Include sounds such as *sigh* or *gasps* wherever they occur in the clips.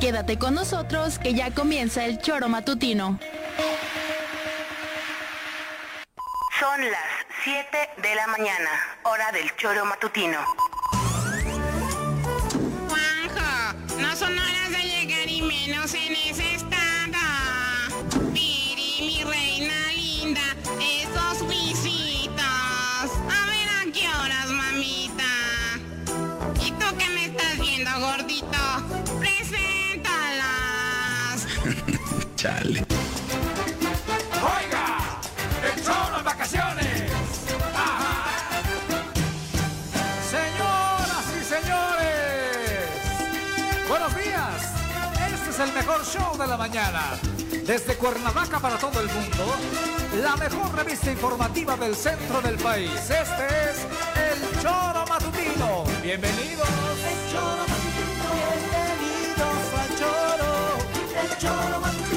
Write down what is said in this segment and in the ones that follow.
Quédate con nosotros que ya comienza el choro matutino. Son las 7 de la mañana, hora del choro matutino. Juanjo, no son horas de llegar y menos en ese Chale. ¡Oiga! ¡El choro en vacaciones! ¡Ajá! Señoras y señores, buenos días. Este es el mejor show de la mañana. Desde Cuernavaca para todo el mundo, la mejor revista informativa del centro del país. Este es el Choro Matutino. Bienvenidos. El Choro Matutino. Bienvenidos al Choro. El Choro Matutino.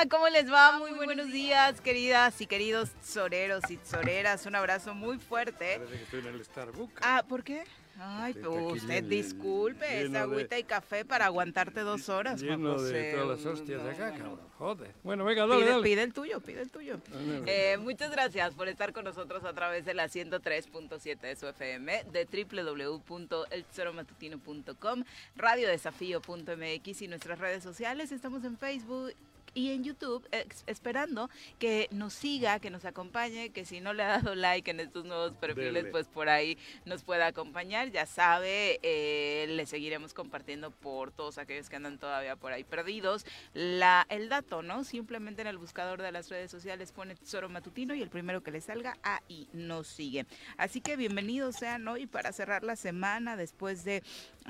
Hola, ¿cómo les va? Muy buenos días, queridas y queridos soreros y soreras. Un abrazo muy fuerte. Parece que estoy en el Starbucks. Ah, ¿por qué? Ay, Está pues, aquí usted lleno disculpe, esa de- agüita y café para aguantarte dos horas, Lleno José. de todas las hostias de acá, bueno. cabrón. Joder. Bueno, venga, dale, Pide, dale. pide el tuyo, pide el tuyo. Dale, Eh, muchas gracias por estar con nosotros a través de la 103.7 de su FM, de www.elzoromatutino.com, radiodesafío.mx y nuestras redes sociales. Estamos en Facebook y en YouTube esperando que nos siga, que nos acompañe, que si no le ha dado like en estos nuevos perfiles, Dele. pues por ahí nos pueda acompañar. Ya sabe, eh, le seguiremos compartiendo por todos aquellos que andan todavía por ahí perdidos la, el dato, ¿no? Simplemente en el buscador de las redes sociales pone Tesoro Matutino y el primero que le salga, ahí nos sigue. Así que bienvenidos sean hoy para cerrar la semana después de,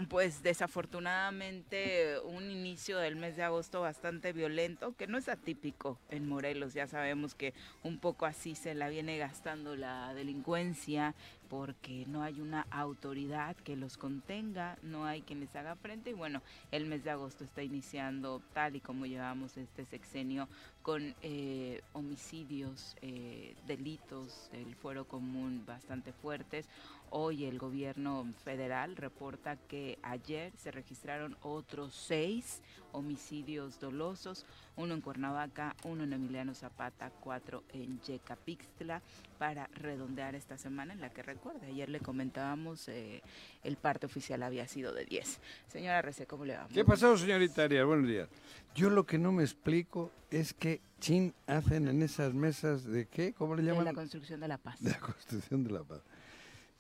pues desafortunadamente, un inicio del mes de agosto bastante violento, que no es atípico en Morelos. Ya sabemos que un poco así se la viene gastando la delincuencia porque no hay una autoridad que los contenga, no hay quien les haga frente y bueno, el mes de agosto está iniciando tal y como llevamos este sexenio con eh, homicidios, eh, delitos del fuero común bastante fuertes. Hoy el gobierno federal reporta que ayer se registraron otros seis homicidios dolosos, uno en Cuernavaca, uno en Emiliano Zapata, cuatro en Yecapixtla, para redondear esta semana en la que recuerda, ayer le comentábamos, eh, el parte oficial había sido de 10. Señora Rece, ¿cómo le va? ¿Qué pasó, señorita Arias? Buenos días. Yo lo que no me explico es que chin hacen en esas mesas de qué, ¿cómo le De llaman? la construcción de la paz. De la Constitución de la Paz.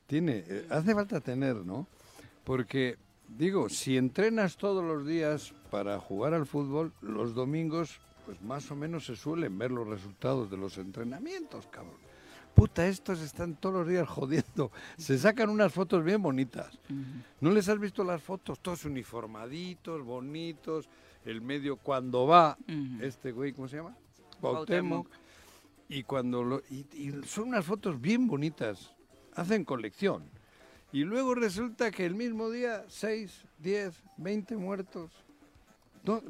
Tiene, eh, hace falta tener, ¿no? Porque, digo, si entrenas todos los días para jugar al fútbol, los domingos, pues más o menos se suelen ver los resultados de los entrenamientos, cabrón. Puta, estos están todos los días *laughs* jodiendo. Se sacan unas fotos bien bonitas. ¿No les has visto las fotos? Todos uniformaditos, bonitos. El medio cuando va, este güey, ¿cómo se llama? Cuauhtémoc. Cuauhtémoc. Y cuando lo, y, y son unas fotos bien bonitas, hacen colección. Y luego resulta que el mismo día, 6, 10, 20 muertos.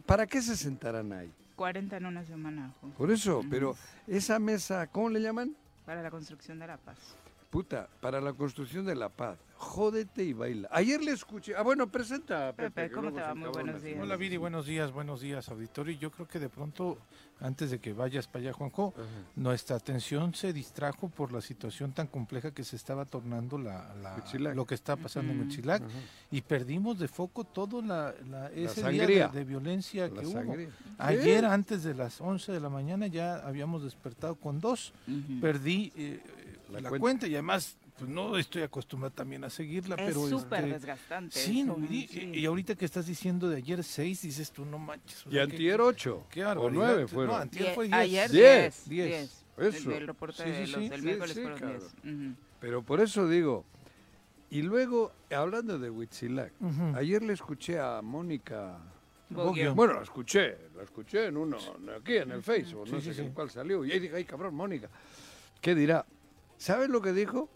¿Para qué se sentarán ahí? 40 en una semana, Juan. Por eso, pero esa mesa, ¿cómo le llaman? Para la construcción de la paz. Puta, para la construcción de la paz. Jódete y baila. Ayer le escuché. Ah, bueno, presenta a Pepe. Pepe, ¿cómo te va? Muy buenos días. Hola Viri, buenos días, buenos días auditorio. Yo creo que de pronto, antes de que vayas para allá Juanjo, nuestra atención se distrajo por la situación tan compleja que se estaba tornando la, la- lo que está pasando en. Huitzilac y perdimos de foco todo la, la- ese día sangría. de, de violencia La que hubo. Ayer antes de las 11 de la mañana ya habíamos despertado con dos. Perdí eh, La la, cuenta. cuenta. y además pues, no estoy acostumbrado también a seguirla, Es pero súper este, desgastante. Sí, no, eso, y, sí. y ahorita que estás diciendo de ayer seis, dices tú, no manches. Y antier ocho. Qué o nueve No, fueron. antier Die- fue diez. Ayer Diez. 10. Diez. 10. Eso. El, del reporte Sí, de sí, los sí. del Sí, miércoles sí, fueron claro. 10. Ujú. Pero por eso digo. Y luego, hablando de Huitzilac, Ujú. ayer le escuché a Mónica. Boggio. Bueno, la escuché, la escuché en uno, aquí en el Facebook, no Sí, sé sí, en cuál salió. Y ahí dije, ay cabrón, Mónica. ¿Qué dirá? ¿Sabes lo que dijo?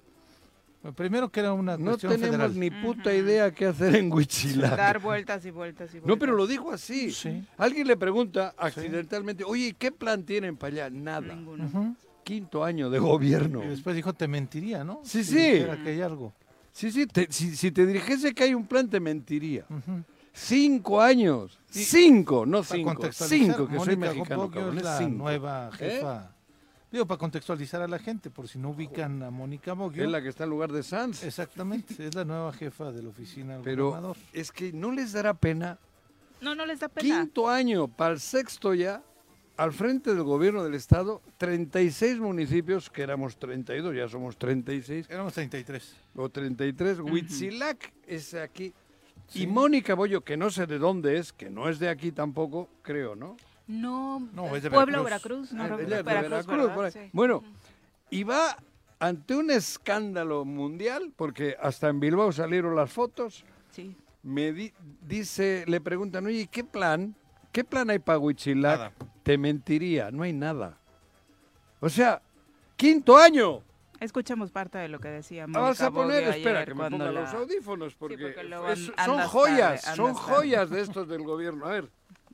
Primero que era una No tenemos federal. ni puta idea qué hacer en Huitzilac. Dar vueltas y vueltas y vueltas. No, pero lo dijo así. Sí. Alguien le pregunta accidentalmente, oye, ¿qué plan tienen para allá? Nada. Ninguno. Quinto año de gobierno. Y después dijo, te mentiría, ¿no? Sí, Si sí. dijera que hay algo. Sí, sí, te- si, si te dijese que hay un plan, te mentiría. Cinco años. Y- Cinco, no cinco. Cinco, que soy mexicano, cabrón, es la cinco. nueva ¿Eh? Digo, para contextualizar a la gente, por si no ubican a Mónica Boggio. Es la que está en lugar de Sanz. Exactamente, es la nueva jefa de la oficina del Pero gobernador. es que no les dará pena. No, no les da pena. Quinto año, para el sexto ya, al frente del gobierno del estado, 36 municipios, que éramos 32, ya somos 36, Éramos 33. o 33. Huitzilac es aquí. Sí. Y Mónica Bollo, que no sé de dónde es, que no es de aquí tampoco, creo, ¿no? No, No, es de Pueblo, Veracruz. Veracruz. No, Ah, Veracruz, ella es de Veracruz, Veracruz, ¿verdad? por ahí. Sí. Bueno, y va ante un escándalo mundial, porque hasta en Bilbao salieron las fotos, Sí. me di- dice, le preguntan, oye, ¿qué plan? ¿Qué plan hay para Huitzilac? Nada. Te mentiría, no hay nada. O sea, quinto año. Escuchamos parte de lo que decía Ah, Mónica Vas a poner, espera, que me ponga la- los audífonos, porque, porque luego es- son joyas, tarde, son joyas de estos del gobierno. A ver,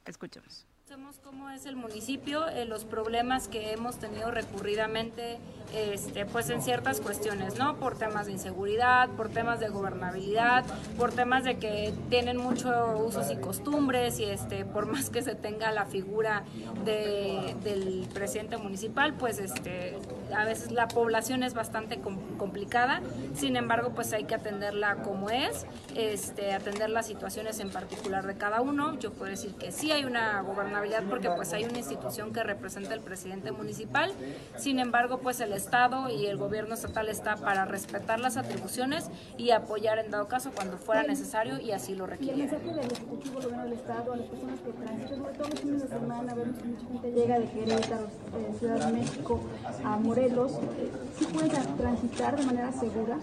Escuchemos. Conocemos cómo es el municipio, eh, los problemas que hemos tenido recurridamente, este, pues en ciertas cuestiones, ¿no? Por temas de inseguridad, por temas de gobernabilidad, por temas de que tienen muchos usos y costumbres y este, por más que se tenga la figura de- del presidente municipal, pues este, a veces la población es bastante com- complicada. Sin embargo, pues hay que atenderla como es, este, atender las situaciones en particular de cada uno. Yo puedo decir que sí hay una gobernabilidad porque pues hay una institución que representa el presidente municipal. Sin embargo, pues el Estado y el gobierno estatal está para respetar las atribuciones y apoyar en dado caso cuando fuera necesario y así lo Y el mensaje del Ejecutivo Gobierno del Estado a las personas que transitan, sobre todo los fines de semana, vemos que mucha gente llega de Querétaro, de Ciudad de México, a Morelos, eh, ¿sí pueden tra- transitar de manera segura?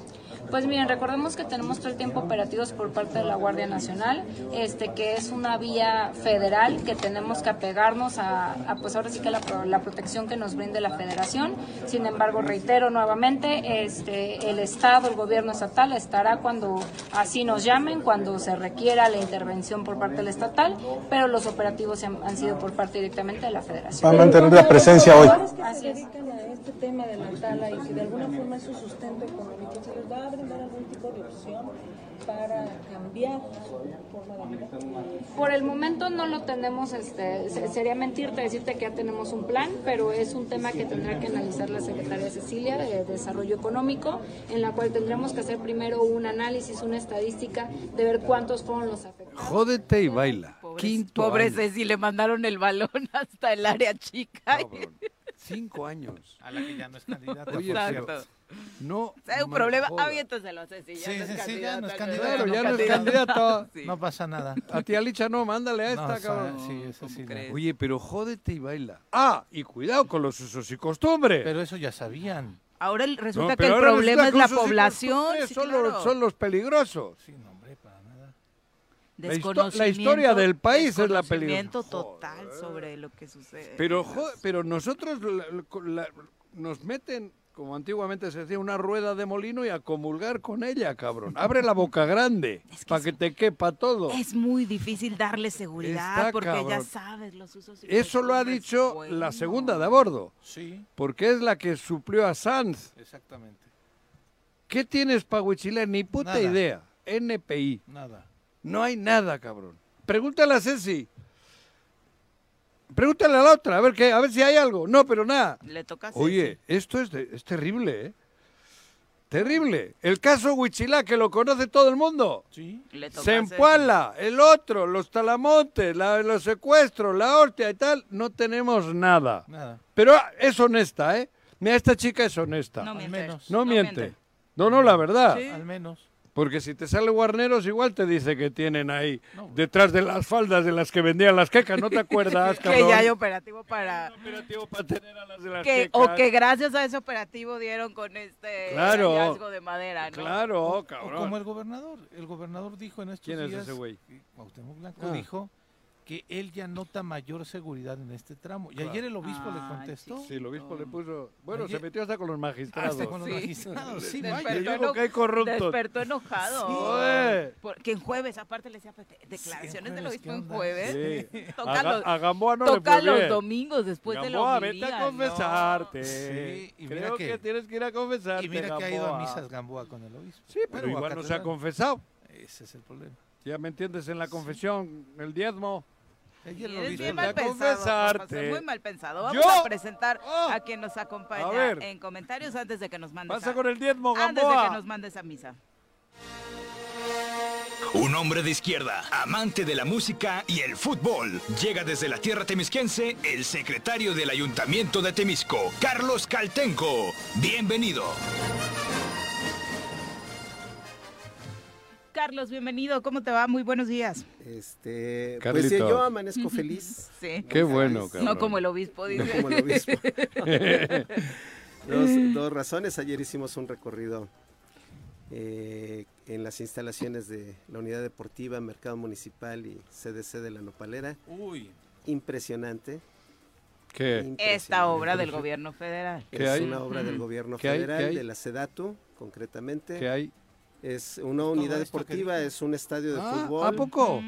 Pues miren, recordemos que tenemos todo el tiempo operativos por parte de la Guardia Nacional, este que es una vía federal que tenemos que apegarnos a, a, pues ahora sí que la, pro- la protección que nos brinde la Federación. Sin embargo, reitero nuevamente, este el Estado, el gobierno estatal estará cuando así nos llamen, cuando se requiera la intervención por parte del estatal, pero los operativos han, han sido por parte directamente de la Federación. a mantener la presencia hoy. Así se es. a este tema de la tala y que de alguna forma es su sustento económico, ¿se les va a brindar algún tipo de opción para cambiar su forma de vida? Por el momento no lo tenemos, este, se- sería mentirte decirte que ya tenemos un plan, pero es un tema que tendrá que analizar la secretaria Cecilia de Desarrollo Económico, en la cual tendremos que hacer primero un análisis, una estadística de ver cuántos fueron los afectados. jódete y baila. Pobre, Quinto pobre. Ceci, le mandaron el balón *laughs* hasta el área chica. Cabrón. Cinco años. A la que ya no es candidata. Oye, Exacto. No. Si hay un problema, aviéntaselo a Ceci. Ya Sí, no es sí, sí, ya no es candidata, candidata, Claro, ya no es candidato. candidato. *laughs* Sí. No pasa nada. A ti, Alicha, no, mándale a esta, No, cabrón. sí, eso sí. no. Oye, pero jódete y baila. Ah, y cuidado con los usos y costumbres. Pero eso ya sabían. Ahora el- No, resulta que el problema resulta es la población. sí, son, claro. los, son los peligrosos. Sí, no. La histo- la historia del país es la peligrosa. total sobre lo que sucede. Pero, pero nosotros la- la- la- nos meten como antiguamente se decía, una rueda de molino y a comulgar con ella, cabrón. Abre la boca grande *laughs* para que te quepa todo. Es muy difícil darle seguridad Está porque ya sabes los usos y Eso lo ha dicho Bueno. la segunda de a bordo, Sí, porque es la que suplió a Sanz. exactamente. ¿Qué tienes para Huichilá? Ni puta Nada. idea. NPI. Nada. No hay nada, cabrón. Pregúntale a Ceci. Pregúntale a la otra, a ver, qué, a ver si hay algo. No, pero nada. Le toca a Oye, esto es, de- es terrible, ¿eh? Terrible. El caso Huichilá, que lo conoce todo el mundo. Sí. Le toca a el otro, los talamontes, la- los secuestros, la hostia y tal, no tenemos nada. Nada. Pero es honesta, ¿eh? Mira, esta chica es honesta. No Al miente. menos. No no miente. miente. No, no, la verdad. Sí. Al menos. Porque si te sale Guarneros, igual te dice que tienen ahí, No. detrás de las faldas de las que vendían las quecas, ¿no te acuerdas, *laughs* Que cabrón? ya hay operativo para... operativo para tener a las de las Que, quecas. o que gracias a ese operativo dieron con este Claro. hallazgo de madera, ¿no? Claro, O cabrón. como el gobernador. El gobernador dijo en estos ¿Quién es días. ese güey? Cuauhtémoc Blanco Ah. dijo que él ya nota mayor seguridad en este tramo. Y Claro. ayer el obispo le Ay, contestó. Sí, el obispo le puso... Bueno, Ayer- se metió hasta con los magistrados. Hasta con los Sí. magistrados. Sí, *laughs* Despertó vaya. Yo digo que hay corruptos. Despertó enojado. Sí. Porque en jueves, aparte le decía, Pepe, declaraciones en del obispo ¿qué en jueves. Sí. *laughs* Toca A, los, a Gamboa no le toca fue los domingos después de la Gamboa, homilía, vete a ¿no? confesarte. Sí, y mira Creo que- que, tienes que ir a confesarte, Y mira que ha ido a Gamboa. misas Gamboa con el obispo. Sí, pero Bueno, igual no se ha confesado. Ese es el problema. Ya me entiendes en la confesión, el diezmo. Ayer Y el es bien mal pensado, José, muy mal pensado. Vamos Yo- a presentar Oh. a quien nos acompaña en comentarios antes de que nos mandes Pasa a, con el diezmo, antes de que Gamboa. nos mandes a misa. Un hombre de izquierda, amante de la música y el fútbol. Llega desde la tierra temisquense el secretario del Ayuntamiento de Temisco, Carlos Caltenco. Bienvenido. Carlos, bienvenido. ¿Cómo te va? Muy buenos días. Este, pues sí, yo amanezco feliz. *laughs* Sí. Qué bueno, cabrón. No como el obispo, dice. No como el obispo. *laughs* *laughs* dos, dos razones. Ayer hicimos un recorrido eh, en las instalaciones de la unidad deportiva, Mercado Municipal y CDC de la Nopalera. Uy, Impresionante. ¿Qué? Esta obra del gobierno federal. ¿Qué Es hay? una obra del gobierno ¿Qué hay? federal, ¿Qué hay? de la SEDATU, concretamente. ¿Qué hay? Es una unidad que deportiva, es un estadio de Ah, fútbol ¿A poco?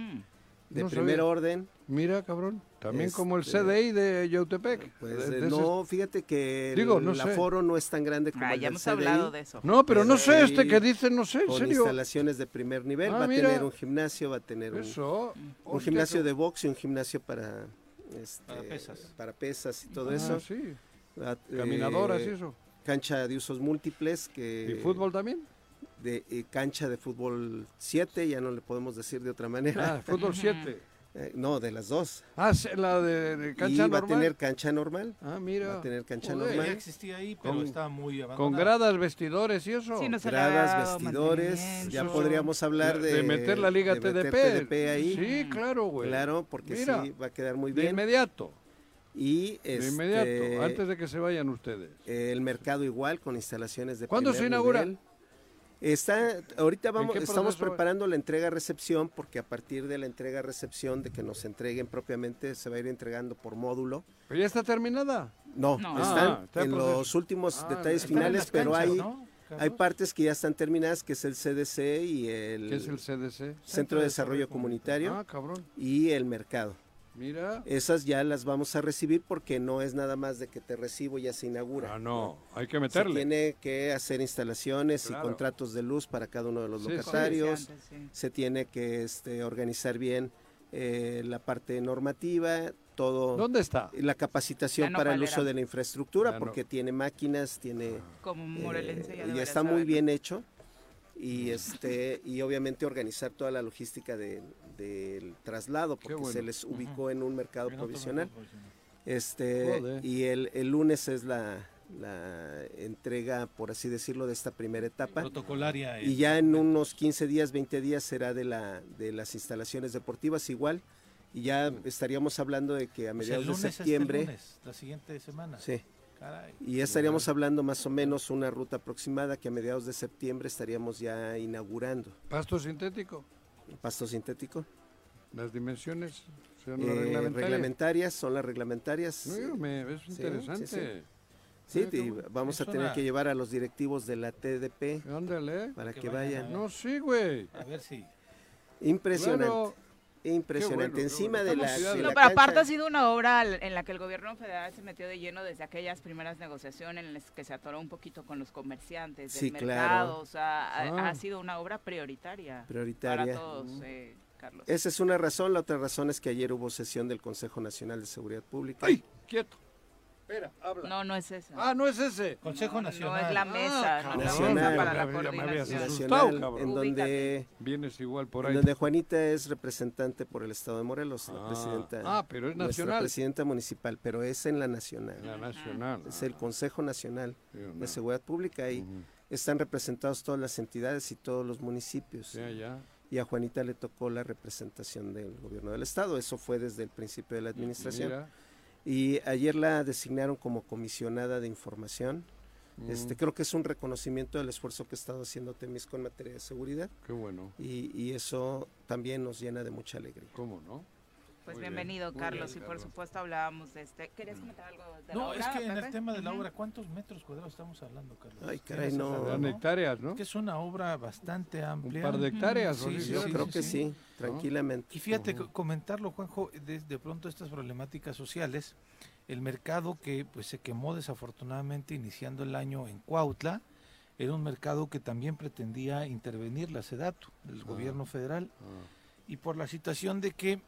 De No primer sabía. orden. Mira, cabrón. También como el Este- CDI de Yautepec. Pues De- eh, de ese- no, fíjate que el, Digo, no el aforo no es tan grande como Ah, el ya hemos CDI, hablado de eso. No, pero no sé, este que dice, no sé, en Con serio. instalaciones de primer nivel, Ah, va a tener un gimnasio, va a tener un, Eso. un Hostia, gimnasio de box y un gimnasio para, este, Para pesas. para pesas y todo Ah, eso. sí. Va- Caminadoras y eh, eso. Cancha de usos múltiples que ¿Y fútbol también? De eh, cancha de fútbol 7, ya no le podemos decir de otra manera. Ah, fútbol *laughs* 7. Eh, no, de las dos. Ah, la de, de cancha y va normal. a tener cancha normal. Ah, mira. Va a tener cancha Joder, ya normal. existía ahí, pero Con- estaba muy abandonado. Con gradas, vestidores y eso. Sí, gradas, vestidores, ya podríamos hablar de, de meter la liga de meter TDP. TDP ahí. Sí, claro, güey. Claro, porque Mira, sí, va a quedar muy De bien. inmediato. Y De este, inmediato. Antes de que se vayan ustedes. el mercado igual con instalaciones de ¿Cuándo primer se inaugura? nivel. Está, ahorita vamos, estamos preparando la entrega-recepción porque a partir de la entrega-recepción de que nos entreguen propiamente se va a ir entregando por módulo. ¿Pero ya está terminada? No, No. están Ah, está en los últimos Ah, detalles finales, pero hay, hay partes que ya están terminadas, que es el CDC y el, ¿Qué es el CDC? Centro de Desarrollo Comunitario Ah, cabrón. y el mercado. Mira. Esas ya las vamos a recibir porque no es nada más de que te recibo y ya se inaugura. Ah, no. Hay que Se meterle. tiene que hacer instalaciones Claro. y contratos de luz para cada uno de los Sí, locatarios. Sí, antes, sí. Se tiene que este, organizar bien eh, la parte normativa, todo. ¿Dónde está? La capacitación para el uso de la infraestructura, no- porque tiene máquinas, tiene. Como eh, morelense ya y debería está muy bien hecho. Y este y obviamente organizar toda la logística de- del traslado, porque bueno. se les ubicó en un mercado En provisional. Este, Joder. y el, el lunes es la, la entrega, por así decirlo, de esta primera etapa. Protocolaria. Y ya en unos 15 días, 20 días será de, la, de las instalaciones deportivas igual. Y ya estaríamos hablando de que a o sea, el mediados lunes, de este septiembre, lunes, la siguiente semana. sí, Caray. y ya estaríamos hablando más o menos una ruta aproximada que a mediados de septiembre estaríamos ya inaugurando. Pasto sintético. Pasto sintético. Las dimensiones son Eh, las reglamentarias. reglamentarias, son las reglamentarias. No, me- es Sí, sí, interesante. sí. Sí, Ah, vamos a tener una- que llevar a los directivos de la TDP Ándale. para Que que, vayan. No, sí, güey. A ver si. Impresionante. Claro. Impresionante. Bueno, Encima bueno. de la, de No, la pero aparte ha sido una obra en la que el gobierno federal se metió de lleno desde aquellas primeras negociaciones en las que se atoró un poquito con los comerciantes del Sí, claro. mercado. O sea, ha- Ah. ha, sido una obra prioritaria, Prioritaria. para todos, eh, Carlos. Esa es una razón. La otra razón es que ayer hubo sesión del Consejo Nacional de Seguridad Pública. ¡Ay! Quieto. Espera, habla. No, no es esa. Ah, no es ese. Consejo No, Nacional. No es la mesa, no es la Nacional. mesa para la coordinación. asustado, Nacional, cabrón. en donde, Vienes igual por en ahí. donde Juanita es representante por el Estado de Morelos, la Ah. presidenta. Ah, pero es nuestra nacional. presidenta municipal, pero es en la nacional. La nacional. Es el Consejo Nacional no. de Seguridad Pública y están representados todas las entidades y todos los municipios. Ya, ya. Y a Juanita le tocó la representación del gobierno del estado. Eso fue desde el principio de la administración. Mira. Y ayer la designaron como comisionada de información. Mm, Este, creo que es un reconocimiento del esfuerzo que ha estado haciendo Temisco en materia de seguridad Qué bueno. y, y eso también nos llena de mucha alegría. ¿Cómo no? Pues Muy bienvenido, Carlos. bien, y por supuesto hablábamos de este. ¿Querías comentar algo de la No, obra, es que en el tema de la obra, ¿cuántos metros cuadrados estamos hablando, Carlos? Ay, caray, ¿Tienes no. ¿no? hectáreas, ¿no? Es que es una obra bastante Un amplia. par de hectáreas. ¿o Sí, Yo sí, creo sí, que sí. sí, tranquilamente. Y fíjate, co- comentarlo, Juanjo, de, de pronto estas problemáticas sociales, el mercado que pues se quemó desafortunadamente iniciando el año en Cuautla, era un mercado que también pretendía intervenir la SEDATU, el Ah. gobierno federal, Ah, y por la situación de que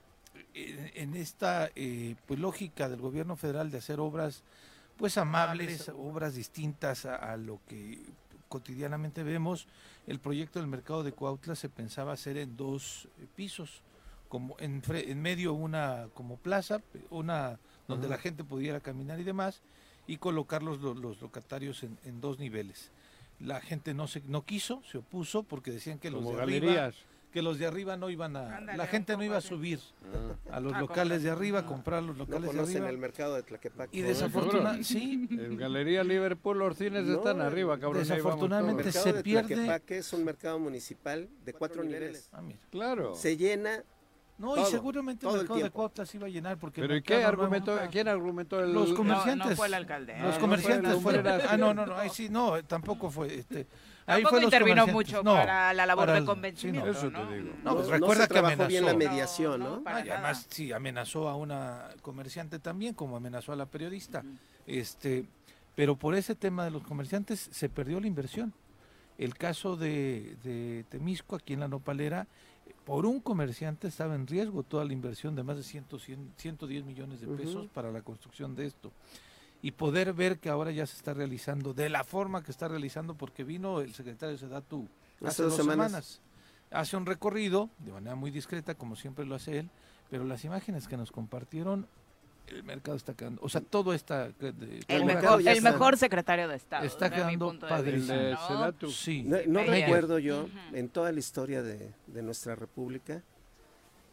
en esta eh, pues lógica del gobierno federal de hacer obras pues amables, obras distintas a, a lo que cotidianamente vemos, el proyecto del mercado de Cuautla se pensaba hacer en dos pisos, como en, en medio una como plaza, una donde la gente pudiera caminar y demás, y colocar los, los, los locatarios en, en dos niveles. La gente no se no quiso, se opuso porque decían que los de arriba. Que los de arriba no iban a Ándale, la gente no iba a subir Ah. a los A locales de arriba a Ah. comprar los No locales de conocen arriba el mercado de Tlaquepaque. y ¿no? desafortunadamente sí En Galería Liverpool los cines No, están arriba, cabrón. desafortunadamente El se de pierde- Tlaquepaque es un mercado municipal de cuatro niveles. Ah, mira. Claro. Se llena no Todo, y seguramente todo el el mercado de tiempo. Cuautla se iba a llenar porque el Pero ¿y qué argumentó? ¿Quién argumentó el los No, comerciantes no fue el alcalde. Ah, los no fue comerciantes el fueron ah no no no ahí sí no tampoco fue este ahí Tampoco intervino mucho No, para la labor para de el- sí, no. convencimiento. Eso te digo. No, pues no recuerda se que trabajó bien la amenazó. mediación, No, ¿no? no, para Ah, y además sí amenazó a una comerciante también como amenazó a la periodista este pero por ese tema de los comerciantes se perdió la inversión el caso de, de Temisco aquí en la Nopalera por un comerciante estaba en riesgo toda la inversión de más de 100, 100, 110 millones de pesos para la construcción de esto y poder ver que ahora ya se está realizando de la forma que está realizando porque vino el secretario de Sedatu hace, dos semanas. hace un recorrido de manera muy discreta como siempre lo hace él pero las imágenes que nos compartieron el mercado está quedando o sea todo está de- de- El, El mejor, el está. mejor secretario de Estado. Está quedando El de ¿no? Sedatu. sí No, no Meyer. recuerdo yo, en toda la historia de, de nuestra república,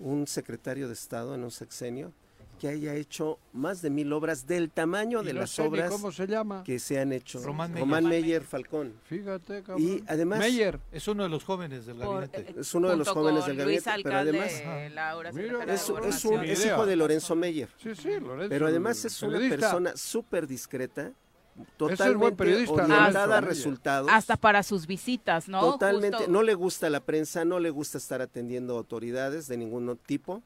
un secretario de Estado en un sexenio que haya hecho más de mil obras del tamaño de no las obras ¿Cómo se llama? que se han hecho. Román Meyer. Román Meyer. Meyer Falcón. Fíjate, cabrón. Y además Meyer. es uno de los jóvenes del Por- gabinete eh, es uno de los jóvenes del Luis gabinete, pero Alcalde, además eh, Laura, Mira, es, de es, un- es hijo de Lorenzo Meyer. Sí, sí, Lorenzo. Pero además es una periodista. persona súper discreta, buen totalmente periodista, orientada Lorenzo a resultados. Hasta para sus visitas, ¿no? Totalmente, Justo- no le gusta la prensa, no le gusta estar atendiendo autoridades de ningún tipo.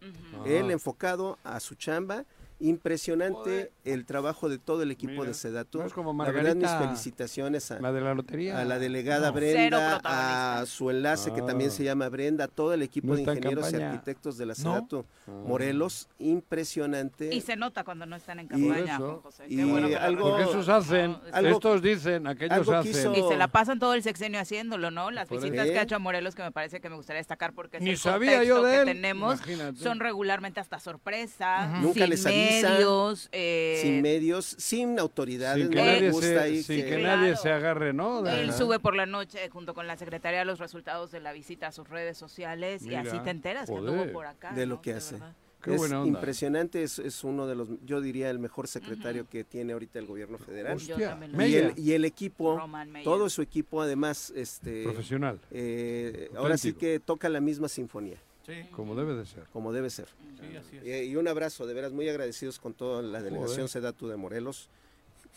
Él enfocado a su chamba. Impresionante el trabajo de todo el equipo Mira, de Sedatu. no es como la verdad, mis felicitaciones a, La de la lotería. a la delegada No. Brenda, a su enlace que Ah. también se llama Brenda, a todo el equipo No de ingenieros y arquitectos de la No. Sedatu Ah. Morelos. Impresionante. Y se nota cuando no están en Y- campaña, Por Juan. José. Qué Y bueno que algo- Porque esos hacen. Algo- Estos dicen, aquellos hacen. quiso- Y se la pasan todo el sexenio haciéndolo, ¿no? Las visitas que ha hecho a Morelos que me parece que me gustaría destacar porque es Ni el sabía yo contexto de que él. tenemos. Imagínate. Son regularmente hasta sorpresa, Ujú. Nunca les medios, eh, sin medios, sin autoridades. Sin que, no Él- le nadie, gusta ahí se, sin que- que Claro. nadie se agarre, ¿no? De- Él Ajá. sube por la noche junto con la secretaria los resultados de la visita a sus redes sociales y así te enteras que anduvo por acá. De lo ¿no? que hace. verdad. Qué es buena onda. impresionante, es, es uno de los, yo diría, el mejor secretario que tiene ahorita el gobierno federal. Yo Hostia, también lo Y el, y el equipo, todo su equipo, además, este, Profesional, eh, ahora sí que toca la misma sinfonía, sí, como debe de ser. como debe ser. sí, así es. Eh, y un abrazo, de veras, muy agradecidos con toda la delegación. Sedatu de Morelos.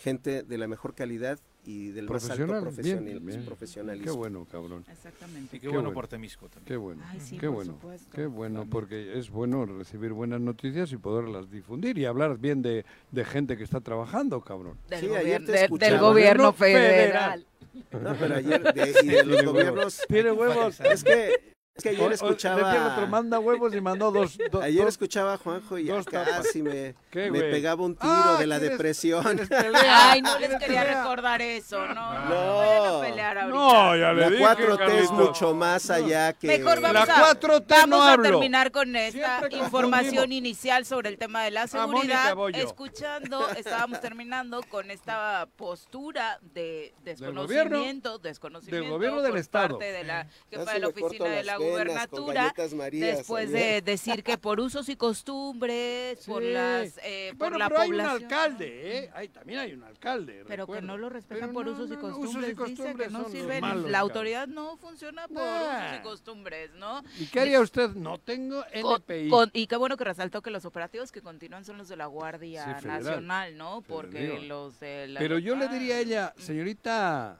gente de la mejor calidad y del más alto Profesional, bien, bien. profesionalismo. Qué bueno, cabrón. Exactamente. Y qué bueno por Temisco también. Qué bueno, Ay, sí, qué por bueno, supuesto. qué bueno, porque es bueno recibir buenas noticias y poderlas difundir y hablar bien de, de gente que está trabajando, cabrón. Del, Sí, gobier- de- del gobierno federal. federal. No, pero ayer de, y de los gobiernos... Tiene huevos. Es que, es que ayer o- decía el otro, escuchaba... manda huevos y mandó dos. *laughs* do- Ayer dos- escuchaba a Juanjo y dos casi me, pegaba un tiro Ah, de la ¿quieres- depresión. *laughs* Ay, no les ¿Quieres quería pelea? recordar eso, no. No. No, vayan a pelear ahorita. No, ya le La dije, 4T es mucho más allá que... Mejor vamos La a, 4T vamos a terminar con esta información inicial sobre el tema de la seguridad. Escuchando, *laughs* estábamos terminando con esta postura de gobierno, desconocimiento, desconocimiento del gobierno del por Estado. parte de la jefa de la oficina de la gubernatura. Después de decir que por usos y costumbres, por las, eh, por Bueno, la pero hay un población. alcalde, ¿eh? Hay, también hay un alcalde. Pero que no lo respetan Pero por no, usos y costumbres. usos y Dice que no sirven. malos, la autoridad no funciona por Nah. usos y costumbres, ¿no? ¿Y qué haría usted? No tengo Con- NPI. con- y qué bueno que resaltó que los operativos que continúan son los de la Guardia Sí, federal. Nacional, ¿no? Porque Federal. los de la Pero yo le diría a ella, señorita,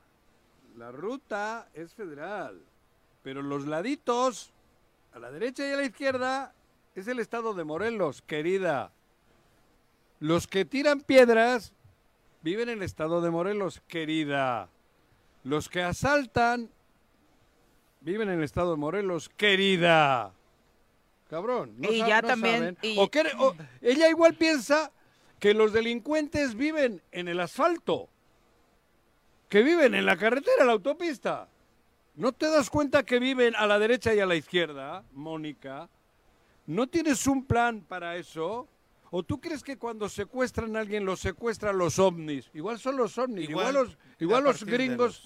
la ruta es federal, pero los laditos, a la derecha y a la izquierda, es el estado de Morelos, querida. Los que tiran piedras viven en el estado de Morelos, querida. Los que asaltan viven en el estado de Morelos, querida. Cabrón, no, Y ya no también- saben. y- O quiere- o- ella igual piensa que los delincuentes viven en el asfalto, que viven en la carretera, la autopista. ¿No te das cuenta que viven a la derecha y a la izquierda, Mónica? ¿No tienes un plan para eso? ¿O tú crees que cuando secuestran a alguien los secuestran los ovnis? Igual son los ovnis, igual, Igual, los, igual los de gringos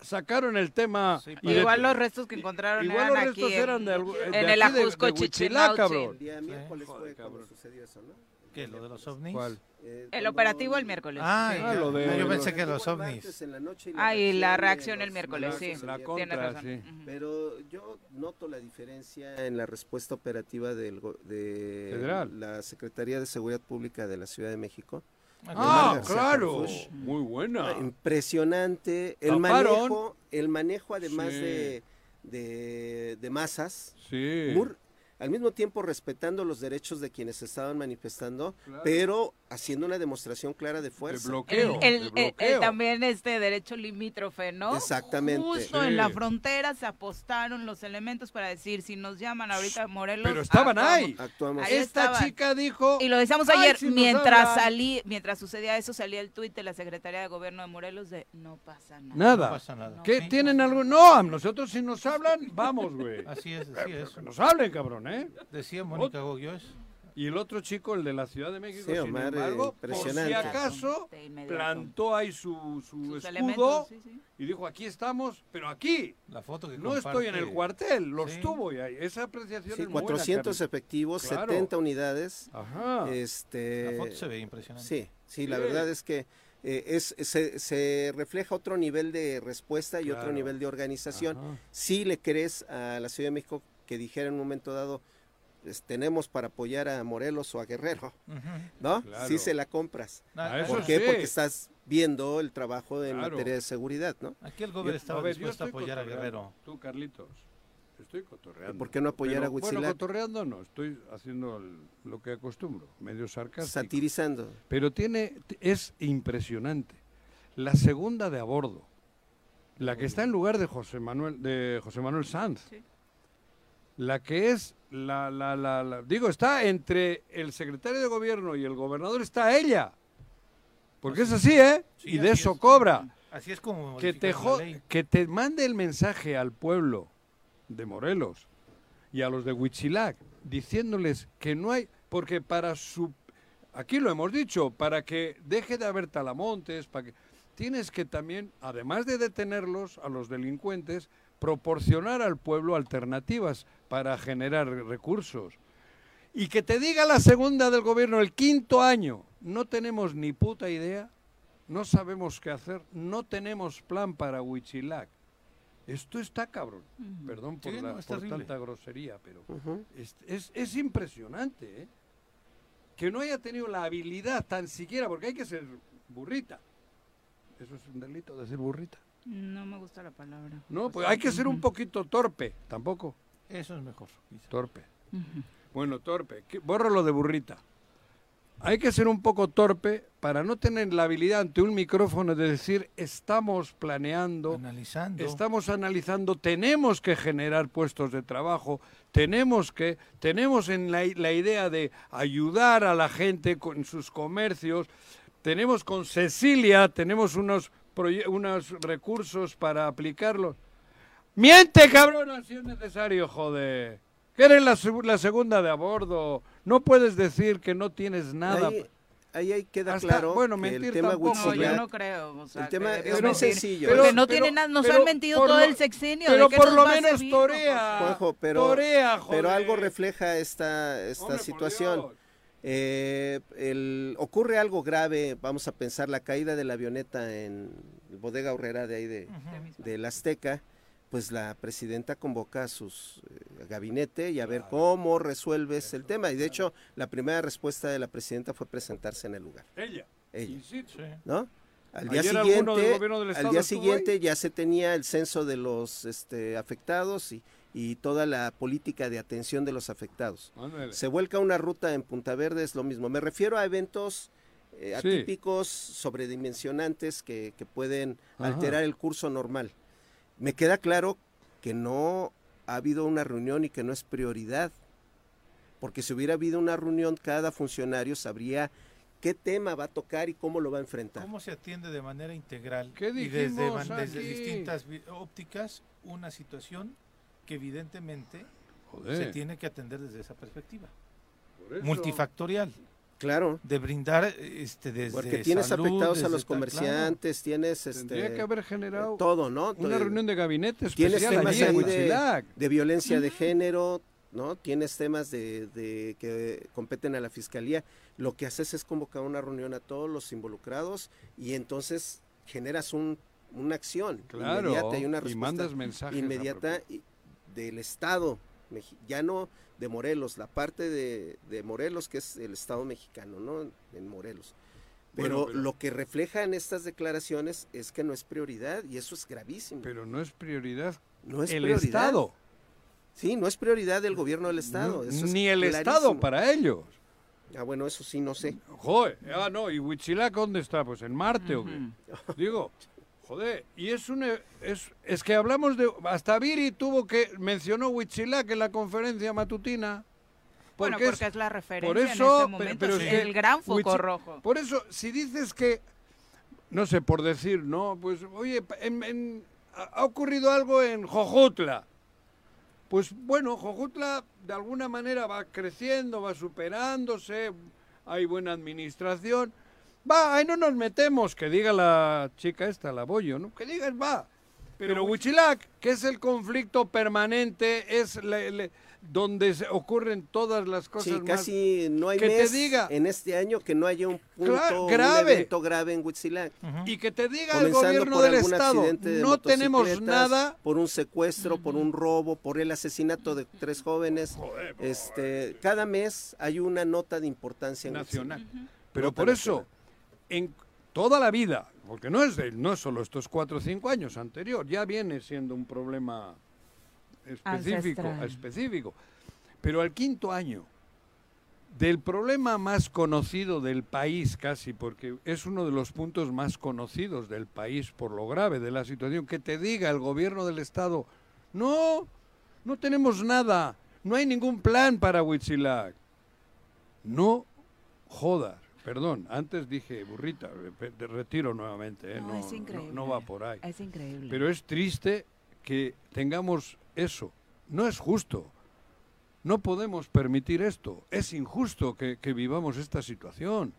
sacaron el tema. Sí, y de- Igual los restos que encontraron igual eran los aquí restos en, eran de algu- de en el de- Ajusco de Chichinautzin. cabrón. El día miércoles fue cuando cabrón. sucedió eso, ¿no? ¿Qué? ¿Lo de los ovnis? ¿Cuál? Eh, El operativo el miércoles. Ah, sí. Ah, lo de- No, yo lo- pensé que los ovnis. en la noche Ah, y la reacción el miércoles, sí. La contra, Tienes razón. sí. Pero yo noto la diferencia en la respuesta operativa del, de Federal. la Secretaría de Seguridad Pública de la Ciudad de México. Ah, claro. Muy buena. Impresionante. El Taparon. manejo, el manejo además Sí. de, de, de masas, Sí. al mismo tiempo respetando los derechos de quienes se estaban manifestando, Claro. pero haciendo una demostración clara de De fuerza. bloqueo. El, de el- el- el bloqueo. también este derecho limítrofe, ¿no? Exactamente. Justo Sí. en la frontera se apostaron los elementos para decir, si nos llaman ahorita Morelos... Pero estaban actuamos. ahí. Actuamos. Ahí Esta estaban. chica dijo. Y lo decíamos "Ay, ayer, si mientras hablan". salí, mientras sucedía eso, salía el tuit de la Secretaría de Gobierno de Morelos de no pasa nada. Nada. No pasa nada. ¿Qué No. tienen algo? No, nosotros si nos hablan, vamos, güey. Así es, así es. Que nos hablen, cabrón, ¿eh? Decía Mónica Goyoes. Y el otro chico, el de la Ciudad de México, Sí, sin Omar, eh, embargo, por si acaso, plantó ahí su, su Sus escudo elementos, sí, sí. y dijo, aquí estamos, pero aquí. La foto que No estoy en el cuartel, los Sí. tuvo y ahí. Esa apreciación Sí, es muy buena, 400 Carlos. efectivos, Claro. 70 unidades. Ajá. Este, La foto se ve impresionante. Sí, sí, la verdad es que eh, es, se, se refleja otro nivel de respuesta y Claro. otro nivel de organización. Ajá. Si le crees a la Ciudad de México que dijera en un momento dado, tenemos para apoyar a Morelos o a Guerrero. ¿no? Claro. Sí se la compras. Ah, ¿Por qué? sí. Porque estás viendo el trabajo en Claro. materia de seguridad, ¿no? Aquí el gobierno estaba ver, dispuesto a apoyar a. Guerrero. Tú, Carlitos, estoy cotorreando. ¿Por qué no apoyar Pero, a Bueno, Huitzilac? cotorreando no, estoy haciendo el- lo que acostumbro, medio sarcástico. Satirizando. Pero tiene, es impresionante. La segunda de a bordo, la que está en lugar de José Manuel, de José Manuel Sanz. Sí. La que es, la, la, la, la- digo, está entre el secretario de gobierno y el gobernador, está ella. Porque es así, ¿eh? Sí, y de eso es. cobra. Así es como Que te, que te mande el mensaje al pueblo de Morelos y a los de Huichilac, diciéndoles que no hay, porque para su, aquí lo hemos dicho, para que deje de haber talamontes, para que, tienes que también, además de detenerlos a los delincuentes, proporcionar al pueblo alternativas para generar recursos. Y que te diga la segunda del gobierno, el quinto año, no tenemos ni puta idea, no sabemos qué hacer, no tenemos plan para Huichilac. Esto está cabrón. Perdón por, Sí, la- no, por tanta grosería, pero es, es- es impresionante, ¿eh? Que no haya tenido la habilidad tan siquiera, porque hay que ser burrita. Eso es un delito, decir burrita. No me gusta la palabra. No, pues hay que ser un poquito torpe, tampoco. Eso es mejor. quizá. Torpe. Bueno, torpe. ¿Qué- Bórralo de burrita. Hay que ser un poco torpe para no tener la habilidad ante un micrófono de decir estamos planeando, Analizando. estamos analizando, tenemos que generar puestos de trabajo, tenemos que, tenemos en la, la idea de ayudar a la gente con sus comercios, tenemos con Cecilia, tenemos unos, unos recursos para aplicarlos. Miente, cabrón, si es necesario, joder. Que eres la, seg- la segunda de a bordo. No puedes decir que no tienes nada. Ahí, ahí, ahí queda Hasta- claro bueno, que mentir el tema tampoco. No, yo no creo. O sea, el tema es muy sencillo. Pero- no pero- tiene nada, nos pero han mentido todo lo- el sexenio. Pero ¿de por lo menos torea. Juanjo, pero, Torea, joder. pero algo refleja esta, esta Hombre, situación. Eh, el- ocurre algo grave, vamos a pensar, la caída de la avioneta en bodega horrera de ahí de, del Azteca, pues la presidenta convoca a sus eh, gabinete y a ver cómo resuelves el tema. Y de hecho, la primera respuesta de la presidenta fue presentarse en el lugar. Ella. Ella. ¿no? Al día Ayer alguno del siguiente, gobierno del al día siguiente ya se tenía el censo de los este, afectados y, y toda la política de atención de los afectados. Ándale. Se vuelca una ruta en Punta Verde, es lo mismo. Me refiero a eventos eh, Sí. atípicos, sobredimensionantes que, que pueden Ajá. alterar el curso normal. Me queda claro que no ha habido una reunión y que no es prioridad. Porque si hubiera habido una reunión, cada funcionario sabría qué tema va a tocar y cómo lo va a enfrentar. ¿Cómo se atiende de manera integral ¿Qué y desde, distintas ópticas una situación que evidentemente Joder. se tiene que atender desde esa perspectiva? Por eso. Multifactorial, Claro. de brindar este desde Porque tienes salud, afectados a los comerciantes, tienes este Tendría que haber generado todo, ¿no? una reunión de gabinete Tienes especial temas ahí de, de violencia de género, ¿no? Tienes temas de, de que competen a la fiscalía. Lo que haces es convocar una reunión a todos los involucrados y entonces generas un, una acción Claro, inmediata y una y respuesta mandas mensajes inmediata del Estado, ya no de Morelos, la parte de, de Morelos que es el Estado mexicano, ¿no? En Morelos. Pero, Bueno, pero- lo que refleja en estas declaraciones es que no es prioridad y eso es gravísimo. Pero no es prioridad no es el prioridad. Estado. Sí, no es prioridad del gobierno del Estado. No, eso es ni el Estado para ellos. Ah, bueno, eso sí, no sé. Joder, ah, no, ¿y Huitzilac dónde está? Pues en Marte o qué. Digo, joder, y es un e- es, es que hablamos de hasta Viri tuvo que mencionó Huitzilac en la conferencia matutina. Bueno, porque es- porque es la referencia por en eso, este pe- momento, pero es que el gran foco rojo. Por eso, si dices que, no sé, por decir, no, pues, oye, en- en- ha ocurrido algo en Jojutla. Pues bueno, Jojutla de alguna manera va creciendo, va superándose, hay buena administración. Va, ahí no nos metemos, que diga la chica esta, la Bollo, ¿no? Que digas, va. Pero Huichilac, que es el conflicto permanente, es donde se ocurren todas las cosas Sí, más... casi no hay que te diga. en este año que no haya un punto, un grave. evento grave en Huitzilac. Y que te diga el gobierno por del Estado, de no tenemos nada... por un secuestro, por un robo, por el asesinato de tres jóvenes. este, cada mes hay una nota de importancia en nacional. Pero Nota por eso, en toda la vida, porque no es, de- no es solo estos cuatro o cinco años anterior, ya viene siendo un problema específico, Ancestral. específico. Pero al quinto año, del problema más conocido del país casi, porque es uno de los puntos más conocidos del país por lo grave de la situación, que te diga el gobierno del Estado, no, no tenemos nada, no hay ningún plan para Huitzilac. No jodas. Perdón, antes dije burrita, re- te retiro nuevamente, ¿eh? No, no, es no- increíble. no va por ahí. Es increíble. Pero es triste que tengamos eso. No es justo. No podemos permitir esto. Es injusto que, que vivamos esta situación.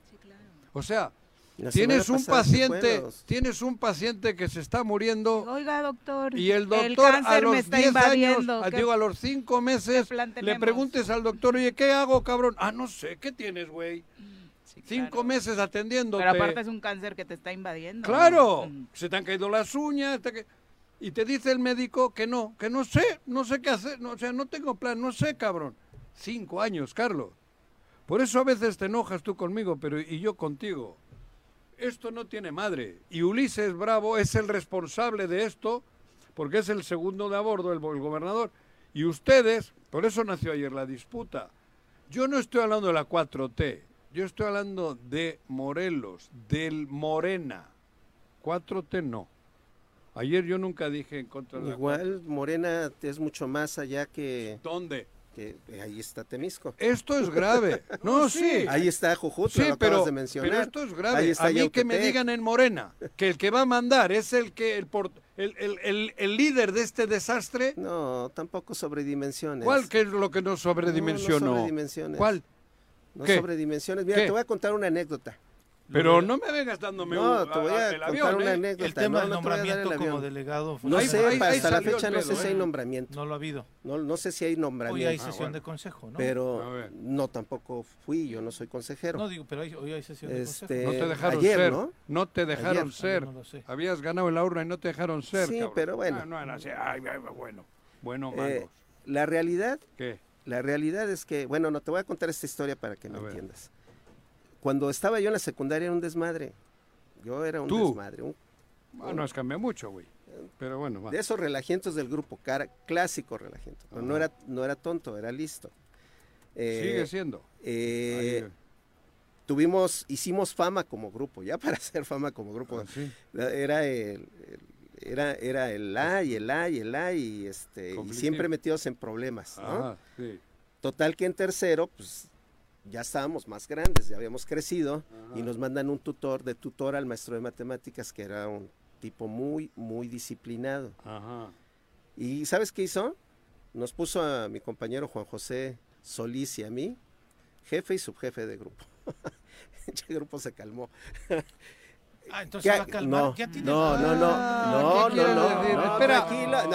O sea, La tienes un paciente, tienes un paciente que se está muriendo Oiga, doctor. y el doctor a los está 10 años, a- ¿Qué- digo, a los 5 meses, le preguntes al doctor, oye, ¿qué hago, cabrón? Ah, no sé, ¿qué tienes, güey? Sí, Cinco claro. meses atendiéndote. Pero aparte es un cáncer que te está invadiendo. Claro, Mm. se te han caído las uñas, te y te dice el médico que no, que no sé, no sé qué hacer, no, o sea, no tengo plan, no sé, cabrón. Cinco años, Carlos. Por eso a veces te enojas tú conmigo, pero y yo contigo. esto no tiene madre. Y Ulises Bravo es el responsable de esto, porque es el segundo de a bordo, el, el gobernador. Y ustedes, por eso nació ayer la disputa. Yo no estoy hablando de la 4T, yo estoy hablando de Morelos, del Morena. 4T no. Ayer yo nunca dije en contra de la Igual Morena es mucho más allá que... ¿Dónde? Que ahí está Temisco. Esto es grave. *laughs* No, sí. Ahí está Jujutla, Sí, lo pero, acabas de mencionar. pero esto es grave. Ahí está a mí que me digan en Morena *laughs* que el que va a mandar es el que el, por- el, el- el- el líder de este desastre. No, tampoco sobredimensiones. ¿Cuál que es lo que nos sobredimensionó? No, no sobredimensiones. ¿Cuál? No ¿Qué? sobredimensiones. Mira, ¿Qué? te voy a contar una anécdota. Pero no me vengas dándome No, un- te voy a el contar avión, una ¿eh? anécdota. El tema no, del no te voy a dar el nombramiento como delegado. No Ahí- sé, ahí- pa- ahí hasta la el fecha no sé si hay ¿eh? nombramiento. No lo ha habido. No, no sé si hay nombramiento. Hoy hay Ah, sesión bueno. de consejo, ¿no? Pero no, tampoco fui, yo no soy consejero. No digo, pero hay- hoy hay sesión de Este, consejo. No te dejaron ayer, ser. ¿no? te dejaron Ayer. ser. No lo sé. Habías ganado en la urna y no te dejaron ser. Sí, cabrón. pero bueno. Ah, no era así. Ay, bueno. Bueno, Eh, la realidad, ¿Qué? La realidad es que, bueno, no te voy a contar esta historia para que me entiendas. Cuando estaba yo en la secundaria era un desmadre. Yo era un ¿Tú? desmadre. un- Ah, no has cambiado mucho, güey. Pero bueno, va. de esos relajientos del grupo, cara, clásico relajiento. Pero no era, no era tonto, era listo. Eh, Sigue siendo. eh, Ahí, tuvimos, hicimos fama como grupo, ya *laughs* para hacer fama como grupo. ah, sí. Era el, el- era, era el A y el A y el A y este y siempre metidos en problemas, ¿no? Ajá, sí. Total que en tercero, pues ya estábamos más grandes, ya habíamos crecido y nos mandan un tutor de tutor al maestro de matemáticas que era un tipo muy, muy disciplinado. Ajá. ¿Y sabes qué hizo? Nos puso a mi compañero Juan José Solís y a mí, jefe y subjefe de grupo. *laughs* El grupo se calmó. Ah, entonces ¿Qué? va a calmar. No, Ya tiene- no, no, no, Ah, no, ¿qué no, no, decir? no, Espera.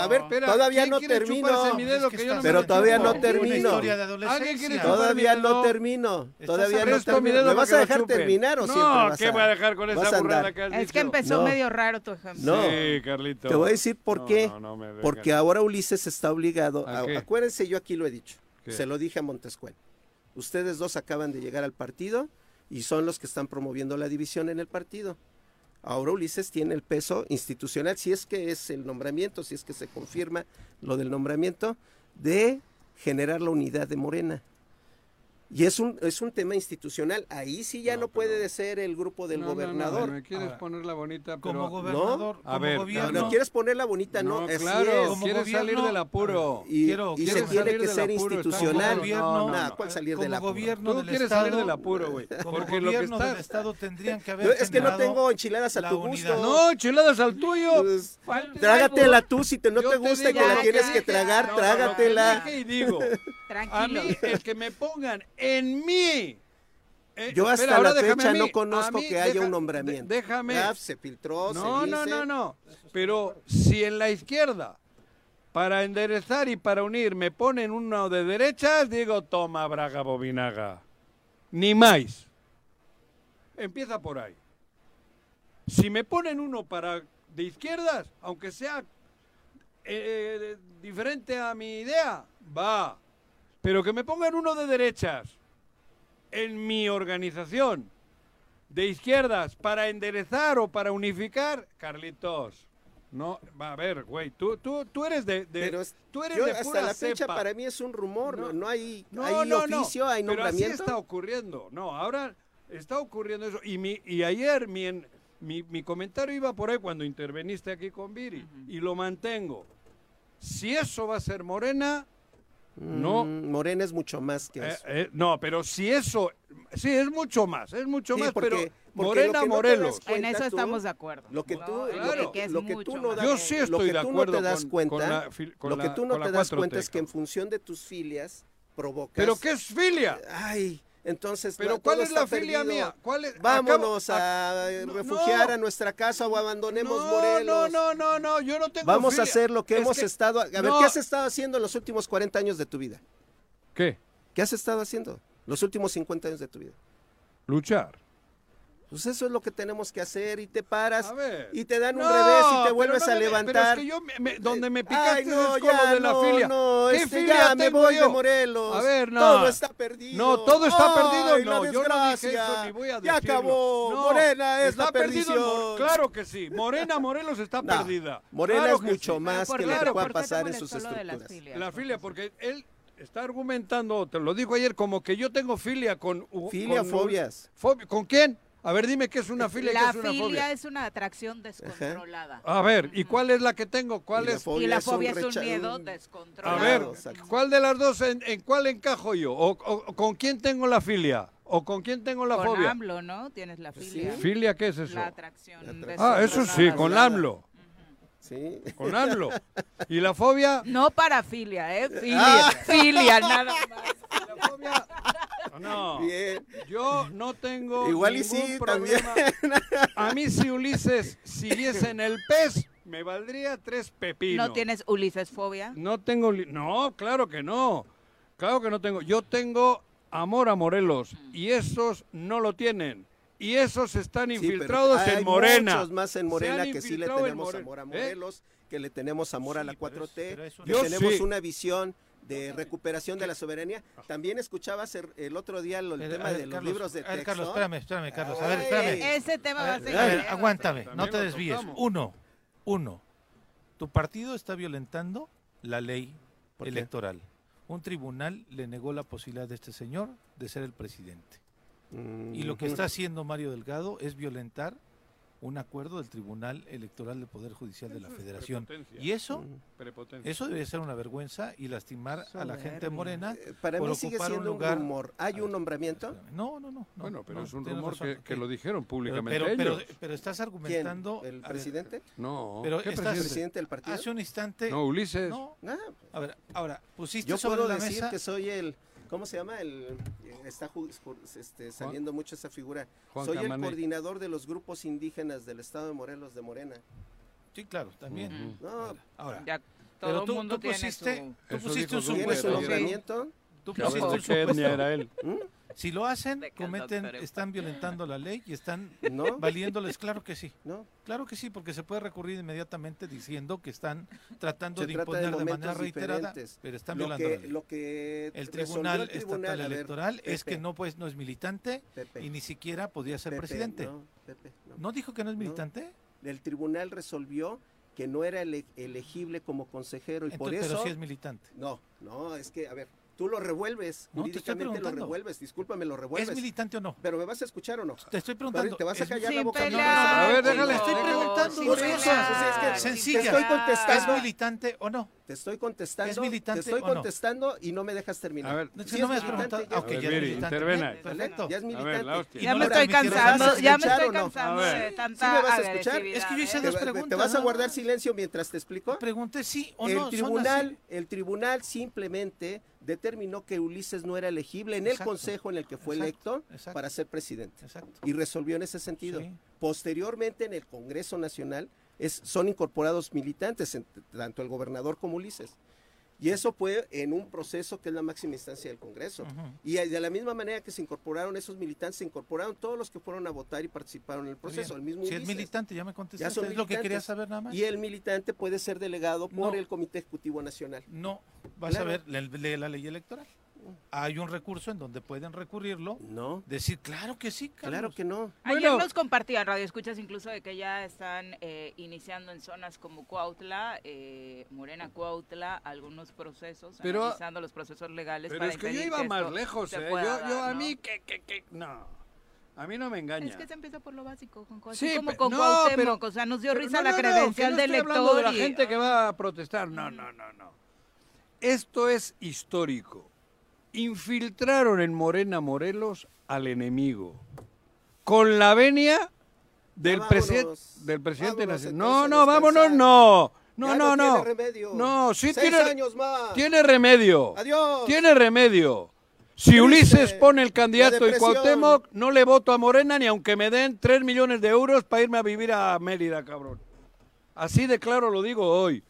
A ver, Espera, todavía ¿quién no termino. Es que no Pero todavía no termino. historia de ¿Alguien quiere adolescencia. chupar Todavía no termino. Todavía no termino. ¿Me vas a dejar terminar o siempre No, vas ¿qué a- voy a dejar con esa burrada andar? que has Es que empezó No. medio raro tu ejemplo. No. Sí, Carlito. Te voy a decir por No, qué. no, no. Porque ahora Ulises está obligado. ¿A a- qué? acuérdense, yo aquí lo he dicho. ¿Qué? Se lo dije a Montescuel. Ustedes dos acaban de llegar al partido y son los que están promoviendo la división en el partido. Ahora Ulises tiene el peso institucional, si es que es el nombramiento, si es que se confirma lo del nombramiento, de generar la unidad de Morena. Y es un, es un tema institucional. Ahí sí ya No, no, puede pero- ser el grupo del No, no, no, gobernador. me quieres Ahora, ponerla bonita, pero... Como gobernador, A como ver, No, gobierno. no, quieres ponerla bonita, no, No, así claro, es. Como quieres gobierno- salir del apuro. Y, Quiero- y quiero se tiene salir que del ser apuro, está institucional. gobierno- no, no, ¿cuál salir del apuro? gobierno Tú quieres Estado, salir del apuro, güey. Porque lo que gobierno del. Estado tendrían que haber No, es que no tengo enchiladas a la tu gusto. No, chiladas al tuyo. Pues, trágatela tú, si te, no te gusta y te la tienes que que tragar, trágatela. y digo, a mí el que me pongan en mí... eh, Yo hasta espera, la fecha no conozco mí, que haya un nombramiento. déjame. Ya se filtró, No, se no, no, no. Pero si en la izquierda, para enderezar y para unir, me ponen uno de derechas, digo, toma, Braga Bobinaga. Ni más. Empieza por ahí. Si me ponen uno para de izquierdas, aunque sea eh, diferente a mi idea, va. Pero que me pongan uno de derechas en mi organización de izquierdas para enderezar o para unificar, Carlitos. No, va a ver, güey, tú, tú, tú eres de, de- Pero es- tú eres yo de hasta pura la fecha cepa. para mí es un rumor, no, No. no hay, No, hay no, no, oficio, hay Pero así nombramiento. está ocurriendo. No, ahora está ocurriendo eso. Y, mi, y ayer mi, en- mi, mi comentario iba por ahí cuando interveniste aquí con Viri. Y lo mantengo. Si eso va a ser Morena, no. Mm, Morena es mucho más que eh, eso. eh, no, pero si eso... Sí, es mucho más, es mucho Sí, más, porque- pero porque Morena, no Morelos. En eso tú, estamos de acuerdo. Lo que tú, no das, Yo sí lo estoy que de tú acuerdo no te das con- cuenta, con la fil- con lo que tú no con la te das 4T, cuenta es que en función de tus filias provocas. ¿Pero qué es filia? Ay, entonces. ¿Pero no, cuál es la filia perdido. mía? ¿Cuál es- Vámonos acabo- a no, refugiar no. a nuestra casa o abandonemos no, Morelos. No, no, no, no, yo no tengo Vamos filia. a hacer lo que Es hemos estado. A ver, no. ¿qué has estado haciendo en los últimos 40 años de tu vida? ¿Qué? ¿Qué has estado haciendo los últimos 50 años de tu vida? Luchar. Pues eso es lo que tenemos que hacer y te paras A y te dan un No, revés y te vuelves no a me- levantar. Pero es que yo, me- me- donde me picaste Ay, no, es con ya, lo de la no, filia. no, ¿Qué este, filia ya me voy de yo? Morelos. A ver, no. Todo está perdido. No, todo está Ay, perdido. No, yo no dije eso ni voy a Ya decirlo. acabó. No, Morena es está la perdido perdición. Claro que sí. Morena Morelos está *laughs* No, perdida. Morena Claro es que mucho sí. más ¿Por que qué? lo que ¿Por pueda qué te pasar en sus de estructuras. La filia, porque él está argumentando, te lo dijo ayer, como que yo tengo filia con... Filia, con- fobias. fobi- ¿Con quién? A ver, dime qué es una filia y La qué es una filia fobia. es una atracción descontrolada. A ver, ¿y cuál es la que tengo? ¿Cuál Y la es? fobia Y la es un fobia es un miedo un- A descontrolado. ver. ¿cuál de las dos, en, en cuál encajo yo? ¿O, o- o con quién tengo la filia? ¿O con quién tengo la Con fobia? AMLO, ¿no? Tienes la filia. ¿Filia qué es eso? La atracción. La atracción. Ah, eso sí, con AMLO. Sí. Con AMLO. *laughs* ¿Y la fobia? No para filia, ¿eh? Filia. Filia, nada *laughs* más. La fobia... No, Bien. yo no tengo Igual y ningún sí, problema. A mí si Ulises siguiese en el pez, me valdría tres pepinos. ¿No tienes Ulises fobia? No tengo... No, claro que no. Claro que no tengo. Yo tengo amor a Morelos y esos no lo tienen. Y esos están Sí, pero infiltrados hay en Morena. muchos más en Morena que sí le tenemos amor a ¿Eh? Morelos, que le tenemos amor a la Sí, pero 4T, es- pero es una- que Yo tenemos sí. una visión de recuperación de la soberanía. También escuchabas el, el otro día lo- el Pero, tema de los Carlos, libros de a ver, texto. Carlos, espérame, espérame, Carlos. A ver, espérame. Ese tema va A seguir. a ver, ¿eh? aguántame, no te desvíes. Uno, uno. Tu partido está violentando la ley electoral. Un tribunal le negó la posibilidad de este señor de ser el presidente. Mm, Y lo que está haciendo Mario Delgado es violentar un acuerdo del Tribunal Electoral del Poder Judicial de la Federación. Y eso, Prepotencia. eso debería ser una vergüenza y lastimar a la gente morena. Eh, Para por mí sigue ocupar siendo un, lugar- rumor. ¿Hay A ver, un nombramiento? No, no, no. no, Bueno, pero no, es un rumor que, lo dijeron Pero, públicamente pero, pero, ellos. pero estás ¿Quién? argumentando. ¿El ver, presidente? No, pero ¿qué estás- ¿El presidente? presidente del partido? Hace un instante. No, Ulises. No, Ah, a ver, ahora, pusiste yo sobre puedo la decir mesa. que soy el... ¿Cómo se llama? El, está este, saliendo mucho esa figura. Juan soy el Camané. coordinador de los grupos indígenas del estado de Morelos de Morena. Sí, claro, también. Ujú. No, Ahora, Ya pero todo tú, el mundo tú tiene pusiste, su... tú pusiste un ¿tiene supuesto. nombramiento? Tú Que a ver pusiste un supuesto. era él. Si lo hacen, cometen, están violentando la ley y están ¿No? valiéndoles, claro que sí. ¿No? Claro que sí, porque se puede recurrir inmediatamente diciendo que están tratando Se de imponer de, manera reiterada, diferentes. pero están Lo violando que, la ley. lo que El tribunal, el tribunal, estatal ver, electoral es que no pues no es militante Pepe, y ni siquiera podía ser Pepe, presidente. no, Pepe, no. ¿No dijo que no es No. militante? El tribunal resolvió que no era ele- elegible como consejero y por Entonces, eso... pero sí es militante. No, no, es que, a ver, tú lo revuelves, No, te estoy jurídicamente lo revuelves, discúlpame, lo revuelves. ¿Es militante o no? Pero me vas a escuchar o no? Te estoy preguntando. ¿Te vas a ¿es- callar la boca? No, A ver, déjale, estoy preguntando dos cosas. Pues es que sencillas. te estoy contestando. ¿Es militante o no? Te estoy contestando, ¿Es militante te estoy o no? contestando y no me dejas terminar. A ver, que no me has preguntado. ya. Ok, A ver, ya es Viri, militante. intervena. Perfecto. Ya es militante. Ya no me estoy cansando, ¿Vas a ya me estoy o cansando de tanta ¿Sí me vas a escuchar? Es que yo hice ¿eh? ¿Te, dos preguntas, te vas a guardar silencio mientras te explico? Pregunté sí o no. el tribunal simplemente determinó que Ulises no era elegible en el consejo en el que fue Exacto, electo exacto. para ser presidente. Exacto. Y resolvió en ese sentido. Sí. Posteriormente en el Congreso Nacional es, son incorporados militantes, tanto el gobernador como Ulises. Y eso fue en un proceso que es la máxima instancia del Congreso. Ujú. Y de la misma manera que se incorporaron esos militantes, se incorporaron todos los que fueron a votar y participaron en el proceso. El mismo Si es Ulises. militante, ya me Ya contestaste. son Es lo que quería saber nada más. Y el militante puede ser delegado por No. el Comité Ejecutivo Nacional. No, vas Claro. a ver, la ley electoral. Hay un recurso en donde pueden recurrirlo. No, Decir, claro que sí, Carlos. claro que no. Ayer Bueno. nos compartían radio escuchas incluso de que ya están eh, iniciando en zonas como Cuautla, eh, Morena Cuautla, algunos procesos, Pero- analizando los procesos legales Pero para es que yo iba más lejos, ¿eh? Yo, pueda yo dar, a ¿no? mí, que, que, que, no. A mí no me engaña. Es que se empieza por lo básico, con Sí, como con no, Cuauhtémoc, pero- o sea, nos dio risa no, la no, credencial no del hablando de lector la y- gente que va a protestar. No, no, no, no. Esto es histórico. Infiltraron en Morena Morelos al enemigo. Con la venia del, presi- del presidente nacional. No, no, vámonos, no. No, Ya no, no. tiene remedio. No, sí Seis tiene, años más. tiene remedio. Adiós. Tiene remedio. Si. Ulises pone el candidato y. Cuauhtémoc, no le voto a Morena ni aunque me den 3 millones de euros para irme a vivir a Mérida, cabrón. Así de claro lo digo hoy.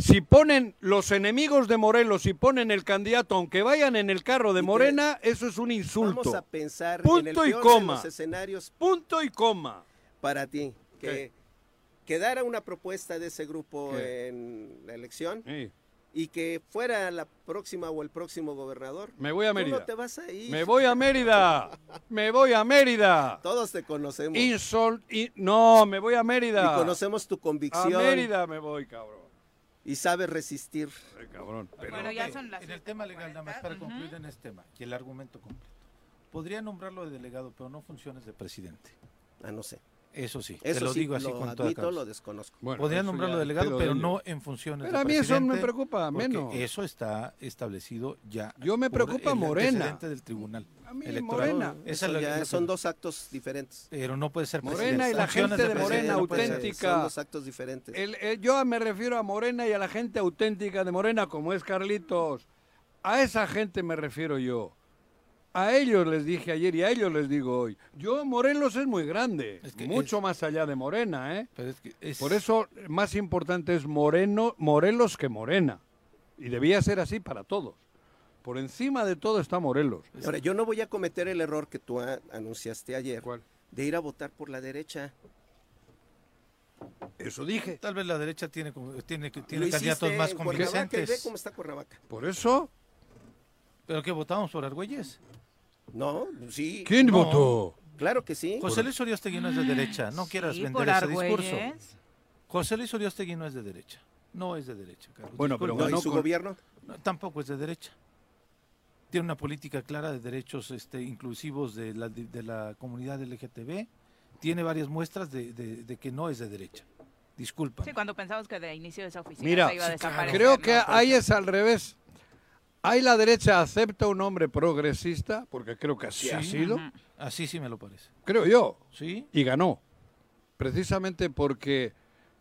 Si ponen los enemigos de Morelos, si ponen el candidato, aunque vayan en el carro de Morena, eso es un insulto. Vamos a pensar Punto en el y peor coma. de los escenarios Punto y coma. para ti. Que quedara una propuesta de ese grupo ¿Qué? en la elección Sí. y que fuera la próxima o el próximo gobernador. Me voy a Tú Mérida. no te vas a ir. Me voy a Mérida. *laughs* Me voy a Mérida. Todos te conocemos. Insol y- no, me voy a Mérida. Y conocemos tu A convicción. Mérida me voy, cabrón. Y sabes resistir. Ay, cabrón. Pero- Bueno, ya son las En el tema legal, nada más para concluir en este tema, y el argumento completo. Podría nombrarlo de delegado, pero no funciones de presidente. Ah, no sé. Eso sí, Eso te lo sí, digo así lo con toda admito, causa. lo desconozco. Bueno, Podría nombrarlo ya delegado, pero no en funciones Pero de a mí eso no me preocupa, menos. Eso está establecido ya. Yo me preocupa el Morena. antecedente del tribunal A mí electoral. Morena. Esa es ya son dos actos diferentes. Pero no puede ser Morena presidente. y la gente de Morena no puede ser. auténtica. Son dos actos diferentes. El- el- yo me refiero a Morena y a la gente auténtica de Morena, como es Carlitos. A esa gente me refiero yo. A ellos les dije ayer y a ellos les digo hoy. Yo, Morelos es muy grande, Es que mucho más allá de Morena, ¿eh? Pero es que es- Por eso, más importante es Moreno, Morelos que Morena. Y debía ser así para todos. Por encima de todo está Morelos. Ahora, yo no voy a cometer el error que tú anunciaste ayer ¿Cuál? de ir a votar por la derecha. Eso dije. Tal vez la derecha tiene, como- tiene, tiene candidatos más y ve convincentes. cómo está Cuernavaca. Por eso, Pero que votamos por Argüelles. No, sí. ¿quién No. votó? Claro que sí. José Luis Uriostegui no es de derecha. No quieras Sí, vender ese discurso. Argüelles. José Luis Uriostegui no es de derecha. No es de derecha, Carlos. Bueno, pero. No, ¿y su con- gobierno? No, tampoco es de derecha. Tiene una política clara de derechos este, inclusivos de la, de la comunidad LGTB. Tiene varias muestras de, de- de que no es de derecha. Disculpa. Sí, cuando pensamos que de inicio de esa oficina Mira, se iba a desaparecer. creo que ahí es al revés. Ahí la derecha acepta un hombre progresista, porque creo que así ha sido. Así sí me lo parece. creo yo, ¿Sí? y ganó. Precisamente porque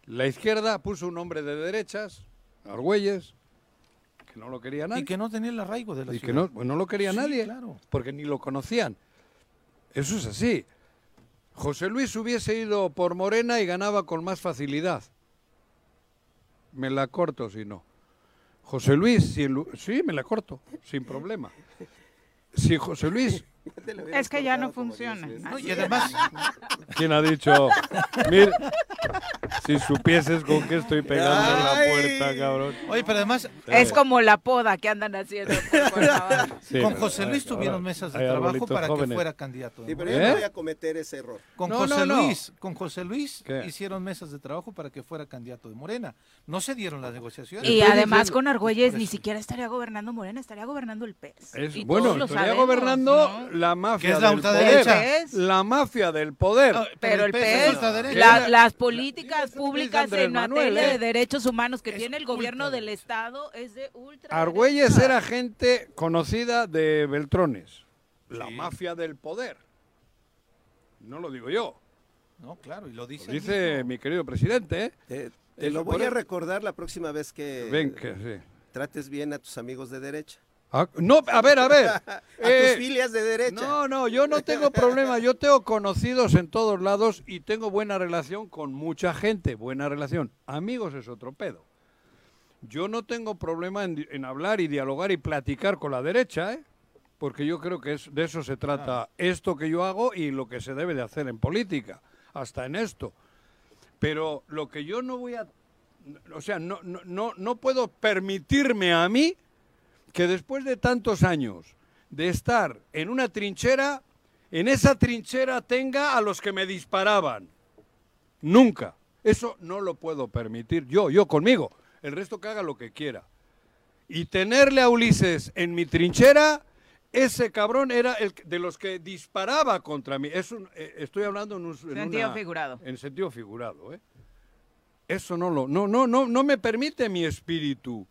la izquierda puso un hombre de derechas, Argüelles, que no lo quería nadie. Y que no tenía el arraigo de la y que no, pues no lo quería Sí, nadie, claro. porque ni lo conocían. Eso es así. José Luis hubiese ido por Morena y ganaba con más facilidad. Me la corto si no. José Luis, si sí, me la corto, sin problema. Si José Luis, Es que ya no funciona. No, y además, ¿quién ha dicho? Mir, si supieses con qué estoy pegando en la puerta, cabrón. oye, pero además, Es como la poda que andan haciendo. Sí, con José Luis hay- tuvieron mesas de trabajo para que fuera candidato. de Sí, pero yo ¿Eh? no voy a cometer ese error. Con No, José no, no. Luis, con José Luis ¿Qué? hicieron mesas de trabajo para que fuera candidato de Morena. No se dieron las negociaciones. Y además con Argüelles ni siquiera estaría gobernando Morena, estaría gobernando el PES. Es, Y bueno, estaría sabemos, gobernando ¿no? La mafia Que es la del poder. La mafia del poder. No, Pero el PES es la- las políticas públicas en Manuel, materia ¿eh? de derechos humanos que Es tiene el gobierno del. Estado es de ultra. Argüelles era gente conocida de Beltrones. La Sí. mafia del poder. No lo digo yo. No, claro, y lo dice. Lo dice mismo. mi querido presidente. ¿eh? Te, lo voy a recordar la próxima vez que Ven que sí. trates bien a tus amigos de derecha. Ah, no, a ver, a ver. *laughs* A Eh, tus filias de derecha. No, no, yo no tengo problema. Yo tengo conocidos en todos lados y tengo buena relación con mucha gente. Buena relación. Amigos es otro pedo. Yo no tengo problema en, hablar y dialogar y platicar con la derecha, ¿eh? Porque yo creo que es, de eso se trata esto que yo hago y lo que se debe de hacer en política, hasta en esto. Pero lo que yo no voy a... O sea, no, no, no, no puedo permitirme a mí que después de tantos años de estar en una trinchera, en esa trinchera tenga a los que me disparaban. Nunca. Eso no lo puedo permitir yo, yo conmigo. El resto que haga lo que quiera. Y tenerle a Ulises en mi trinchera, ese cabrón era el de los que disparaba contra mí. Es un- eh, estoy hablando en un en Sentido una- figurado. En sentido figurado, ¿eh? Eso no lo, no, no, no, no me permite mi espíritu.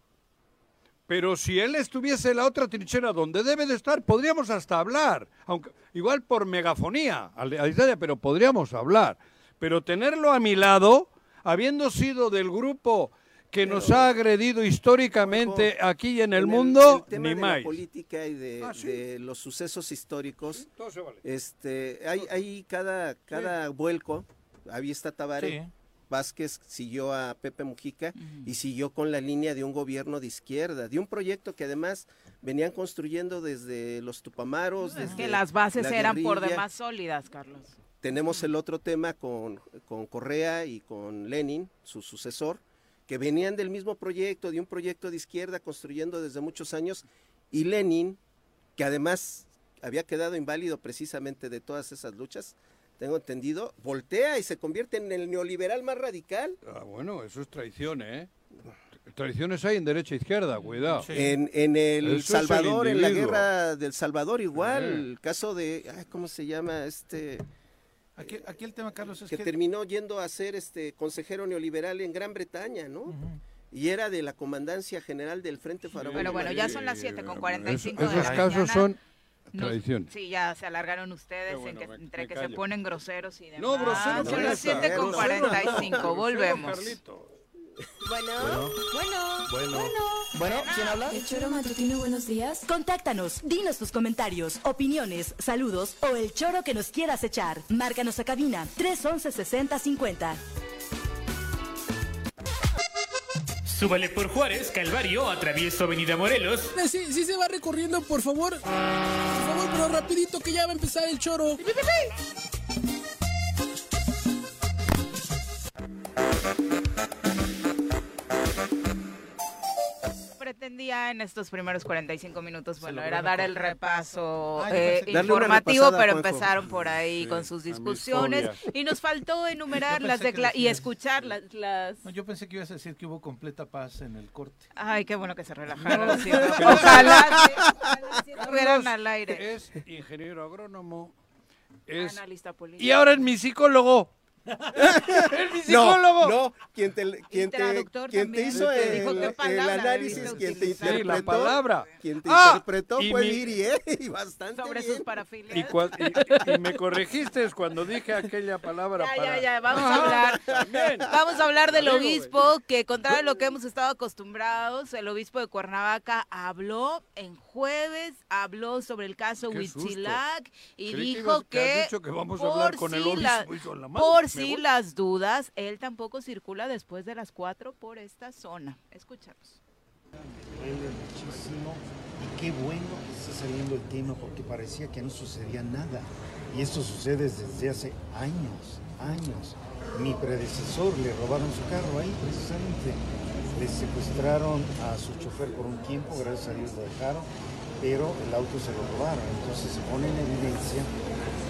Pero si él estuviese en la otra trinchera donde debe de estar, podríamos hasta hablar. Aunque, igual por megafonía, a distancia, pero podríamos hablar. Pero tenerlo a mi lado, habiendo sido del grupo que nos ha agredido históricamente aquí y en el En mundo, el tema ni de más. la política y de, Ah, sí. de los sucesos históricos, Todo se vale. este, hay, hay cada, cada vuelco, ahí está Tabaré, Sí. Vázquez siguió a Pepe Mujica y siguió con la línea de un gobierno de izquierda, de un proyecto que además venían construyendo desde los Tupamaros. Es desde que las bases la eran por demás sólidas, Carlos. Tenemos el otro tema con, con Correa y con Lenin, su sucesor, que venían del mismo proyecto, de un proyecto de izquierda construyendo desde muchos años, y Lenin, que además había quedado inválido precisamente de todas esas luchas, tengo entendido, voltea y se convierte en el neoliberal más radical. Ah, bueno, eso es traición, ¿eh? Traiciones hay en derecha e izquierda, cuidado. En, en el Eso es el Salvador, en la guerra del Salvador igual, Eh. el caso de, ay, ¿cómo se llama? Este, Aquí, aquí el tema, Carlos, es que que... terminó yendo a ser este consejero neoliberal en Gran Bretaña, ¿no? Y era de la comandancia general del Frente Faraón. Bueno, bueno, ya son las 7 con 45 Esos de la casos mañana. son Traición. Sí, ya se alargaron ustedes Qué bueno, en que- me- entre me que se ponen groseros y demás. No, grosero Son las es. 7 con Grosero no. 45, Grosero, volvemos. Carlito. Bueno, bueno, bueno. Bueno, ¿quién habla? El choro matutino, buenos días. Contáctanos, dinos tus comentarios, opiniones, saludos o el choro que nos quieras echar. Márcanos a cabina 311 6050. Súbale por Juárez, Calvario, atravieso Avenida Morelos. Sí, sí se va recorriendo, por favor. Por pero rapidito que ya va a empezar el choro. Pretendía en estos primeros 45 minutos, bueno, era dar el repaso eh, informativo, pero empezaron por ahí Sí, con sus discusiones y nos faltó enumerar las y escuchar las, las... No, yo pensé que ibas a decir que hubo completa paz en el corte. Ay, qué bueno que se relajaron. *laughs* No. sí. Ojalá, sí, ojalá sí estuvieran al aire. Es ingeniero agrónomo. Es... Analista político. Y ahora es mi psicólogo. *laughs* es mi No, psicólogo. no, quien te, quien te, traductor quien te también. hizo el, dijo el palabra análisis, quien te interpretó, Sí, la palabra. quien te Ah, interpretó y fue mi- Viri, ¿eh? *laughs* Y bastante Sobre bien. sus parafilias. Y, cuan- y- y me corregiste cuando dije aquella palabra Ya, para... ya, ya, vamos Ah, a hablar. también. Vamos a hablar del Amigo, obispo, que contrario a lo que hemos estado acostumbrados, el obispo de Cuernavaca habló en jueves, habló sobre el caso. Huitzilac y Creí dijo que que, que vamos a por hablar con el si la- obispo y con la madre. por Me si voy. las dudas, él tampoco circula después de las 4 por esta zona. Escuchamos. duele muchísimo y qué bueno que está saliendo el tema porque parecía que no sucedía nada y esto sucede desde hace años, años. Mi predecesor le robaron su carro ahí precisamente, le secuestraron a su chofer por un tiempo, gracias a Dios lo dejaron, pero el auto se lo robaron, entonces se pone en evidencia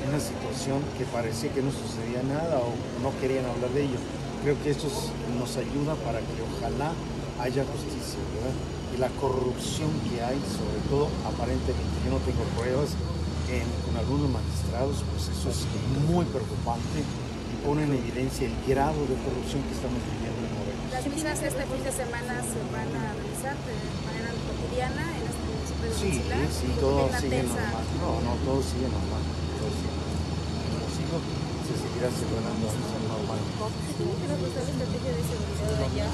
una situación que parecía que no sucedía nada o no querían hablar de ello. Creo que esto nos ayuda para que ojalá haya justicia, ¿verdad? Y la corrupción que hay, sobre todo aparentemente, yo no tengo pruebas, en- con algunos magistrados, pues eso es muy preocupante y pone en evidencia el grado de corrupción que estamos viviendo en Morelos. Las misas este fin de semana se van a realizar de manera cotidiana en este Sí, sí, ¿Qué todo sigue normal. No, no, todo sigue normal. Todo sigue normal. Como sigo, se seguirá celebrando normal. ¿Tiene que ver con la estrategia de seguridad allá?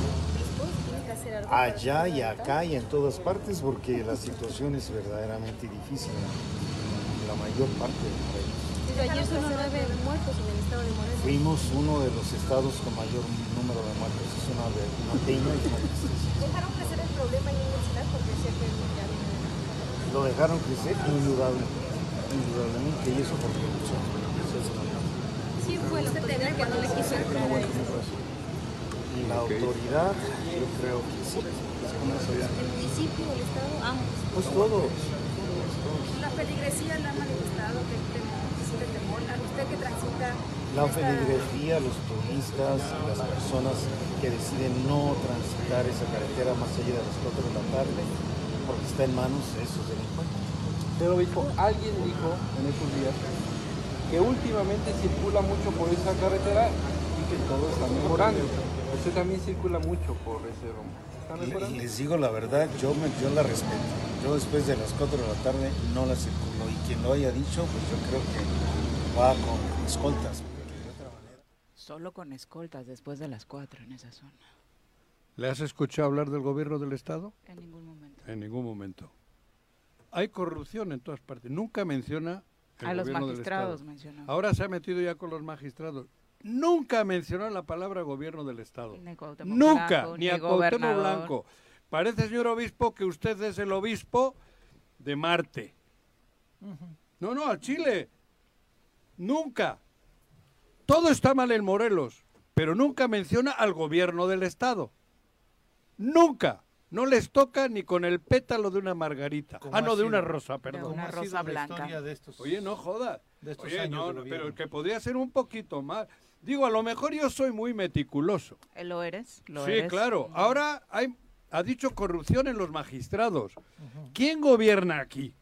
Allá y acá y en todas partes porque la situación es verdaderamente difícil en la mayor parte de Morelos. Pero ayer son nueve muertos en el estado de Morelos. Fuimos uno de los estados con mayor número de muertos. Es una, una pena y *laughs* una tristeza. Dejaron crecer el problema en Huitzilac porque decía que ya viene Lo dejaron crecer indudable, indudablemente y eso porque mucho. Eso es una pena. ¿Quién fue autoridad que no le quiso entrar a eso? La autoridad, yo creo que sí. ¿El municipio, el estado? Ambos. Pues todos. La feligresía la ha manifestado que tem- que siente temor. A usted que transita La feligresía, los turistas, las personas que deciden no transitar esa carretera más allá de las 4 de la tarde, porque está en manos de esos delincuentes. Pero obispo, alguien dijo en estos días que últimamente circula mucho por esa carretera y que todo está mejorando. Usted también circula mucho por ese rumbo. ¿Está mejorando? Y les digo la verdad, yo, me, yo la respeto. Yo después de las 4 de la tarde no la circulo y quien lo haya dicho, pues yo creo que va con escoltas. Solo con escoltas después de las 4 en esa zona. ¿Le has escuchado hablar del gobierno del Estado? En ningún momento. En ningún momento. Hay corrupción en todas partes. Nunca menciona el A los magistrados mencionaba. Ahora se ha metido ya con los magistrados. nunca mencionó la palabra gobierno del Estado. Ni Nunca, Blanco, ni ni a Cuauhtémoc. Blanco. Parece, señor obispo, que usted es el obispo de Marte. No, no, al Chile. Nunca. Todo está mal en Morelos, pero nunca menciona al gobierno del Estado. Nunca. No les toca ni con el pétalo de una margarita. ¿Cómo Ah, no, de una rosa, ¿Cómo perdón. ha sido rosa la blanca. de estos- Oye, no jodas. de estos Oye, años no, de no, pero que podría ser un poquito más. Digo, a lo mejor yo soy muy meticuloso. ¿Eh, ¿Lo eres? ¿Lo sí, eres? claro. Ahora hay, ha dicho corrupción en los magistrados. ¿Quién gobierna aquí?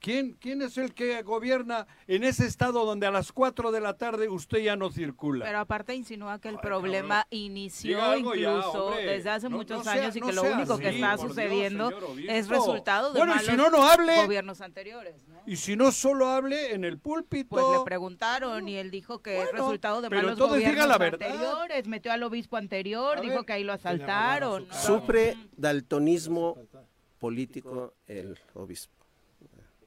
¿Quién, ¿Quién es el que gobierna en ese estado donde a las 4 de la tarde usted ya no circula? Pero aparte insinúa que el problema inició ya, incluso hombre. desde hace No- muchos no sea- años y no que lo único que está Dios, sucediendo es resultado de Bueno, y malos si no, no hable. gobiernos anteriores. ¿no? Y si no solo hable en el púlpito. Pues le preguntaron y él dijo que es Bueno, resultado de pero malos entonces diga gobiernos la verdad. anteriores. Metió al obispo anterior, A dijo ver. que ahí lo asaltaron. ¿no? Sufre daltonismo político el obispo.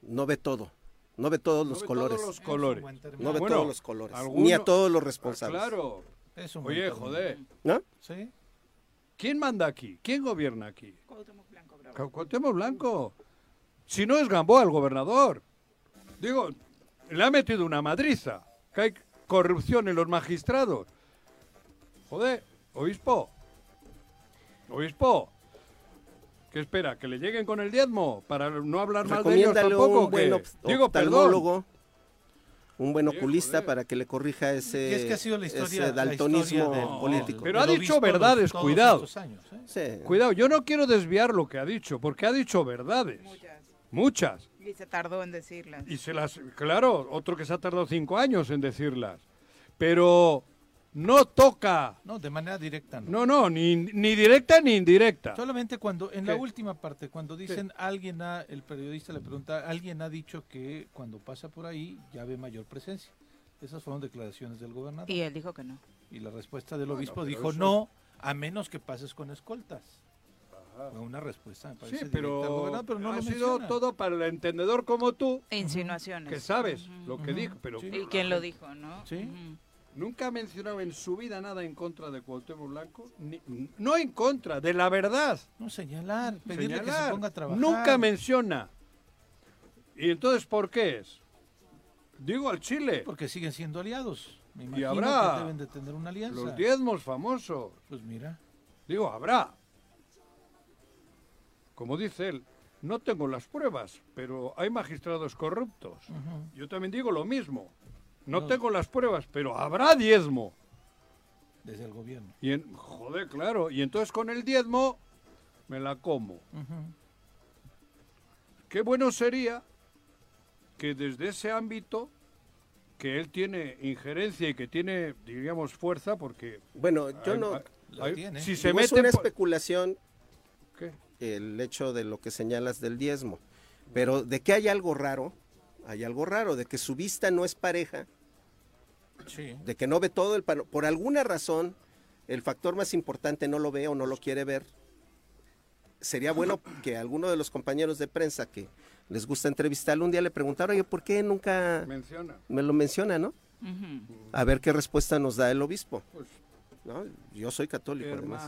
No ve todo. No ve todos los ve colores. todos los colores. No ve Bueno, todos los colores. alguno- Ni a todos los Ah, responsables. claro. Es un Oye, joder. ¿No? Sí. ¿Quién manda aquí? ¿Quién gobierna aquí? Cu- Cuauhtémoc Blanco. Si no es Gamboa el gobernador. Digo, le ha metido una madriza. Que hay corrupción en los magistrados. Joder, obispo. Obispo. ¿Qué espera? ¿Que le lleguen con el diezmo? Para no hablar mal de ellos tampoco. un buen Digo, perdón. un buen oculista joder. para que le corrija ese, Y es que ha sido la historia- ese la daltonismo historia del- político. Pero ha dicho verdades, todos cuidado. años, ¿eh? Sí. Cuidado, yo no quiero desviar lo que ha dicho, porque ha dicho verdades. Muchas. Y se tardó en decirlas. Y se las, claro, otro que se ha tardado cinco años en decirlas. Pero no toca. No, de manera directa no. No, no, ni, ni directa ni indirecta. Solamente cuando, en la última parte, cuando dicen alguien ha, el periodista le pregunta, alguien ha dicho que cuando pasa por ahí ya ve mayor presencia. Esas fueron declaraciones del gobernador. Y él dijo que no. Y la respuesta del obispo dijo eso- no, a menos que pases con escoltas. Fue una respuesta, me parece Sí, al pero, gobernador, pero no ha lo sido menciona. todo para el entendedor como tú, Insinuaciones. que sabes lo que dijo. Pero ¿Y quién lo dijo, no? Sí. Nunca ha mencionado en su vida nada en contra de Cuauhtémoc Blanco. ni- no en contra, de la verdad. No, señalar, pedirle que se ponga a trabajar. Nunca menciona. ¿Y entonces por qué es? Digo al Chile. Porque siguen siendo aliados. Me Y imagino habrá que deben de tener una alianza. Los diezmos famosos. Pues mira. Digo, habrá. Como dice él, no tengo las pruebas, pero hay magistrados corruptos. Yo también digo lo mismo. No, No. tengo las pruebas, pero habrá diezmo. Desde el gobierno. Y en, joder, claro. Y entonces con el diezmo me la como. Qué bueno sería que desde ese ámbito, que él tiene injerencia y que tiene, diríamos, fuerza, porque... Bueno, yo hay- no... hay- La hay- tiene. si se Digo, es mete una especulación ¿Qué? el hecho de lo que señalas del diezmo. Pero de que hay algo raro, hay algo raro, de que su vista no es pareja, Sí. de que no ve todo el pano- Por alguna razón, el factor más importante no lo ve o no lo quiere ver. Sería bueno que alguno de los compañeros de prensa que les gusta entrevistarlo un día le preguntara, oye, ¿por qué nunca Menciona. me lo menciona, no? A ver qué respuesta nos da el obispo. Pues, ¿no? Yo soy católico, además.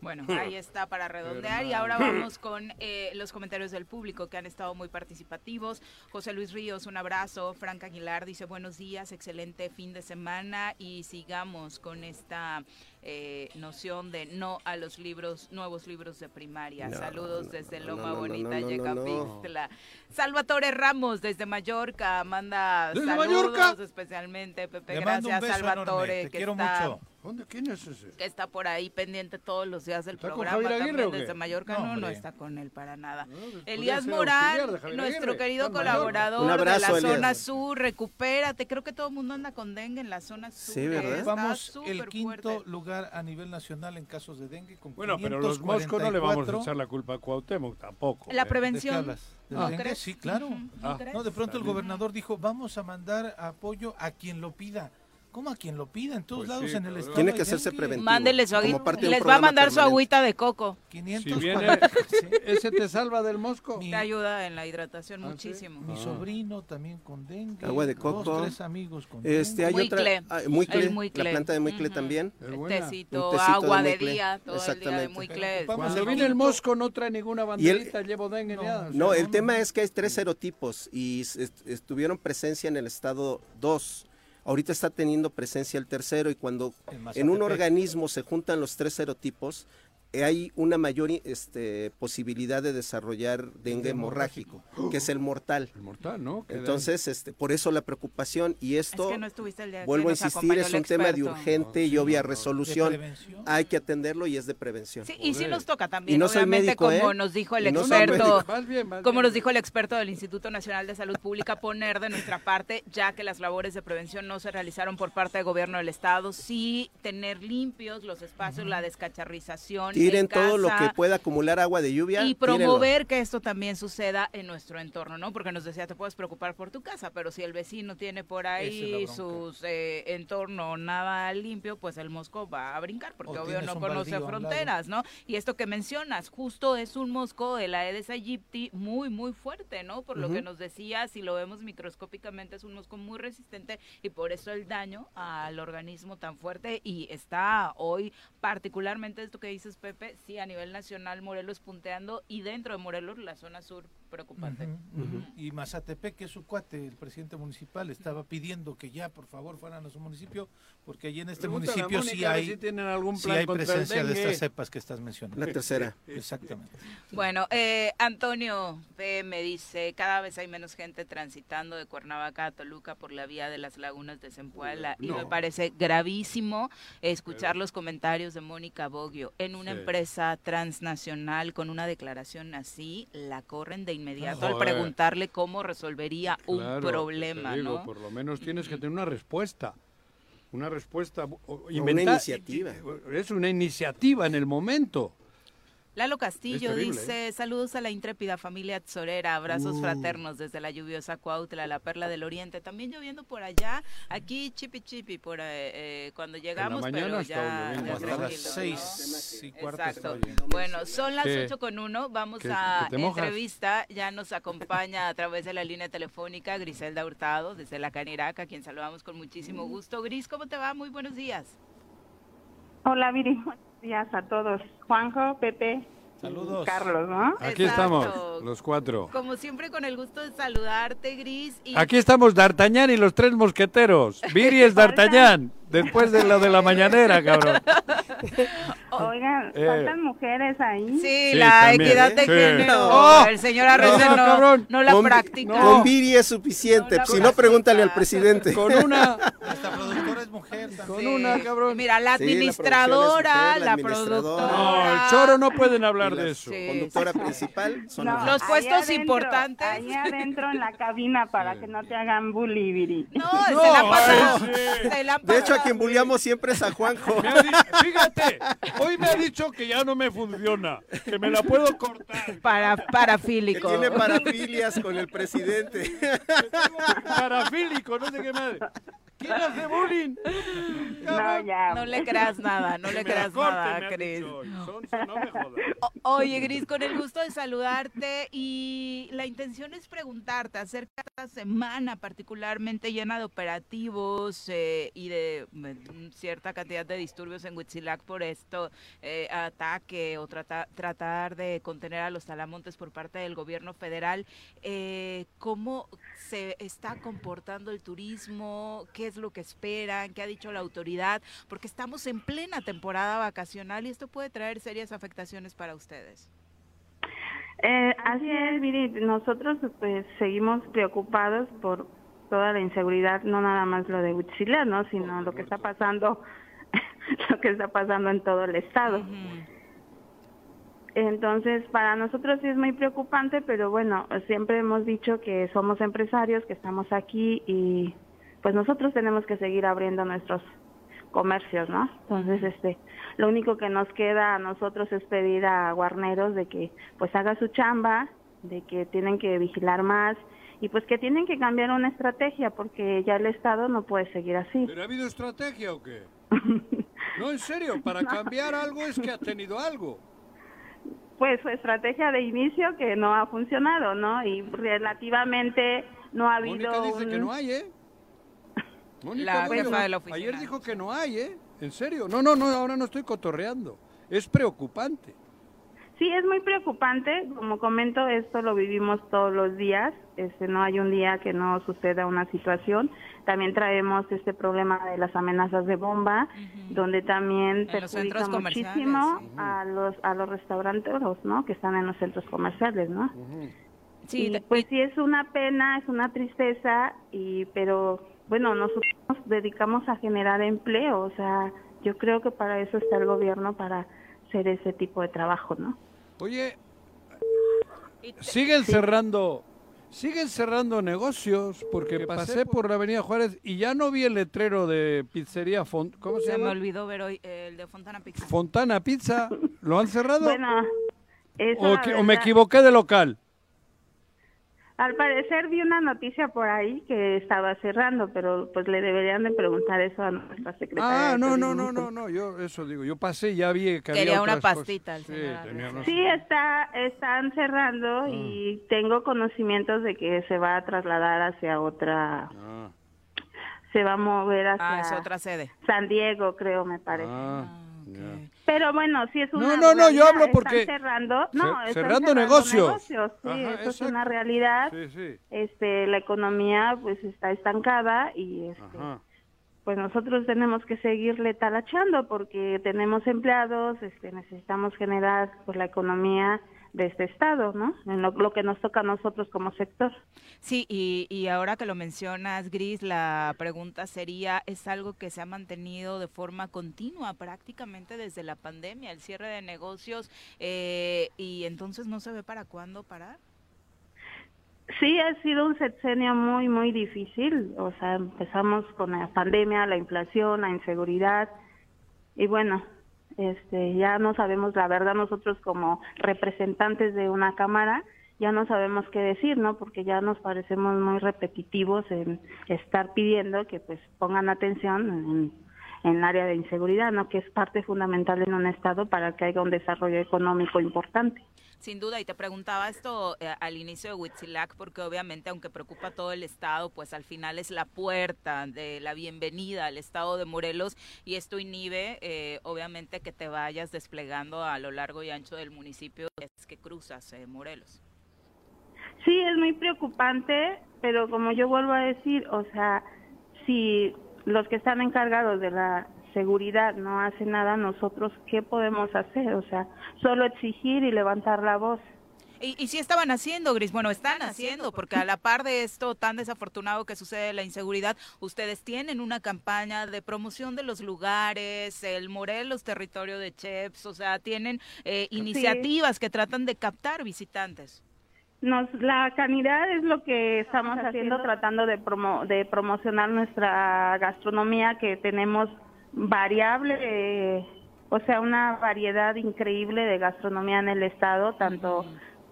Bueno, ahí está para redondear y ahora vamos con eh, los comentarios del público que han estado muy participativos. José Luis Ríos, un abrazo. Frank Aguilar dice buenos días, excelente fin de semana y sigamos con esta eh, noción de no a los libros, nuevos libros de primaria. No, Saludos no, desde Loma no, no, Bonita, no, no, no, Yecapixtla. Salvatore Ramos desde Mallorca manda ¿Desde saludos Mallorca? especialmente Pepe. Le mando un Gracias beso Salvatore enorme, te que quiero está mucho. ¿Dónde? ¿Quién es ese? que está por ahí pendiente todos los días del ¿Está con programa Javier Aguirre qué? desde Mallorca. No, No, está con él para nada. No, pues Elías Morán, nuestro Aguirre. querido colaborador abrazo, de la Elías. zona sur, recupérate. Creo que todo el mundo anda con dengue en la zona sur. Sí, que ¿verdad? Vamos el quinto fuerte. lugar a nivel nacional en casos de dengue con Bueno, pero los moscos no le vamos a 544. echar la culpa a Cuauhtémoc tampoco. La ¿eh? ¿De qué prevención. ¿De ¿No dengue? crees? Sí, claro. Ujú, ¿no Ah. No, de pronto el gobernador dijo, vamos a mandar apoyo a quien lo pida. ¿Cómo a quien lo pida? En todos Pues lados sí, en el estado. Tiene que hacerse dengue. preventivo. Mándele su agüita. Les va a mandar su agüita de coco. 500 Si viene, para- *laughs* ese te salva del mosco. Te ayuda en la hidratación ¿Ah, sí? muchísimo. Mi sobrino también con dengue. Agua de Dos, coco. tres amigos con Este, hay Muy otra, cle. ah, El la planta de muy cle Ujú. también. Buena. Tecito, Un tecito agua de día, todo el día de Exactamente. muy cle. Cuando viene el mosco no trae ninguna Y el- banderita, llevo dengue nada. No, el tema es que hay tres serotipos y estuvieron presencia en el estado 2. Ahorita está teniendo presencia el tercero y cuando En un organismo se juntan los tres serotipos, hay una mayor este, posibilidad de desarrollar dengue hemorrágico, que es el mortal. El mortal, ¿no? Entonces, este, por eso la preocupación y esto, Es que no estuviste el día vuelvo a insistir, es un tema de urgente y obvia resolución. Hay que atenderlo y es de prevención. Sí, y sí nos toca Y también, no soy obviamente, médico, como ¿eh? nos dijo el Y experto. Vas bien, vas como bien. nos dijo el experto del Instituto Nacional de Salud Pública, poner de nuestra parte, ya que las labores de prevención no se realizaron por parte del gobierno del estado, sí tener limpios los espacios, la descacharrización, Tiren en todo lo que pueda acumular agua de lluvia. y tírenlo. promover que esto también suceda en nuestro entorno, ¿no? Porque nos decía, te puedes preocupar por tu casa, pero si el vecino tiene por es ahí sus eh, entorno nada limpio, pues el mosco va a brincar, porque O obvio no conoce baldío fronteras, ¿no? Y esto que mencionas, justo es un mosco de la Aedes aegypti muy, muy fuerte, ¿no? Por lo que nos decía, si lo vemos microscópicamente, es un mosco muy resistente y por eso el daño al organismo tan fuerte y está hoy particularmente esto que dices, Pepe, sí, a nivel nacional Morelos punteando y dentro de Morelos la zona sur preocupante. Ujú, ujú. Y Mazatepec, que es su cuate, el presidente municipal, estaba pidiendo que ya, por favor, fueran a su municipio, porque allí en este municipio sí Mónica hay, si tienen algún sí plan hay contra el presencia de estas cepas que estás mencionando. La tercera. Exactamente. Bueno, eh, Antonio P. me dice, cada vez hay menos gente transitando de Cuernavaca a Toluca por la vía de las lagunas de Zempoala y me No. parece gravísimo escuchar los comentarios de Mónica Boggio. En una Sí. empresa transnacional con una declaración así, la corren de inmediato al preguntarle cómo resolvería un problema, te digo, ¿no? Por lo menos tienes que tener una respuesta. Una respuesta una iniciativa. Es una iniciativa en el momento. Lalo Castillo terrible, dice, saludos a la intrépida familia Tzorera, abrazos Uh. fraternos desde la lluviosa Cuautla, la perla del oriente. También lloviendo por allá, aquí chipi chipi por eh, eh, cuando llegamos, mañana pero ya, lloviendo ya Hasta las tranquilo, ¿no? seis y cuarto Exacto. Bueno, son las ¿Qué? 8 con uno. Vamos ¿Qué- a entrevista. Ya nos acompaña a través de la línea telefónica Griselda Hurtado desde la Caniraca, a quien saludamos con muchísimo gusto. Gris, ¿cómo te va? Muy buenos días. Hola, Viri. Buenos días a todos. Juanjo, Pepe, Saludos. Carlos, ¿no? Aquí Exacto. estamos, los cuatro. Como siempre, con el gusto de saludarte, Gris. Y Aquí estamos D'Artagnan y los tres mosqueteros. Viri es D'Artagnan, después de lo de la mañanera, cabrón. *laughs* Oigan, Eh. faltan mujeres ahí. Sí, Sí, la también, equidad ¿eh? de Sí. género. No. el señor Arrece No, no, cabrón. no la Con- practica. Con Viri es suficiente. No la si no, pregúntale al presidente. Con una, Esta productora es mujer también. con Sí. una, cabrón. Mira, la Sí, la administradora, producción es mujer, la la, administradora. productora. No, el choro no pueden hablar la de eso. Sí. Conductora principal son. Los puestos adentro, importantes. Ahí adentro en la cabina para que no te hagan bully, Viri. No, No, se la sí. se la De hecho, a quien bulleamos siempre es a Juanjo. Fíjate, hoy me ha dicho que ya no me funciona, que me la puedo cortar. Para, Que parafílico. tiene parafilias con el presidente. *laughs* Parafílico, no sé qué madre. ¿Quién hace bullying? *laughs* No, ya. No le creas nada, no le creas nada, Cris. no me jodas. O- Oye, Gris, con el gusto de saludarte y la intención es preguntarte acerca de esta semana particularmente llena de operativos eh, y de mm, cierta cantidad de disturbios en Huitzilac por esto, eh, ataque o trata- tratar de contener a los talamontes por parte del gobierno federal. Eh, ¿Cómo se está comportando el turismo? ¿Qué es lo que esperan? ¿Qué ha dicho la autoridad? Porque estamos en plena temporada vacacional y esto puede traer serias afectaciones para ustedes. Eh, así es, Viri. Nosotros pues seguimos preocupados por toda la inseguridad, no nada más lo de Huitzilac, ¿no? Sino lo que está pasando, *laughs* lo que está pasando en todo el estado. Entonces, para nosotros sí es muy preocupante, pero bueno, siempre hemos dicho que somos empresarios, que estamos aquí y pues nosotros tenemos que seguir abriendo nuestros comercios, ¿no? Entonces, este, lo único que nos queda a nosotros es pedir a Guarneros de que pues haga su chamba, de que tienen que vigilar más y pues que tienen que cambiar una estrategia porque ya el Estado no puede seguir así. ¿Pero ha habido estrategia o qué? *laughs* no, en serio, para cambiar algo es que ha tenido algo. Pues su estrategia de inicio que no ha funcionado, ¿no? Y relativamente no ha habido Mónica dice que no hay, ¿eh? Mónica La no, jefa no. de la oficina. Ayer dijo que no hay, ¿eh? En serio. No, no, no, ahora no estoy cotorreando. Es preocupante. Sí, es muy preocupante. Como comento, esto lo vivimos todos los días. Este, no hay un día que no suceda una situación. También traemos este problema de las amenazas de bomba, donde también perjudica muchísimo a los a los restauranteros, ¿no? Que están en los centros comerciales, ¿no? Sí, Y, de- pues sí es una pena, es una tristeza, y pero bueno, nosotros nos dedicamos a generar empleo, o sea, yo creo que para eso está el gobierno para hacer ese tipo de trabajo, ¿no? Oye, siguen cerrando, siguen cerrando negocios porque pasé por la Avenida Juárez y ya no vi el letrero de pizzería Font, ¿cómo se, Se me llama? olvidó ver hoy eh, el de Fontana Pizza. Fontana Pizza. ¿Lo han cerrado? Bueno, eso o, me equivoqué de local. Al parecer vi una noticia por ahí que estaba cerrando, pero pues le deberían de preguntar eso a nuestra secretaria. Ah, no, no, no, no, no, yo eso digo, yo pasé y ya vi que Quería había una otras pastita el señor Sí, tenía unos- Sí, está, están cerrando y tengo conocimientos de que se va a trasladar hacia otra, Ah, se va a mover Ah, hacia es otra sede. San Diego, creo, me parece. ah, ya. Pero bueno, sí es No, una no, no, yo realidad, hablo están porque- cerrando, no, Ce- están cerrando negocios. negocios, Sí, Ajá, eso es una realidad. Sí, sí. Este, la economía pues está estancada y este, Ajá. pues nosotros tenemos que seguirle talachando porque tenemos empleados, este, necesitamos generar pues la economía de este estado, ¿no? En lo, lo que nos toca a nosotros como sector. Sí, y, y ahora que lo mencionas, Gris, la pregunta sería, ¿es algo que se ha mantenido de forma continua prácticamente desde la pandemia, el cierre de negocios, eh, y entonces no se ve para cuándo parar? Sí, ha sido un sexenio muy, muy difícil. O sea, empezamos con la pandemia, la inflación, la inseguridad. Y bueno, este, ya no sabemos la verdad nosotros como representantes de una cámara, ya no sabemos qué decir, ¿no? Porque ya nos parecemos muy repetitivos en estar pidiendo que pues pongan atención en, en el área de inseguridad, ¿no? Que es parte fundamental en un estado para que haya un desarrollo económico importante. Sin duda, y te preguntaba esto eh, al inicio de Huitzilac, porque obviamente, aunque preocupa a todo el Estado, pues al final es la puerta de la bienvenida al Estado de Morelos, y esto inhibe, eh, obviamente, que te vayas desplegando a lo largo y ancho del municipio es que cruzas eh, Morelos. Sí, es muy preocupante, pero como yo vuelvo a decir, o sea, si los que están encargados de la seguridad no hacen nada, nosotros, ¿qué podemos hacer? O sea, solo exigir y levantar la voz. Y, y sí estaban haciendo, Gris, bueno, están haciendo, porque a la par de esto tan desafortunado que sucede de la inseguridad, ustedes tienen una campaña de promoción de los lugares, el Morelos territorio de Cheps, o sea, tienen eh, iniciativas que tratan de captar visitantes. Nos, la canidad es lo que estamos haciendo, tratando de, promo, de promocionar nuestra gastronomía, que tenemos variable, eh, o sea, una variedad increíble de gastronomía en el estado, tanto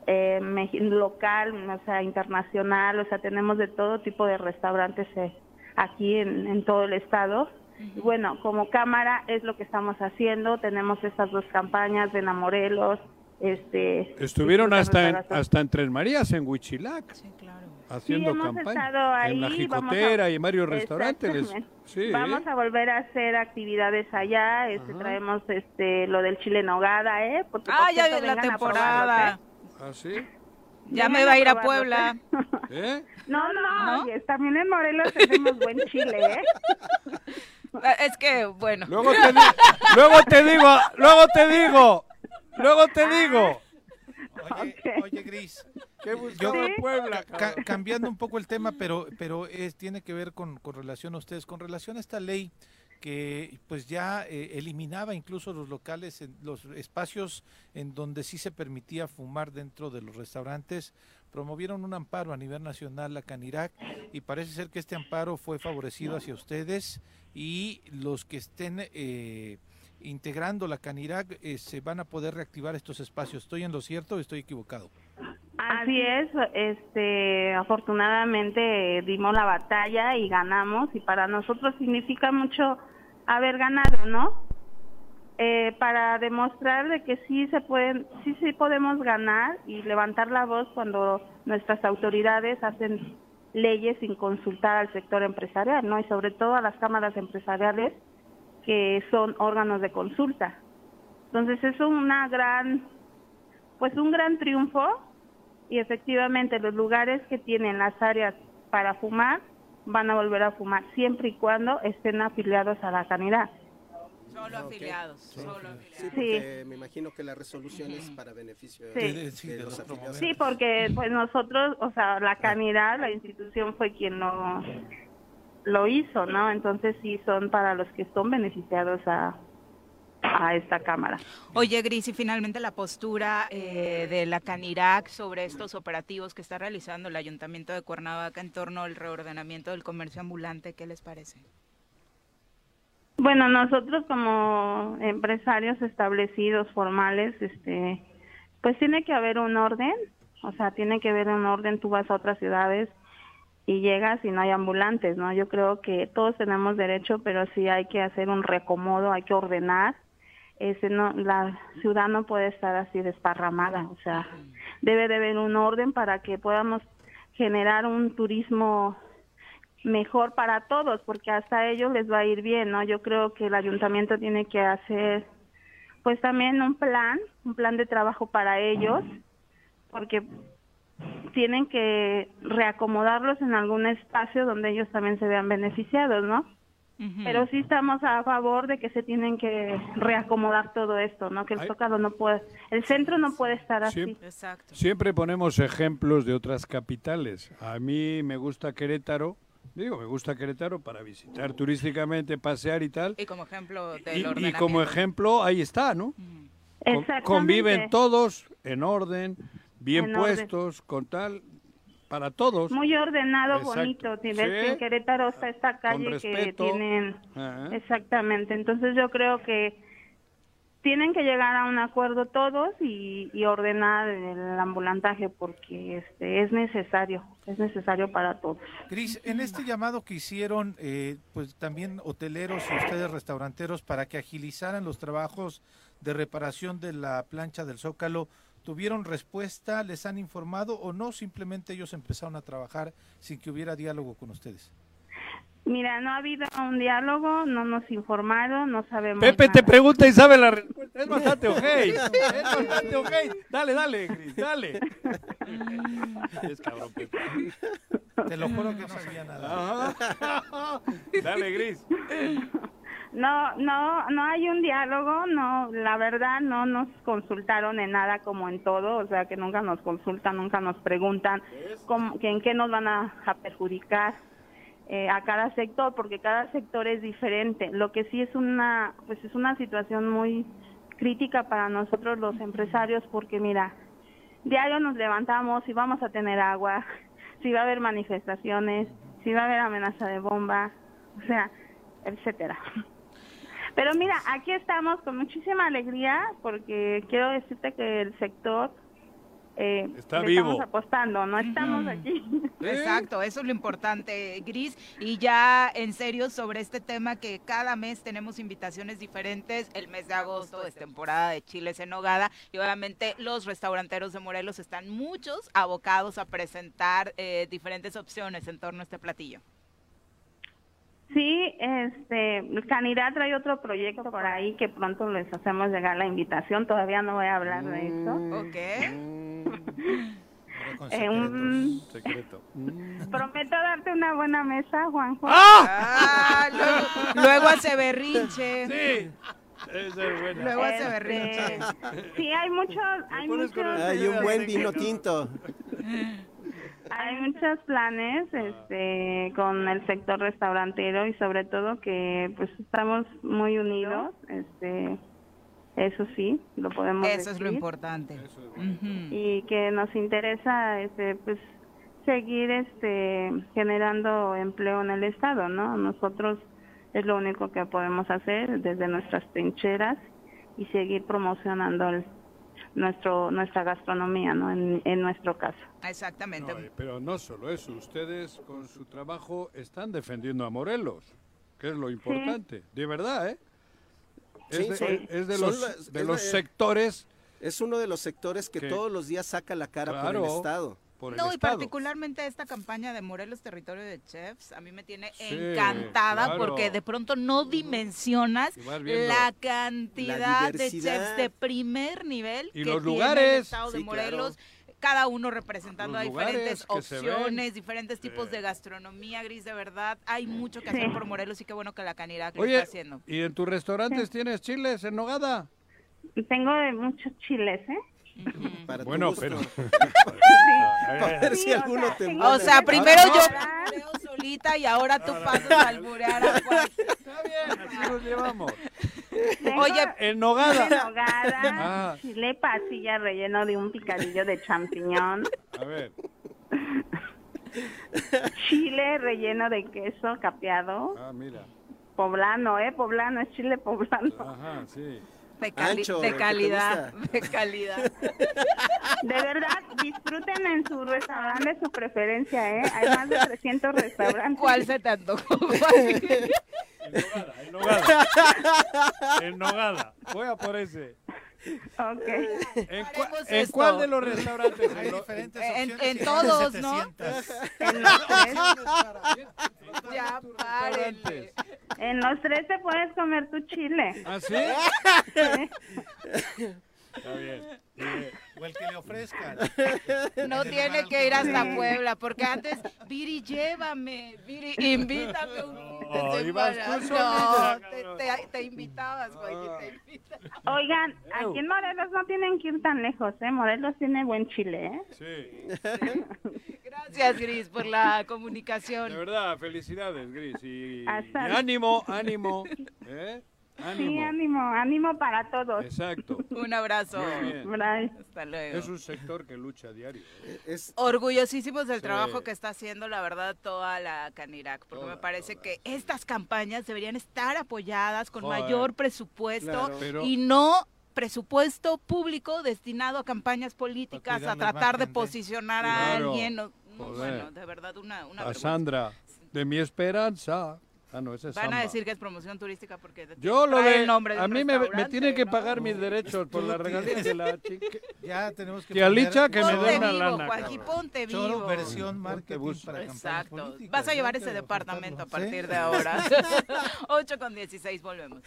eh, local, o sea, internacional, o sea, tenemos de todo tipo de restaurantes eh, aquí en, en todo el estado. Y bueno, como cámara es lo que estamos haciendo, tenemos estas dos campañas de Namorelos, este... Estuvieron hasta en, hasta en Tres Marías, en Huichilac. Haciendo Sí, hemos campaña. estado ahí, en la vamos a- Jicotera y en varios restaurantes. Sí. Vamos a volver a hacer actividades allá, este, traemos este lo del chile en nogada, ¿eh? Porque, por Ah, ya cierto, de la temporada. ¿eh? ¿Ah, sí? Ya me va a ir a Puebla. ¿Eh? *laughs* No, no, oye, también en Morelos tenemos buen chile, ¿eh? Ah, Es que, bueno. Luego te, di- luego te digo, luego te digo, luego te digo. Oye, oye, Gris. ¿Qué buscaba Yo- Puebla, ca- cambiando un poco el tema, *laughs* pero, pero es, tiene que ver con, con relación a ustedes, con relación a esta ley que pues ya eh, eliminaba incluso los locales, en, los espacios en donde sí se permitía fumar dentro de los restaurantes, promovieron un amparo a nivel nacional, la Canirac, y parece ser que este amparo fue favorecido hacia ustedes y los que estén eh, integrando la Canirac eh, se van a poder reactivar estos espacios. ¿Estoy en lo cierto o estoy equivocado? Así es, este, afortunadamente dimos la batalla y ganamos y para nosotros significa mucho haber ganado, ¿no? Eh, para demostrar de que sí se pueden, sí sí podemos ganar y levantar la voz cuando nuestras autoridades hacen leyes sin consultar al sector empresarial, ¿no? Y sobre todo a las cámaras empresariales que son órganos de consulta. Entonces es una gran, pues un gran triunfo y efectivamente los lugares que tienen las áreas para fumar van a volver a fumar siempre y cuando estén afiliados a la sanidad. Solo afiliados. Solo afiliados. Sí, porque me imagino que la resolución es para beneficio de, Sí. de los afiliados. Sí, porque pues nosotros, o sea, la canidad, la institución fue quien lo, lo hizo, ¿no? Entonces sí son para los que son beneficiados a, a esta Cámara. Oye, Gris, y finalmente la postura eh, de la Canirac sobre estos operativos que está realizando el Ayuntamiento de Cuernavaca en torno al reordenamiento del comercio ambulante, ¿qué les parece? Bueno, nosotros como empresarios establecidos, formales, este, pues tiene que haber un orden, o sea, tiene que haber un orden, tú vas a otras ciudades y llegas y no hay ambulantes, ¿no? Yo creo que todos tenemos derecho, pero sí hay que hacer un reacomodo, hay que ordenar. Ese no, la ciudad no puede estar así desparramada, o sea, debe de haber un orden para que podamos generar un turismo mejor para todos, porque hasta ellos les va a ir bien, ¿no? Yo creo que el ayuntamiento tiene que hacer, pues también un plan, un plan de trabajo para ellos, porque tienen que reacomodarlos en algún espacio donde ellos también se vean beneficiados, ¿no? Pero sí estamos a favor de que se tienen que reacomodar todo esto, ¿no? Que el Ay. Zócalo no puede, el centro no puede estar así. Siempre- Siempre ponemos ejemplos de otras capitales. A mí me gusta Querétaro, digo, me gusta Querétaro para visitar turísticamente, pasear y tal. Y como ejemplo del Y, y como ejemplo, ahí está, ¿no? Exactamente. Conviven todos en orden, bien En orden. puestos, con tal, para todos. Muy ordenado, Exacto. bonito. Si ves Sí. que en Querétaro está esta calle que tienen... Ajá. Exactamente. Entonces yo creo que tienen que llegar a un acuerdo todos y, y ordenar el ambulantaje porque este es necesario, es necesario para todos. Cris, en este llamado que hicieron, eh, pues también hoteleros y ustedes restauranteros para que agilizaran los trabajos de reparación de la plancha del Zócalo, ¿tuvieron respuesta? ¿Les han informado o no? Simplemente ellos empezaron a trabajar sin que hubiera diálogo con ustedes. Mira, no ha habido un diálogo, no nos informaron, no sabemos. Pepe te pregunta y sabe la respuesta. Es bastante ojey. Es bastante ojey. Dale, dale, Cris, dale. Es cabrón, Pepe. Te lo juro que no sabía nada. Ajá. Dale, Gris. No, no, no hay un diálogo, no, la verdad no nos consultaron en nada como en todo, o sea que nunca nos consultan, nunca nos preguntan cómo- que en qué nos van a, a perjudicar eh, a cada sector, porque cada sector es diferente. Lo que sí es una, pues es una situación muy crítica para nosotros los empresarios, porque mira, diario nos levantamos y vamos a tener agua, *laughs* si va a haber manifestaciones, si va a haber amenaza de bomba, o sea, etcétera. Pero mira, aquí estamos con muchísima alegría porque quiero decirte que el sector eh, Está vivo. estamos apostando, no estamos aquí. *laughs* Exacto, eso es lo importante, Gris. Y ya en serio sobre este tema que cada mes tenemos invitaciones diferentes. El mes de agosto es temporada de chiles en nogada y obviamente los restauranteros de Morelos están muchos abocados a presentar eh, diferentes opciones en torno a este platillo. Sí, este, Canidad trae otro proyecto por ahí que pronto les hacemos llegar la invitación. Todavía no voy a hablar de eso. Ok. *laughs* Eh, un- Secreto. prometo darte una buena mesa, Juanjo. Ah, luego, *laughs* luego hace berrinche. Sí. Esa es buena. Luego hace Este, berrinche. Sí, hay muchos, hay muchos, Hay un buen vino tinto. *laughs* hay muchos planes, este, con el sector restaurantero y sobre todo que, pues, estamos muy unidos, este, eso sí, lo podemos Eso es lo importante. Y que nos interesa este pues seguir este generando empleo en el estado no nosotros es lo único que podemos hacer desde nuestras trincheras y seguir promocionando el- nuestro nuestra gastronomía, ¿no? En, en nuestro caso. Exactamente. No, eh, pero no solo eso, ustedes con su trabajo están defendiendo a Morelos, que es lo importante, de verdad, ¿eh? Es Sí, de, sí. es de Son los, de es los la- sectores Es uno de los sectores que Que- todos los días saca la cara por Claro. el Estado. Por el No, y particularmente esta campaña de Morelos Territorio de Chefs, a mí me tiene Sí, encantada claro. porque de pronto no dimensionas la cantidad de chefs de primer nivel Y que los tiene lugares. el estado de Morelos. Cada uno representando a diferentes opciones, diferentes tipos de gastronomía, Gris, de verdad. Hay mucho que hacer Sí. por Morelos y qué bueno que la Canirac lo Oye, está haciendo. ¿y en tus restaurantes tienes chiles en nogada? Tengo de muchos chiles, ¿eh? Para tu Bueno, gusto. pero... *laughs* Para ver si alguno sea, te. O sea, primero yo veo solita y ahora tú pasas a alburear a Juan. Está bien, así nos llevamos. Tengo Oye, En chile nogada. en nogada, *laughs* Ah. chile pasilla relleno de un picadillo de champiñón, A ver, chile relleno de queso capeado, ah, mira. poblano, ¿eh? Poblano, es chile poblano. Ajá, sí. De, cali- Ancho, de calidad, de calidad. De verdad, disfruten en su restaurante de su preferencia, ¿eh? Hay más de 300 restaurantes. ¿Cuál se te antojó? En nogada. En nogada. Voy a por ese. Ok. ¿En, cua- en cuál de los restaurantes? Hay En diferentes En- opciones en y todos, ¿no? 700. En los *laughs* tres, ya, párenle. en los tres te puedes comer tu chile. ¿Ah, sí? *laughs* Está bien. O el que le ofrezcan. No tiene que ir hasta Puebla, porque antes, Viri, llévame, Viri, invítame un de No, ibas semana. tú No, solita, te, te- te invitabas, Joaquín, te invitaba. Oigan, aquí en Morelos no tienen que ir tan lejos, ¿eh? Morelos tiene buen chile, ¿eh? Sí. *laughs* Gracias, Gris, por la De comunicación. verdad, felicidades, Gris. Y, y ánimo, ánimo. ¿eh? Sí, Ánimo. ánimo, para todos. Exacto. *laughs* Un abrazo. Bye. Hasta luego. Es un sector que lucha a diario. ¿eh? Es, Orgullosísimos del Sí. trabajo que está haciendo, la verdad, toda la Canirac, porque me Toda, parece toda. que estas campañas deberían estar apoyadas con Joder. mayor presupuesto Claro. Pero- y no presupuesto público destinado a campañas políticas, a tratar de gente. posicionar a Claro. alguien. no- bueno, de verdad, una, una A vergüenza. Sandra, de mi esperanza. Ah, no, ese es Van a decir que es promoción turística porque de- Yo lo de... el nombre de A mí me, me tienen que ¿no? pagar mis derechos por la tienes- regalía de la *laughs* chica. Ya tenemos que Licha, que me Ponte dé una vivo, lana, Joaquín, cabrón. ponte vivo. Choro versión marketing para Exacto. políticas, Vas a llevar ese departamento a partir *laughs* Sí. de ahora. 8 con 16, volvemos.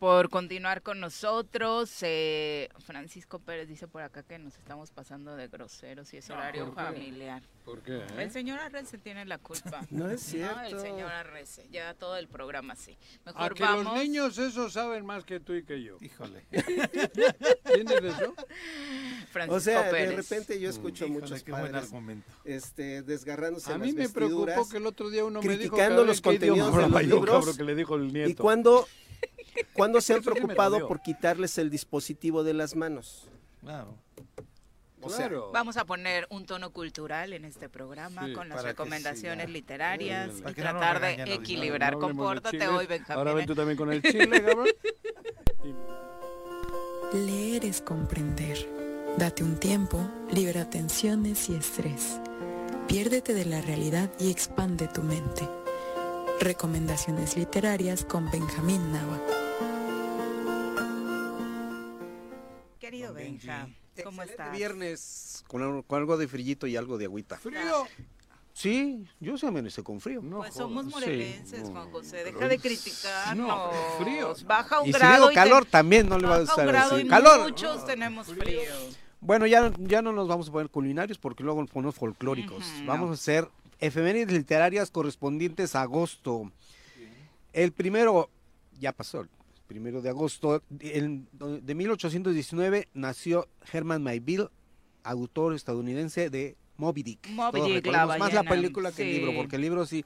Por continuar con nosotros. Eh, Francisco Pérez dice por acá que nos estamos pasando de groseros y es horario familiar. ¿Por qué? eh? El señor Arrece tiene la culpa. *laughs* No es el cierto. señor Arrece. Ya todo el programa así. Mejor A que vamos. los niños eso saben más que tú y que yo. Híjole. *laughs* ¿Entiendes eso? Francisco o sea, de repente yo escucho Híjole, muchos qué buen padres argumento. este, desgarrándose A las mí me preocupó que el otro día uno me dijo criticando que los ¿qué idioma contenidos de hablaba los yo, libros, cabrón, que le dijo el nieto. ¿Y cuándo, cuándo se *laughs* han preocupado por quitarles el dispositivo de las manos? Claro. O sea, Claro. Vamos a poner un tono cultural en este programa Sí. con las recomendaciones literarias y no tratar de equilibrar. No Compórtate hoy, Benjamín. Ahora ven ¿eh? tú también con el *laughs* chile, cabrón. *laughs* Leer es comprender. Date un tiempo, libera tensiones y estrés. Piérdete de la realidad y expande tu mente. Recomendaciones literarias con Benjamín Nava. Querido. Benja, ¿cómo Excelente estás? viernes con, al- con algo de frillito y algo de agüita. Frío. Sí, yo se amanecí con frío. No Pues somos morelenses, Sí, Juan. José. Deja de criticarnos. No, frío. Baja un Y si grado digo y calor, te- también no le va a baja gustar un grado así. y ¡Calor! muchos tenemos frío. Bueno, ya, ya no nos vamos a poner culinarios porque luego nos ponemos folclóricos. Vamos no. a hacer efemérides literarias correspondientes a agosto. El primero, ya pasó, el primero de agosto, el- de 1819 nació Herman Melville, autor estadounidense de Moby Dick. Moby Todos Dick, la recordamos más la película que el libro, porque el libro sí,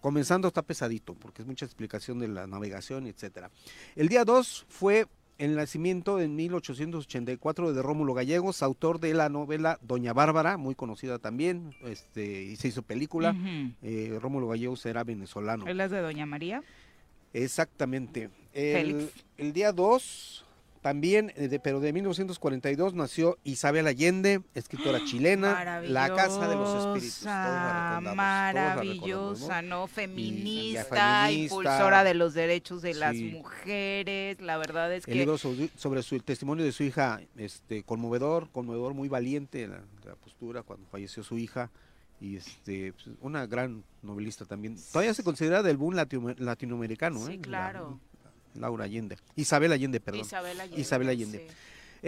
comenzando está pesadito, porque es mucha explicación de la navegación, etcétera. El día 2 fue el nacimiento en 1884 de Rómulo Gallegos, autor de la novela Doña Bárbara, muy conocida también, este, y se hizo película. Eh, Rómulo Gallegos era venezolano. ¿Es de Doña María? Exactamente. El, Félix. el día 2, también, eh, de- pero de 1942, nació Isabel Allende, escritora chilena, La Casa de los Espíritus. todos la Maravillosa, ¿no? Y Feminista, impulsora de los derechos de las Sí. mujeres. La verdad es El que libro sobre, sobre su el testimonio de su hija, este, conmovedor, conmovedor, muy valiente la, la postura cuando falleció su hija y este, pues, una gran novelista también. Todavía se considera del boom latino- latinoamericano, Sí, ¿eh? La- claro. Laura Allende, Isabel Allende, perdón. Isabel Allende, Isabel Allende. sí.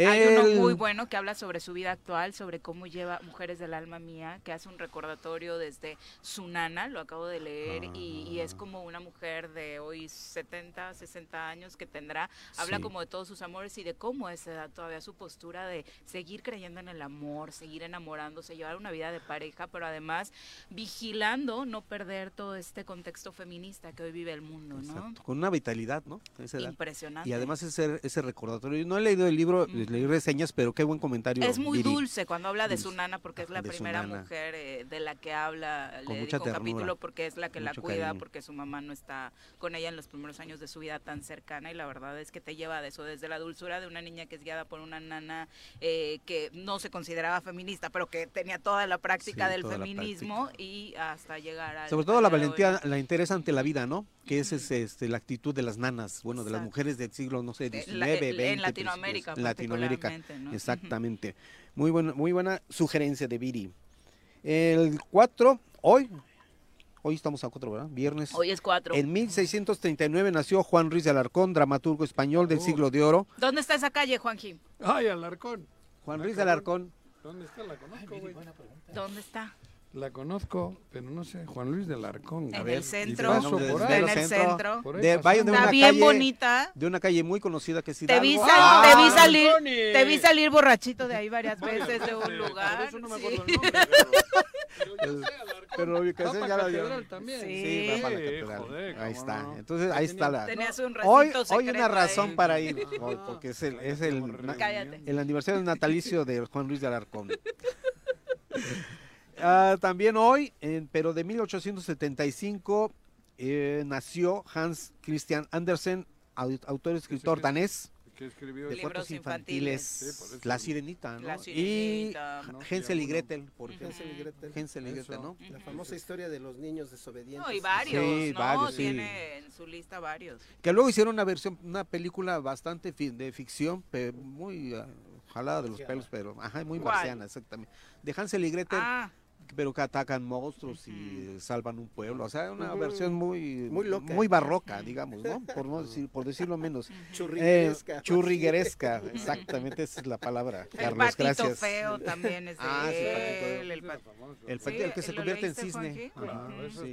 Hay uno muy bueno que habla sobre su vida actual, sobre cómo lleva Mujeres del Alma Mía, que hace un recordatorio desde su nana, lo acabo de leer, y, y es Ah. como una mujer de hoy 70, 60 años que tendrá, habla Sí. como de todos sus amores y de cómo esa edad todavía su postura de seguir creyendo en el amor, seguir enamorándose, llevar una vida de pareja, pero además vigilando no perder todo este contexto feminista que hoy vive el mundo, ¿no? Con una vitalidad, ¿no? Impresionante. Y además ese, ese recordatorio. Yo no he leído el libro, leí reseñas, pero qué buen comentario. Es muy Viri. dulce cuando habla de su nana porque es la de primera mujer eh, de la que habla, Con le dedico un capítulo porque es la que la cuida cariño. porque su mamá no está con ella en los primeros años de su vida tan cercana y la verdad es que te lleva de eso, desde la dulzura de una niña que es guiada por una nana eh, que no se consideraba feminista pero que tenía toda la práctica Sí, del feminismo y hasta llegar a... Sobre todo la valentía, la interés ante la vida, ¿no? Que esa es este, la actitud de las nanas, bueno, de las mujeres del siglo, no sé, En 19, la- en- en 20. Latinoamérica, principios. Latinoamérica, particularmente, ¿no? exactamente. Muy, buena, muy buena sugerencia de Viri. El 4, hoy, hoy estamos a 4, ¿verdad? Viernes. Hoy es 4. En 1639 nació Juan Ruiz de Alarcón, dramaturgo español del siglo de oro. ¿Dónde está esa calle, Juanji? Ay, Alarcón. Juan Ruiz de Alarcón. ¿Dónde está? La conozco, güey. ¿Dónde está? La conozco, pero no sé, Juan Luis del Arcón. En el centro, en el centro. De, una bien calle, bonita. De una calle muy conocida que es Te vi, Hidalgo. sal- ¡Ah! te vi salir, Tony! te vi salir borrachito de ahí varias veces de un lugar. Por eso no me sí. acuerdo el nombre, *laughs* pero... Pero la ubicación ya la dio. catedral también. Sí, Sí. va para la Sí, catedral. joder, ahí está. no. Entonces ahí está la. Tenías un Hoy, hoy una razón ahí. para ir, *laughs* hoy, porque es el, es el, Cállate. el aniversario natalicio de Juan Luis de Alarcón. *laughs* Ah, también hoy, en- pero de 1875, eh, nació Hans Christian Andersen, au- autor y escritor danés Que escribió de cuentos infantiles. Sí, La. Sirenita, ¿no? La y Sirenita. No, Hansel y Gretel, por Hansel y. Gretel. Hansel y Gretel. ¿no? La famosa historia de los niños desobedientes. No, y varios, Sí, ¿no? varios, sí. Tiene en su lista varios. Que luego hicieron una versión, una película bastante fi- de ficción, pe- muy ah, jalada de los pelos, pero ajá, muy marciana, exactamente. De Hansel y Gretel, Ah, pero que atacan monstruos y salvan un pueblo. O sea, una versión muy, Muy loca. muy barroca, digamos, ¿no? Por, no decir, por decirlo menos. Churrigueresca. *laughs* Eh, churrigueresca, *laughs* exactamente, esa es la palabra. el Carlos, patito gracias. feo también es de *laughs* Ah, sí, él. Patito. el pat- El, Sí, patito, el que se ¿lo convierte en cisne. Eso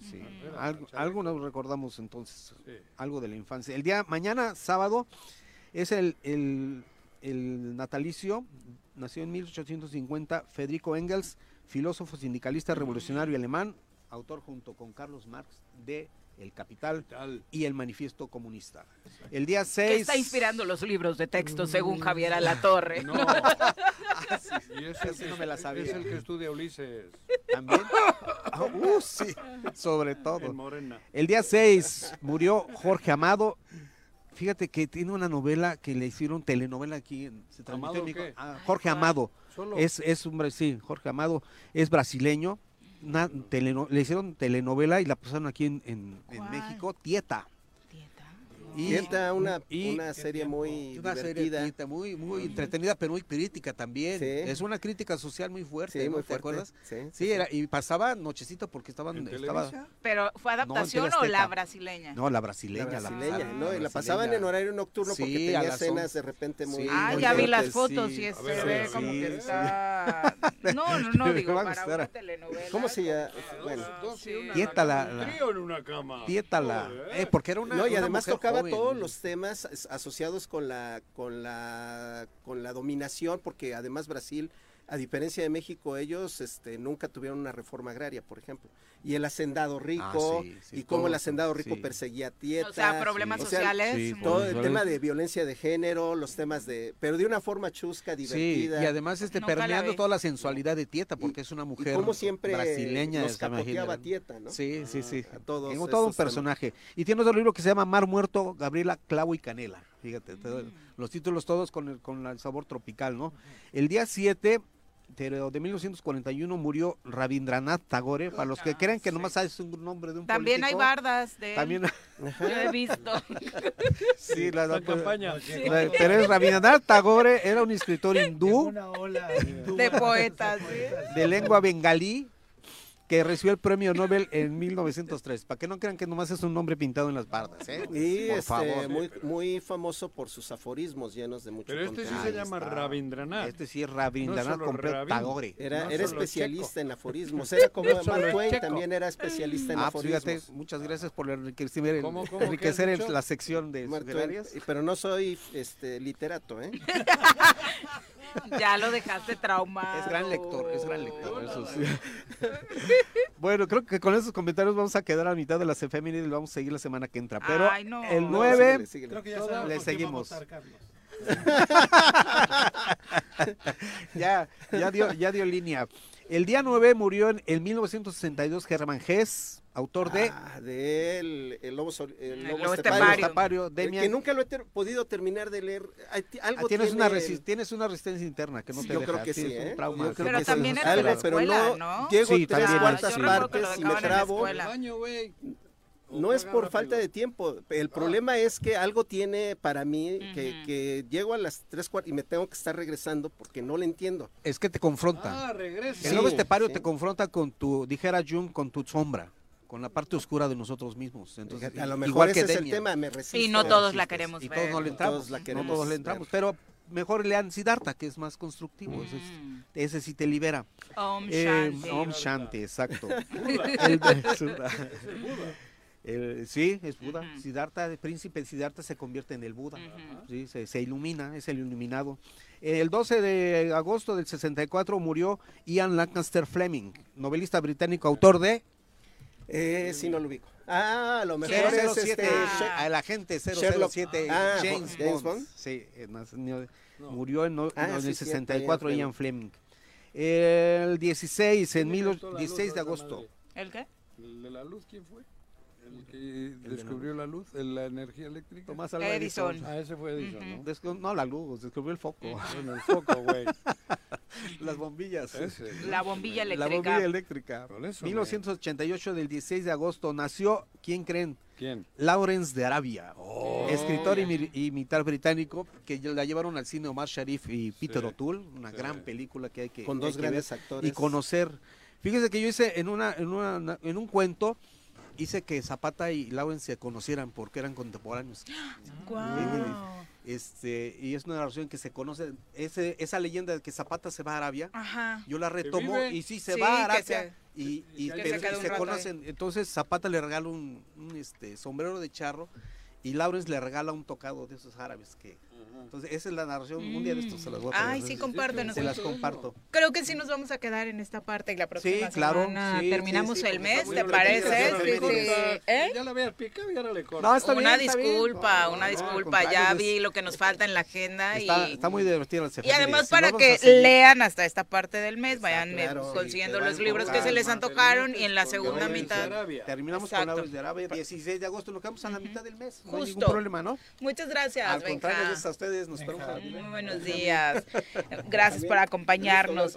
sí, es. Algo, algo nos recordamos entonces, Sí. algo de la infancia. El día mañana, sábado, es el, el, el natalicio, nació en 1850 Federico Engels, filósofo sindicalista revolucionario alemán, autor junto con Carlos Marx de El Capital Tal. y el Manifiesto Comunista. El día Que 6... está inspirando los libros de texto según Javier Alatorre. No. *laughs* Y es el, Ese que, no me la sabía. es el que estudia Ulises También. Ah, uh, sí, sobre todo. en Morena. El día 6 murió Jorge Amado. Fíjate que tiene una novela que le hicieron telenovela aquí. en- Se transmitió ¿Amado en? Ah, Jorge Amado. Solo. Es, es un sí, Jorge Amado es brasileño. Una teleno- le hicieron telenovela y la pasaron aquí en, en- en. México, Tieta. Tieta. Tieta, una, y- una serie muy Una serie divertida. muy, muy entretenida, pero muy crítica también. Sí. Es una crítica social muy fuerte, Sí, ¿no? muy ¿Te acuerdas? Sí, Sí, sí, era, y pasaba nochecito porque estaban... estaba, Pero ¿fue adaptación o la brasileña? no, la brasileña. La la brasileña, pasaban, ¿no? Y la brasileña. pasaban en horario nocturno porque tenía escenas de repente muy... Sí. Ah, muy ya vi las fotos sí. y se ve sí, como que está... *laughs* No, no, no, digo, para una telenovela. ¿Cómo se llama? Bueno, Tieta la... la- Trío en una cama. Tieta la... Eh, porque era una no, y además mujer joven. todos los temas as- asociados con la, con la, con la dominación, porque además Brasil, a diferencia de México, ellos este, nunca tuvieron una reforma agraria, por ejemplo. Y el hacendado rico, Ah, sí, sí, y cómo todo el hacendado rico sí. perseguía a Tieta. O sea, problemas o sea, sociales. sí, muy- Todo el tema de violencia de género, los temas de... Pero de una forma chusca, Sí, divertida. y además este Nunca la permeando vi. toda la sensualidad de Tieta, porque es una y mujer como siempre brasileña. nos capoteaba. Tieta, ¿no? Sí, sí, sí. A todos Tengo todo un temas. personaje. Y tiene otro libro que se llama Mar Muerto, Gabriela Clavo y Canela. Fíjate, todo- Mm. los títulos todos con el, con el sabor tropical, ¿no? El día 7 de, de 1941 murió Rabindranath Tagore. Para los que crean que sí. nomás es un nombre de un También hay bardas de él. También, *laughs* Yo he visto. *laughs* sí, la, La la- campaña. la- pero es Rabindranath Tagore, era un escritor *laughs* hindú Una ola De poetas, ¿sí? de lengua bengalí que recibió el premio Nobel en 1903. Para que no crean que nomás es un nombre pintado en las bardas, ¿eh? Y Por este, favor. muy, muy famoso por sus aforismos llenos de mucho Pero este sí se Ahí llama está. Rabindranath. Este sí es No Rabindranath Rabin. Tagore. Era, No especialista en aforismos. *laughs* Era como No Mark el Twain también era especialista en Ah, pues aforismos. fíjate, muchas gracias por enriquecer, el- ¿Cómo, cómo, qué has enriquecer el- la sección de Mark Twain, pero no soy este literato, ¿eh? *laughs* Ya lo dejaste traumado. Es gran lector, es gran lector, eso sí. *laughs* bueno, creo que con esos comentarios vamos a quedar a mitad de las efemérides y vamos a seguir la semana que entra. Pero Ay, no. el No, 9 síguele, síguele. Creo que ya Toda- sabemos le a seguimos. votar, Carlos. *laughs* ya, ya, dio, ya dio línea. El día 9 murió en el 1962 Germán Hess, autor de Ah, de él, el lobo, el El lobo lobo estepario. estepario. Tapario, Demian. que nunca lo he ter- podido terminar de leer. Algo Ah, tienes, tiene una el- resi- tienes una resistencia interna que no Sí, te yo deja. creo que sí, ¿eh? trauma. Yo creo Pero que también sí. la Algo, pero escuela, no, ¿no? Llego Sí, tres también, cuartas partes y me la trabo. No es por rápido. falta de tiempo. El problema es que algo tiene para mí que, Ujú. que llego a las tres cuartas y me tengo que estar regresando porque no le entiendo. Es que te confronta. Ah, regresa. el sí, estepario sí. te confronta con tu, dijera Jung, con tu sombra, con la parte oscura de nosotros mismos. Entonces, a lo mejor igual que ese es el tema, me resisto. Y no todos la resisto. queremos Y ver. todos no le entramos. Todos la no queremos todos le ver. entramos. Pero mejor lean Siddhartha, que es más constructivo. Ese, es- Mm. ese sí te libera. Om Eh, Shanti. Om Shanti, exacto. *laughs* El- el- sí, es Buda. Ujú. Siddhartha, el príncipe Siddhartha se convierte en el Buda. Ujú. Sí, se, se ilumina, es el iluminado. El 12 de agosto del 64 murió Ian Lancaster Fleming, novelista británico, autor de Eh, sí, no lo ubico. Ah, a lo mejor es este. Ah. a la gente Sherlock. 007 Ah, James, James Bond. Bond. Sí, eh, más- no, murió en, no- Ah, no, en sí, el cierto, 64 Ian Ian Fleming. El 16 en mil, inventó la luz, 16 de agosto. ¿El qué? ¿El de la luz quién fue? ¿El que descubrió la luz? ¿El- ¿La energía eléctrica? Tomás Alva Edison. Ah, ese fue Edison. ¿no? Descu- no la luz, descubrió el foco. *laughs* Bueno, el foco, güey. *laughs* Las bombillas. Ese. La bombilla La eléctrica. bombilla eléctrica. Eso, 1988 del 16 de agosto nació, ¿quién creen? ¿Quién? Lawrence de Arabia, escritor y, y militar británico, que la llevaron al cine Omar Sharif y Peter Sí, O'Toole, una sí. gran película que hay que, Con dos que grandes ver actores. y conocer. Fíjese que yo hice en una, en una, en un cuento hice que Zapata y Lawrence se conocieran porque eran contemporáneos. *gasps* Guau. Este, y es una narración que se conoce, ese, esa leyenda de que Zapata se va a Arabia, Ajá. yo la retomo y sí se Sí, va a Arabia y, y- que pero- se y ahí. conocen. Entonces Zapata le regala un, un, este, sombrero de charro y Lawrence le regala un tocado de esos árabes que entonces esa es la narración. Un día de estos se las voy a Ay, sí, compártenos. se las comparto. Creo que sí nos vamos a quedar en esta parte y la próxima Sí, claro, semana sí, terminamos sí, sí, el mes, ¿te parece? ¿Eh? Ya la había picado y ahora le corto. No, está una bien, está bien. disculpa, No, una no, disculpa, ya vi lo que nos falta en la agenda está, y, está muy divertido el y además Si para que lean hasta esta parte del mes, vayan eh, claro, consiguiendo los libros que se les antojaron y en la segunda mitad. Terminamos con Lawrence de Arabia 16 de agosto nos quedamos a la mitad del mes. No hay ningún Justo. problema no Muchas gracias, al contrario a ustedes. Nos esperamos Muy buenos días. *laughs* Gracias por acompañarnos.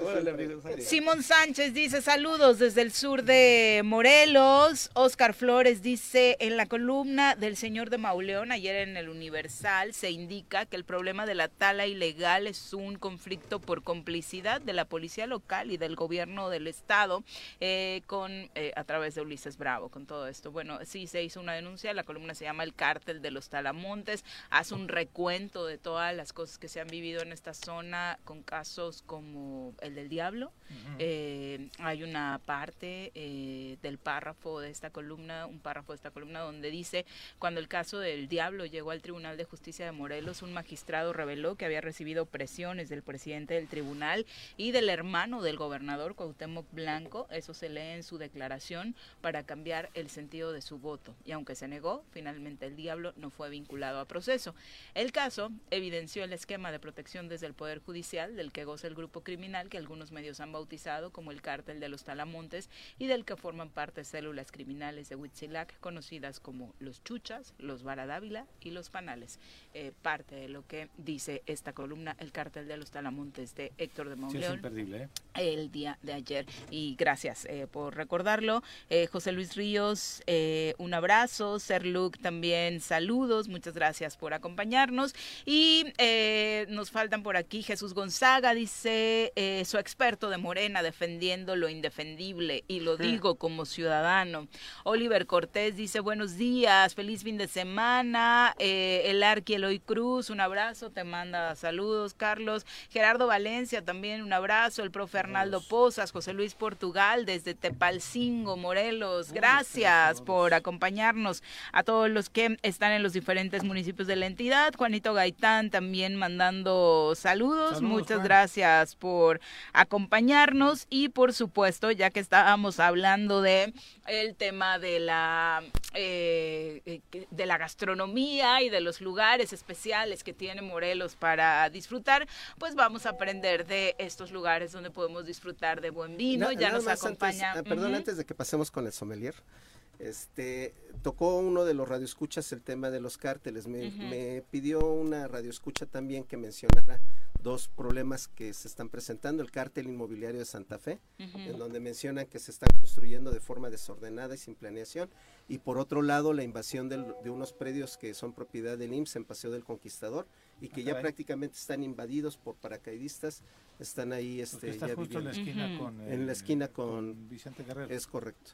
Simón Sánchez dice saludos desde el sur de Morelos. Oscar Flores dice en la columna del señor de Mauleón, ayer en el Universal, se indica que el problema de la tala ilegal es un conflicto por complicidad de la policía local y del gobierno del estado eh, con eh, a través de Ulises Bravo con todo esto. Bueno, sí se hizo una denuncia, la columna se llama El cártel de los Talamontes, hace un recuento de todas las cosas que se han vivido en esta zona con casos como el del diablo. Eh, hay una parte eh, del párrafo de esta columna, un párrafo de esta columna donde dice, cuando el caso del diablo llegó al Tribunal de Justicia de Morelos, un magistrado reveló que había recibido presiones del presidente del tribunal y del hermano del gobernador Cuauhtémoc Blanco, eso se lee en su declaración, para cambiar el sentido de su voto. Y aunque se negó, finalmente el diablo no fue vinculado a proceso. El caso evidenció el esquema de protección desde el Poder Judicial del que goza el grupo criminal que algunos medios han bautizado como el cártel de los Talamontes y del que forman parte células criminales de Huitzilac conocidas como los Chuchas, los Varadávila y los Panales. Eh, parte de lo que dice esta columna, el cártel de los Talamontes de Héctor de Sí, es Mauleón imperdible, ¿eh? el día de ayer. Y gracias eh, por recordarlo. Eh, José Luis Ríos, un abrazo. Ser Luke también saludos. Muchas gracias por acompañarnos. Y eh, nos faltan por aquí Jesús Gonzaga, dice eh, su experto de Morena defendiendo lo indefendible. Y lo digo como ciudadano. Oliver Cortés dice buenos días, feliz fin de semana. Eh, el Arqui Eloy Cruz, un abrazo, te manda saludos. Carlos Gerardo Valencia también un abrazo. El profe Arnaldo Pozas, José Luis Portugal desde Tepalcingo, Morelos. Gracias por acompañarnos a todos los que están en los diferentes municipios de la entidad. Juanito Gaitán también mandando saludos. Saludos, Muchas Juan. gracias por acompañarnos y por supuesto, ya que estábamos hablando de el tema de la eh, eh, de la gastronomía y de los lugares especiales que tiene Morelos para disfrutar, pues vamos a aprender de estos lugares donde podemos disfrutar de buen vino. Na- ya nos acompaña. Antes, ah, perdón, antes de que pasemos con el sommelier, este, tocó uno de los radioescuchas el tema de los cárteles. Me, pidió una radioescucha también que mencionara dos problemas que se están presentando. El cártel inmobiliario de Santa Fe, en donde mencionan que se están construyendo de forma desordenada y sin planeación. Y por otro lado, la invasión del- de unos predios que son propiedad del IMSS en Paseo del Conquistador y que Ah, ya caray. prácticamente están invadidos por paracaidistas. Están ahí este, Porque está ya justo en la esquina con... En el- la esquina con, Vicente Guerrero. Es correcto.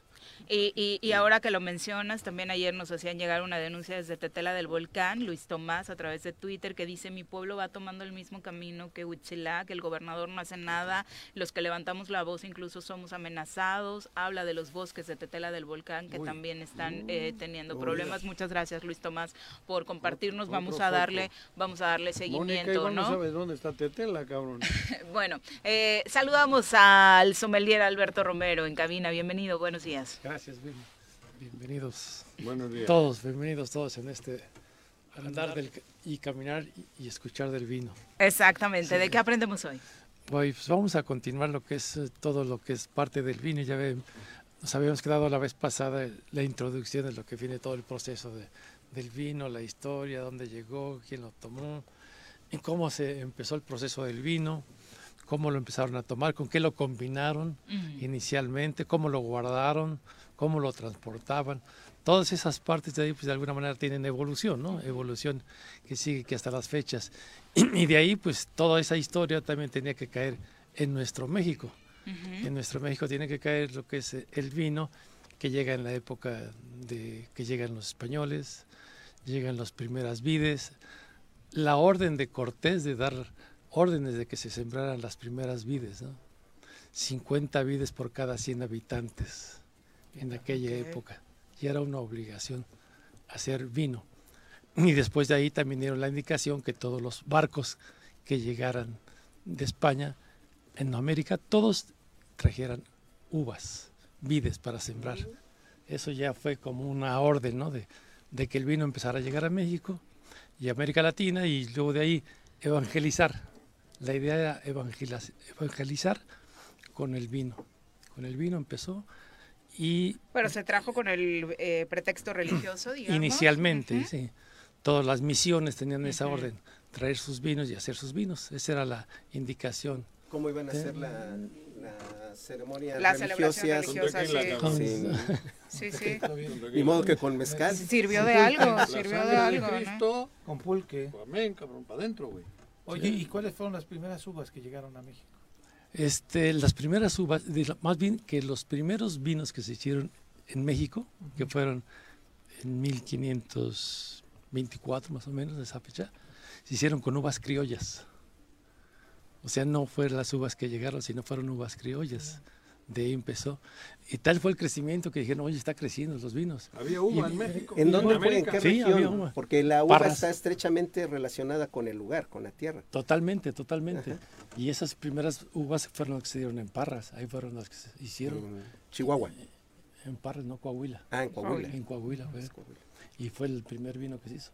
Y, y, y ahora que lo mencionas, también ayer nos hacían llegar una denuncia desde Tetela del Volcán, Luis Tomás, a través de Twitter, que dice, mi pueblo va tomando el mismo camino que Huichilá, que el gobernador no hace nada, los que levantamos la voz incluso somos amenazados, habla de los bosques de Tetela del Volcán, que Uy. también están eh, teniendo Uy. problemas. Muchas gracias, Luis Tomás, por compartirnos. Otro Vamos a foco. darle, vamos a darle Mónica seguimiento, igual no ¿no? sabes dónde está Tetela, cabrón. *laughs* Bueno, eh, saludamos al sommelier Alberto Romero en cabina. Bienvenido, buenos días. Gracias, bien- bienvenidos. Buenos días. Todos, bienvenidos todos en este andar del, y caminar y, y escuchar del vino. Exactamente, ¿de Sí. qué aprendemos hoy? Pues vamos a continuar lo que es eh, todo lo que es parte del vino. Ya ven, nos habíamos quedado la vez pasada la introducción de lo que viene todo el proceso de, del vino, la historia, dónde llegó, quién lo tomó, y cómo se empezó el proceso del vino, cómo lo empezaron a tomar, con qué lo combinaron inicialmente, cómo lo guardaron, cómo lo transportaban. Todas esas partes de ahí, pues de alguna manera tienen evolución, ¿no? Evolución que sigue que hasta las fechas. *clears throat* Y, de ahí, pues toda esa historia también tenía que caer en nuestro México. En nuestro México tiene que caer lo que es el vino que llega en la época de que llegan los españoles, llegan las primeras vides, la orden de Cortés de dar órdenes de que se sembraran las primeras vides, ¿no? 50 vides por cada 100 habitantes en aquella Ok. época. Y era una obligación hacer vino. Y después de ahí también dieron la indicación que todos los barcos que llegaran de España en América, todos trajeran uvas, vides para sembrar. Eso ya fue como una orden, ¿no? De, de que el vino empezara a llegar a México y América Latina y luego de ahí evangelizar. La idea era evangeliz- evangelizar con el vino. Con el vino empezó y Pero se trajo con el eh, pretexto religioso, digamos. inicialmente, sí. Todas las misiones tenían esa orden traer sus vinos y hacer sus vinos. Esa era la indicación. ¿Cómo iban a hacer la, la ceremonia La religiosa? celebración religiosa, sí. Sí, sí. Ni modo que con mezcal. Sirvió de algo, sirvió de algo, Con pulque. amén, cabrón, para adentro, güey. Oye, ¿y cuáles fueron las primeras uvas que llegaron a México? Este, las primeras uvas, más bien que los primeros vinos que se hicieron en México, que fueron en 1524 más o menos, de esa fecha, se hicieron con uvas criollas. O sea, no fueron las uvas que llegaron, sino fueron uvas criollas. De ahí empezó. Y tal fue el crecimiento que dijeron, oye, está creciendo los vinos. Había uva Y- en México. ¿En dónde fue? ¿En qué Sí, había región? uva. Porque la uva Parras. está estrechamente relacionada con el lugar, con la tierra. Totalmente, totalmente. Y esas primeras uvas fueron las que se dieron en Parras, ahí fueron las que se hicieron. Chihuahua. En Parras, no Coahuila. Ah, en Coahuila. En Coahuila, fue. Y fue el primer vino que se hizo.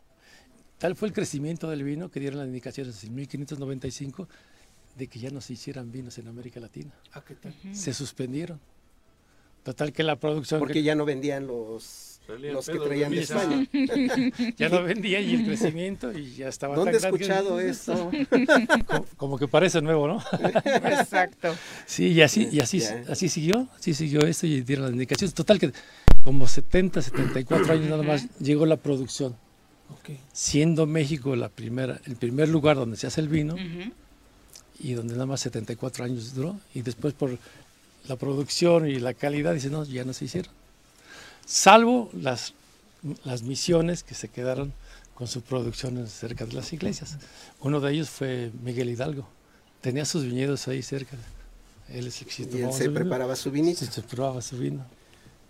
Tal fue el crecimiento del vino que dieron las indicaciones en 1595 de que ya no se hicieran vinos en América Latina. Ah, ¿qué tal? Se suspendieron. Total que la producción... Porque que- ya no vendían los, los que de traían de. España. *laughs* ya no vendía y el crecimiento y ya estaba ¿Dónde tan he que- escuchado esto? *laughs* como, como que parece nuevo, ¿no? *laughs* Exacto. Sí, y así, y así, así siguió, así siguió esto y dieron las indicaciones. Total que como 70, 74 años nada más llegó la producción. Ok. Siendo México la primera, el primer lugar donde se hace el vino. Y donde nada más 74 años duró y después por la producción y la calidad dice no, ya no se hicieron. Salvo las, las misiones que se quedaron con su producción cerca de las iglesias. Uno de ellos fue Miguel Hidalgo. Tenía sus viñedos ahí cerca. Él es el que se Y él se su vino. preparaba su vinito. Sí, se preparaba su vino.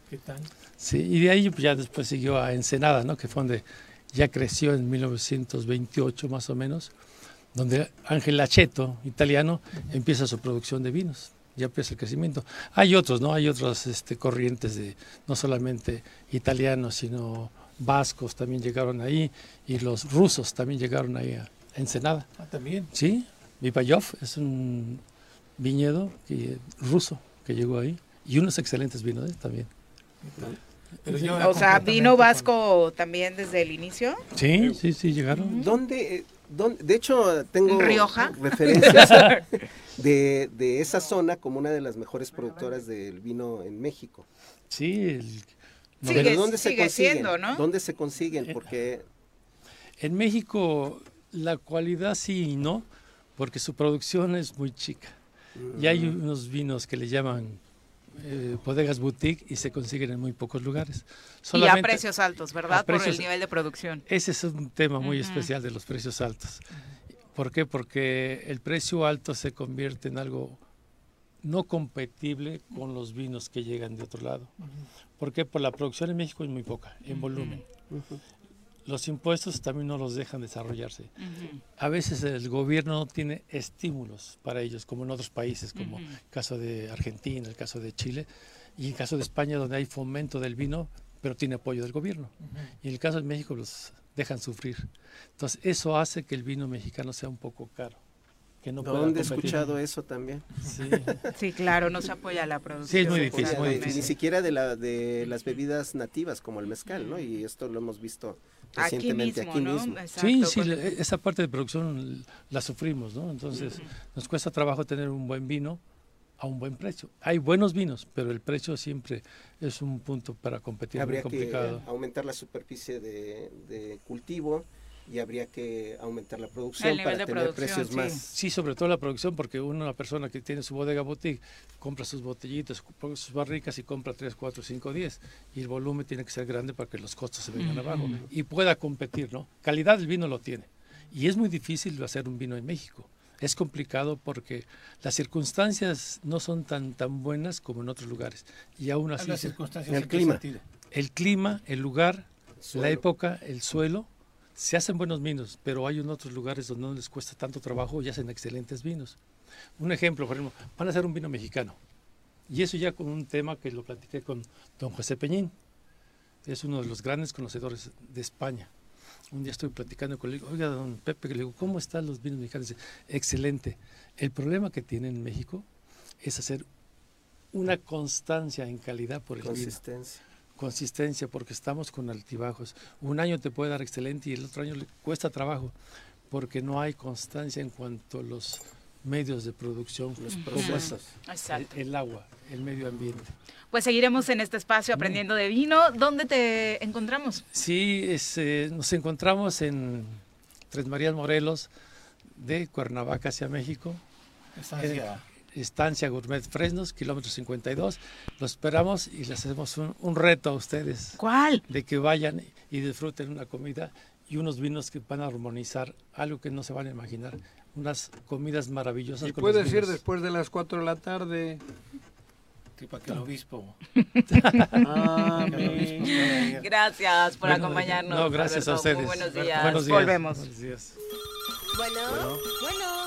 ¿Qué tal? Sí, y de ahí ya después siguió a Ensenada, ¿no? que fue donde ya creció en 1928 más o menos, donde Ángel Lacheto, italiano, empieza su producción de vinos, ya empieza el crecimiento. Hay otros, ¿no? Hay otras este, corrientes de no solamente italianos, sino vascos también llegaron ahí, y los rusos también llegaron ahí a Ensenada. Ah, también. Sí, Vipayov es un viñedo que- ruso que llegó ahí, y unos excelentes vinos ¿eh? también. Pero Sí. ya O sea, vino con- vasco también desde el inicio. Sí, sí, sí, llegaron. ¿Dónde, eh, dónde- de hecho, tengo ¿Rioja? referencias *laughs* de, de esa zona como una de las mejores productoras del vino en México. Sí, el Sigue- Pero ¿dónde se sigue consiguen? siendo, ¿no? ¿Dónde se consiguen? Porque En México la cualidad sí y no, porque su producción es muy chica. Y hay Mm. unos vinos que le llaman eh, bodegas boutique y se consiguen en muy pocos lugares. Y a precios altos, ¿verdad? precios- Por el nivel de producción. Ese es un tema muy especial de los precios altos. ¿Por qué? Porque el precio alto se convierte en algo no compatible con los vinos que llegan de otro lado. ¿Por qué? Por la producción en México es muy poca, en volumen. Los impuestos también no los dejan desarrollarse. A veces el gobierno no tiene estímulos para ellos, como en otros países, como Ujú. el caso de Argentina, el caso de Chile, y el caso de España, donde hay fomento del vino, pero tiene apoyo del gobierno. Y en el caso de México los dejan sufrir. Entonces, eso hace que el vino mexicano sea un poco caro. Que no ¿dónde he escuchado eso también? Sí. *laughs* Sí, claro, no se apoya la producción. Sí, es muy difícil, muy difícil. Ni siquiera de, la, de las bebidas nativas como el mezcal, ¿no? Y esto lo hemos visto Aquí recientemente mismo, aquí ¿no? Exacto, Sí, sí, esa parte de producción la sufrimos, ¿no? Entonces, nos cuesta trabajo tener un buen vino a un buen precio. Hay buenos vinos, pero el precio siempre es un punto para competir Habría muy que complicado. aumentar la superficie de, de cultivo y habría que aumentar la producción El para tener producción, precios sí. más. Sí, sobre todo la producción, porque una persona que tiene su bodega boutique compra sus botellitas, sus barricas y compra 3, 4, 5, 10. Y el volumen tiene que ser grande para que los costos se vengan Ujú. abajo y pueda competir, ¿no? Calidad del vino lo tiene. Y es muy difícil hacer un vino en México. Es complicado porque las circunstancias no son tan, tan buenas como en otros lugares. Y aún así... Las circunstancias El clima. sentido? el clima, el lugar, Suelo. la época, el suelo, se hacen buenos vinos, pero hay en otros lugares donde no les cuesta tanto trabajo y hacen excelentes vinos. Un ejemplo, por ejemplo, van a hacer un vino mexicano. Y eso ya con un tema que lo platiqué con don José Peñín. Es uno de los grandes conocedores de España. Un día estoy platicando con él, oiga, don Pepe, le digo, ¿cómo están los vinos mexicanos? Dice, excelente. El problema que tiene en México es hacer una constancia en calidad por el vino Consistencia. porque estamos con altibajos. Un año te puede dar excelente y el otro año le cuesta trabajo. porque no hay constancia en cuanto a los medios de producción, los procesos, el, el agua, el medio ambiente. Pues seguiremos en este espacio aprendiendo de vino. ¿Dónde te encontramos? Sí, es, eh, nos encontramos en Tres Marías Morelos, de Cuernavaca hacia México. Estancia. Estancia Gourmet Fresnos, kilómetro 52. Los esperamos y les hacemos un, un reto a ustedes. ¿Cuál? De que vayan y disfruten una comida y unos vinos que van a armonizar algo que no se van a imaginar. Unas comidas maravillosas. Y con los puedes ir después de las 4 de la tarde. Sí, para que el obispo. Ah, Que el obispo pueda ir. Gracias por Bueno, acompañarnos. no, gracias a Alberto. Muy ustedes. buenos días. Buenos días. Volvemos. Buenos días. Bueno, Bueno.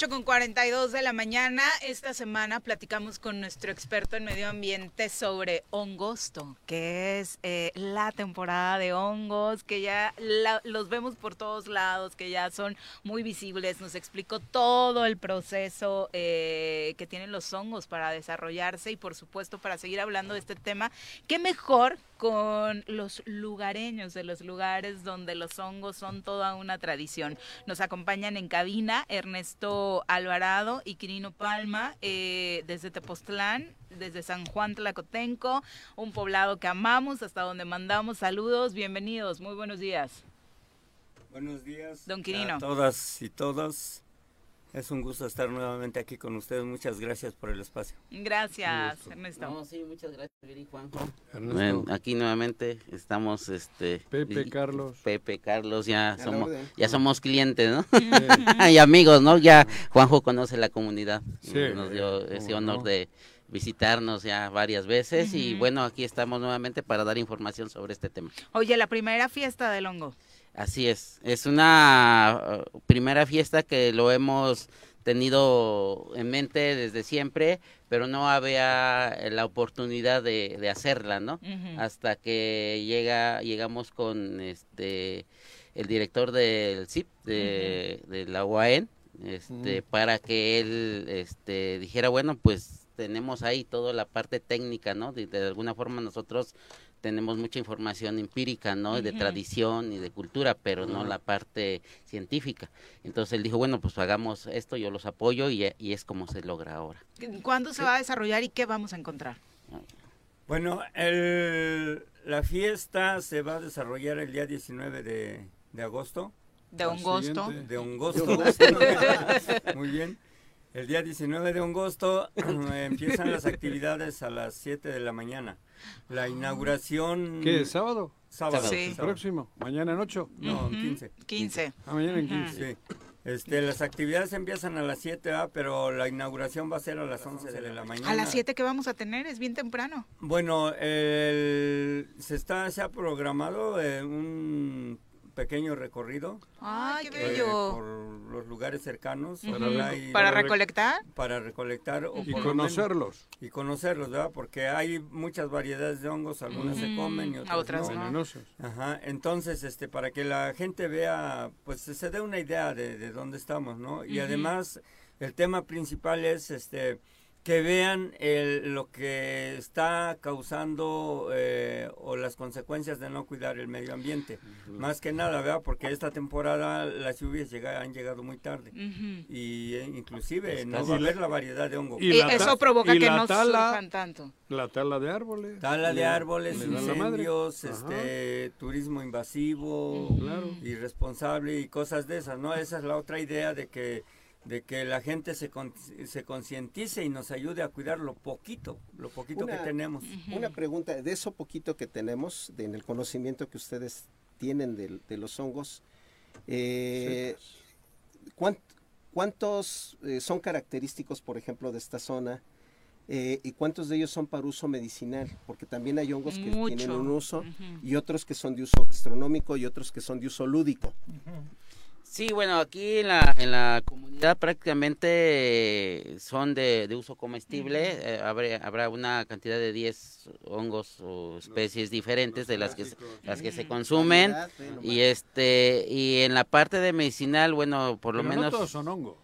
Ocho con 42 de la mañana. Esta semana platicamos con nuestro experto en medio ambiente sobre hongosto, que es eh, la temporada de hongos, que ya los vemos por todos lados, que ya son muy visibles. Nos explicó todo el proceso eh, que tienen los hongos para desarrollarse y, por supuesto, para seguir hablando de este tema. ¿Qué mejor con los lugareños de los lugares donde los hongos son toda una tradición? Nos acompañan en cabina Ernesto Alvarado y Quirino Palma eh, desde Tepoztlán, desde San Juan Tlacotenco, un poblado que amamos, hasta donde mandamos saludos. Bienvenidos, muy buenos días. Buenos días. Don Quirino. A todas y todos. Es un gusto estar nuevamente aquí con ustedes. Muchas gracias por el espacio. Gracias, Ernesto. No, sí, muchas gracias, Viri Juanjo. Bueno, aquí nuevamente estamos, este... Pepe, Carlos. Pepe, Carlos, ya somos, ya somos clientes, ¿no? *laughs* y amigos, ¿no? Ya Juanjo conoce la comunidad. Sí, Nos dio eh, ese honor no. de visitarnos ya varias veces y bueno, aquí estamos nuevamente para dar información sobre este tema. Oye, la primera fiesta del hongo. Así es, es una uh, primera fiesta que lo hemos tenido en mente desde siempre, pero no había la oportunidad de, de hacerla, ¿no? Hasta que llega, llegamos con este el director del CIP de, de la UAN, este, para que él este, dijera, bueno, pues tenemos ahí toda la parte técnica, ¿no? De, de alguna forma nosotros tenemos mucha información empírica, ¿no? De tradición y de cultura, pero no la parte científica. Entonces él dijo, bueno, pues hagamos esto, yo los apoyo y, y es como se logra ahora. ¿Cuándo se va a desarrollar y qué vamos a encontrar? Bueno, el- la fiesta se va a desarrollar el día 19 de, de agosto. De hongosto. De De hongosto. hongosto. *laughs* Muy bien. El día 19 de agosto *clears throat* empiezan las actividades a las 7 de la mañana. La inauguración... ¿Qué? ¿Sábado? Sábado. Sí. sábado. Próximo. Mañana en 8. No, en 15. 15. Ah, mañana en 15. Sí. Este, las actividades empiezan a las 7, ¿verdad? pero la inauguración va a ser a las 11 de la mañana. A las 7 que vamos a tener, es bien temprano. Bueno, el- se está se ha programado eh, un pequeño recorrido Ay, qué eh, bello. por los lugares cercanos y- ¿Para recolectar? para recolectar o Y conocerlos. menos- y conocerlos, ¿verdad? Porque hay muchas variedades de hongos, algunas se comen y otras, Otras no. no. Ajá, entonces, este, para que la gente vea, pues se dé una idea de, de dónde estamos, ¿no? Y además, el tema principal es, este, que vean el- lo que está causando eh, o las consecuencias de no cuidar el medio ambiente. Más que nada, ¿verdad? Porque esta temporada las lluvias llega- han llegado muy tarde. Y eh, inclusive Pues no va a la- haber la variedad de hongo. y Eso provoca y que no tala- surjan tanto. La tala de árboles. Tala de Le- árboles, le incendios, este, turismo invasivo, irresponsable y cosas de esas, ¿no? Esa es la otra idea de que de que la gente se, con- se concientice y nos ayude a cuidar lo poquito, lo poquito Una- que tenemos. Una pregunta, de eso poquito que tenemos, de, en el conocimiento que ustedes tienen del- de, los hongos, eh, ¿cuán- ¿cuántos eh, son característicos, por ejemplo, de esta zona? Eh, ¿Y cuántos de ellos son para uso medicinal? Porque también hay hongos que Mucho. tienen un uso y otros que son de uso gastronómico y otros que son de uso lúdico. Sí, bueno, aquí en la, en la comunidad prácticamente son de, de uso comestible. eh, habrá, habrá una cantidad de 10 hongos o especies diferentes de las que, se- las que se consumen. Ve nomás. Y este y en la parte de medicinal, bueno, por lo menos... no todos son hongos.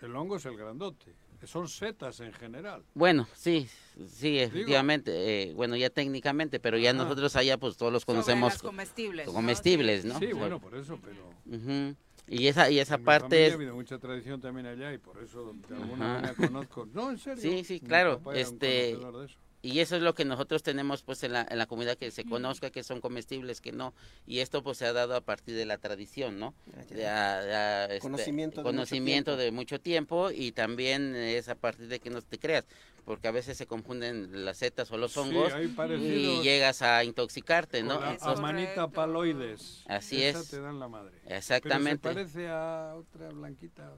El hongo es el grandote. Son setas en general. Bueno, sí, sí, efectivamente. eh, bueno, ya técnicamente, pero ya Ajá. nosotros allá pues todos los conocemos las comestibles, ¿no? comestibles, ¿no? Sí, bueno, por eso, pero... Ujú. Y esa y esa En mi parte familia es ha habido mucha tradición también allá y por eso de alguna Ajá. manera conozco. No, en serio. Sí, sí, Mi claro. papá era un Este de eso. Y eso es lo que nosotros tenemos pues en la, en la comunidad que se conozca que son comestibles que no y esto pues se ha dado a partir de la tradición, ¿no? De, a- de a, este, Conocimiento de mucho conocimiento tiempo. de mucho tiempo y también es a partir de que no te creas porque a veces se confunden las setas o los hongos y llegas a intoxicarte, ¿no? Entonces- amanita paloides. Así Esa es. te dan la madre. Exactamente. Pero se parece a otra blanquita.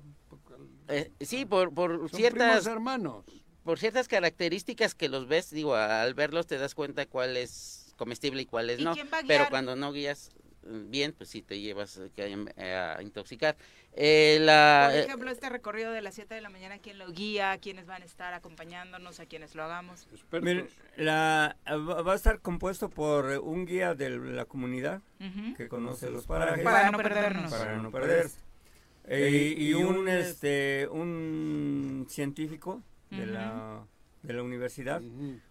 Eh, sí, por, por Son ciertas hermanos. Por ciertas características que los ves, digo, al verlos te das cuenta cuál es comestible y cuál es ¿Y no. quién va a Pero cuando no guías eh, bien, pues sí te llevas eh, que, eh, a intoxicar. Eh, la, Por eh, ejemplo, este recorrido de las 7 de la mañana, ¿quién lo guía? ¿Quiénes van a estar acompañándonos? ¿A quienes lo hagamos? Miren, la, va va a estar compuesto por un guía de la comunidad que conoce los parajes Para no perdernos. para no perderse. Eh, y un este un científico de la de la universidad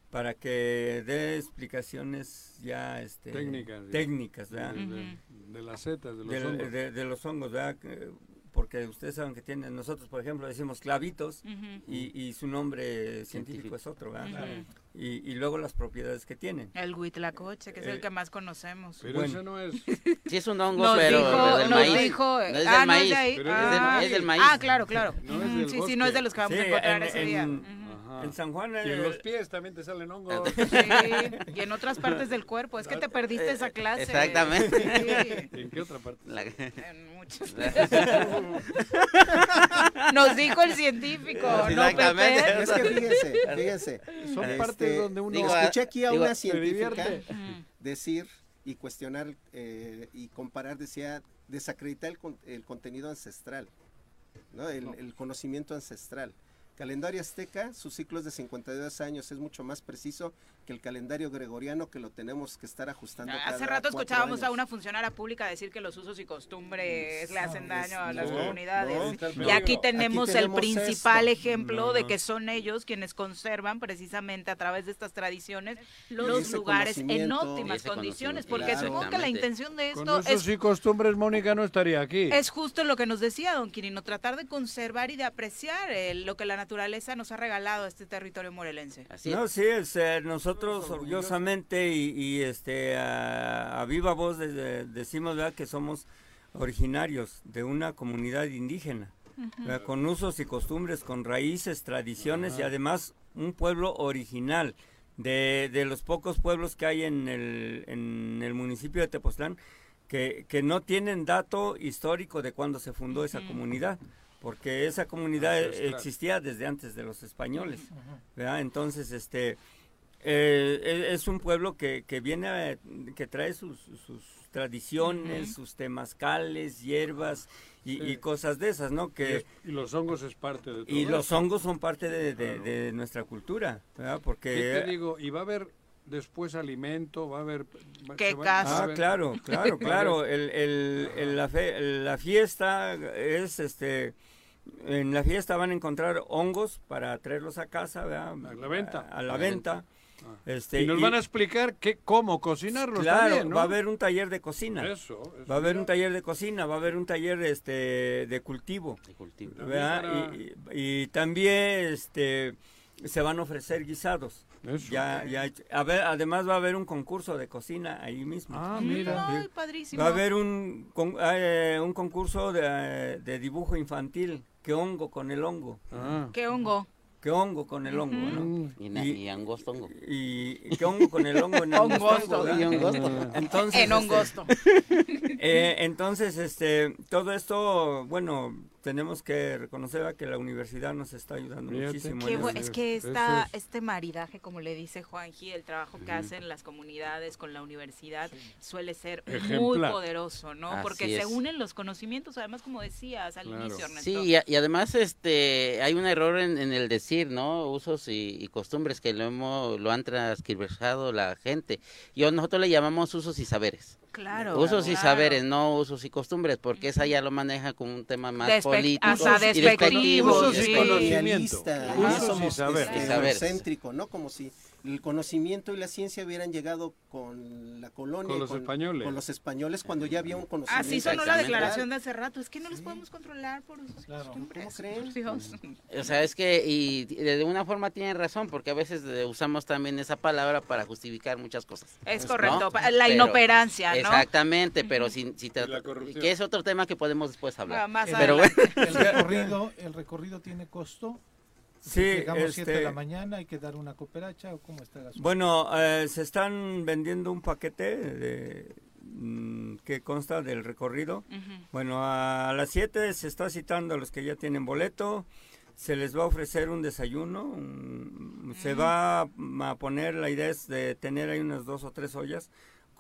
para que dé explicaciones ya este Técnicas, técnicas ¿verdad? De- las setas, de los hongos. de- de los hongos ¿verdad? Que- porque ustedes saben que tienen nosotros por ejemplo decimos clavitos Ujú. y, y su nombre científico, Científico. es otro ¿verdad? Ujú. y, y luego las propiedades que tienen El huitlacoche, que es Eh, el que más conocemos. Pero Bueno. ese no es. *laughs* sí es un hongo, Nos pero dijo, es del nos maíz. dijo, no es del ah, no es maíz. de ahí. Es del- ah, es del maíz. Ah, claro, claro. No es del sí, sí, no es de los que vamos a Sí, encontrar en- ese día. en- Ujú. Ajá. en San Juan Y en eh, los pies también te salen hongos. *laughs* Sí, y en otras partes del cuerpo. Es que te perdiste esa clase. Exactamente. Sí, ¿En qué otra parte? La- *laughs* en muchas. Nos dijo el científico, ¿no, Exactamente. Pepe? Es que fíjense, fíjense. Son este, partes donde uno digo, Escuché aquí a digo, una científica. Ujú. decir y cuestionar eh, y comparar, decía, desacreditar el, con- el contenido ancestral, ¿no? El, el conocimiento ancestral. Calendario azteca, su ciclo es de 52 años, es mucho más preciso que el calendario gregoriano que lo tenemos que estar ajustando. Hace cada rato escuchábamos a una funcionaria pública decir que los usos y costumbres le hacen daño a las no, comunidades. no, y aquí tenemos, Aquí tenemos el principal esto. ejemplo No, de que son ellos quienes conservan precisamente a través de estas tradiciones los lugares en óptimas condiciones, porque supongo que la intención de Con esto esos es y costumbres, Mónica no estaría aquí. es justo lo que nos decía don Quirino, tratar de conservar y de apreciar eh, lo que la naturaleza nos ha regalado a este territorio morelense. Así No, sí, es, eh, nosotros orgullosamente y, y, este a, a viva voz de- de- decimos ¿verdad? que somos originarios de una comunidad indígena, con usos y costumbres, con raíces, tradiciones y además un pueblo original. De, de los pocos pueblos que hay en el, en el municipio de Tepoztlán que, que no tienen dato histórico de cuándo se fundó esa comunidad, porque esa comunidad existía desde antes de los españoles. ¿verdad? Entonces, este eh, e- es un pueblo que, que viene, a- que trae sus, sus tradiciones, sus temazcales, hierbas y, Sí. y cosas de esas, ¿no? Y, Que, es- y los hongos es parte de todo y los hongos son parte de, de- de nuestra cultura, ¿verdad? ¿Qué Porque... te digo? Y va a haber después alimento, va a haber... ¿Qué caso? Ah, claro, *laughs* claro, claro. El, el- el- la, fe- la fiesta es, este, en la fiesta van a encontrar hongos para traerlos a casa, ¿verdad? A la venta. A, a la A la venta. Este, y nos van a explicar qué, cómo cocinarlos Claro, también, ¿no? va a haber un taller de cocina. Eso, eso, Va a haber un taller de cocina, va a haber un taller este de cultivo, de cultivo. ¿verdad? También Y, y- y también este se van a ofrecer guisados. Eso. Ya, ya, a ver, además va a haber un concurso de cocina ahí mismo. Ah, mira. Ay, padrísimo. Va a haber un, con- eh, un concurso de, de dibujo infantil. ¿Qué hongo con el hongo? Ah. ¿Qué hongo? ¿Qué hongo con el hongo? ¿no? Y, Y- y angostongo. Y, y qué hongo con el hongo en *laughs* Hongosto. angostongo. Y angosto. Entonces, En este, hongosto. eh, entonces, este, todo esto, bueno, tenemos que reconocer ¿verdad? que la universidad nos está ayudando Fíjate. muchísimo. Qué en es que esta, es. este maridaje, como le dice Juanji, el trabajo que hacen las comunidades con la universidad suele ser muy poderoso, ¿no? Así Porque se unen los conocimientos, además, como decías al Claro. inicio, Ernesto. Sí, y, a- y además este hay un error en, en el decir, ¿no? Usos y, y costumbres que lo hemos lo han transcribajado la gente. Yo nosotros le llamamos usos y saberes. Claro. Usos y claro. saberes, no usos y costumbres, porque esa ya lo maneja como un tema más Despe- político hasta y despectivo, despectivo. sí. y Usos y y este, Y ¿no? Como si el conocimiento y la ciencia hubieran llegado con la colonia, Con los españoles. con los españoles cuando ya había un conocimiento. Así sonó la declaración de hace rato. Es que no los podemos controlar por sus costumbres. ¿Cómo creen? Por Dios. *laughs* O sea, es que y de una forma tienen razón, porque a veces usamos también esa palabra para justificar muchas cosas. Es ¿no? correcto. La Pero- inoperancia, ¿no? Exactamente, pero si, si te- Y la corrupción. que es otro tema que podemos después hablar. Ah, más pero bueno. El *laughs* recorrido, el recorrido tiene costo. Sí, Llegamos 7 de este- la mañana, hay que dar una cooperacha o cómo está el asunto. Bueno, eh, se están vendiendo un paquete de, mm, que consta del recorrido. Ujú. Bueno, a las 7 se está citando a los que ya tienen boleto. Se les va a ofrecer un desayuno. un- Se va a poner, la idea es de tener ahí unas dos o tres ollas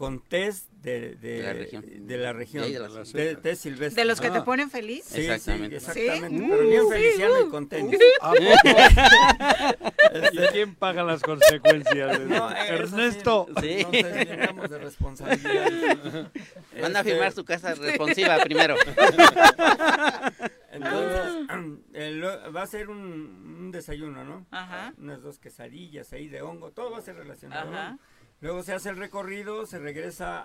con test de, de, De la región. de la región, De ahí de la de- té silvestre. De los que te Ah. ponen feliz. Sí, Exactamente. sí, exactamente. ¿Sí? Pero bien Uh, feliciano sí, y con tenis. ¿A *laughs* poco? ¿Y quién paga las consecuencias? de *laughs* No, Ernesto. Sí. Nos deslindamos de responsabilidad. van a Este, firmar su casa *laughs* responsiva primero. Entonces, *clears throat* el- va a ser un, un desayuno, ¿no? Ajá. Unas dos quesadillas ahí de hongo, todo va a ser relacionado. ¿no? Luego se hace el recorrido, se regresa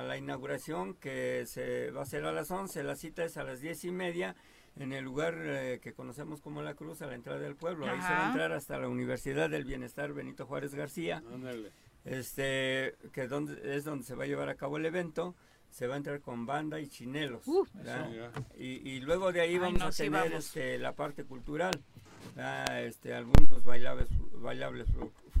a la inauguración que se va a hacer a las 11, la cita es a las diez y media en el lugar eh, que conocemos como La Cruz, a la entrada del pueblo. Ahí se va a entrar hasta la Universidad del Bienestar Benito Juárez García Ándale. este que donde, es donde se va a llevar a cabo el evento se va a entrar con banda y chinelos Uh. y, y luego de ahí Ay, vamos no, a sí, tener vamos. este, la parte cultural este algunos bailables bailables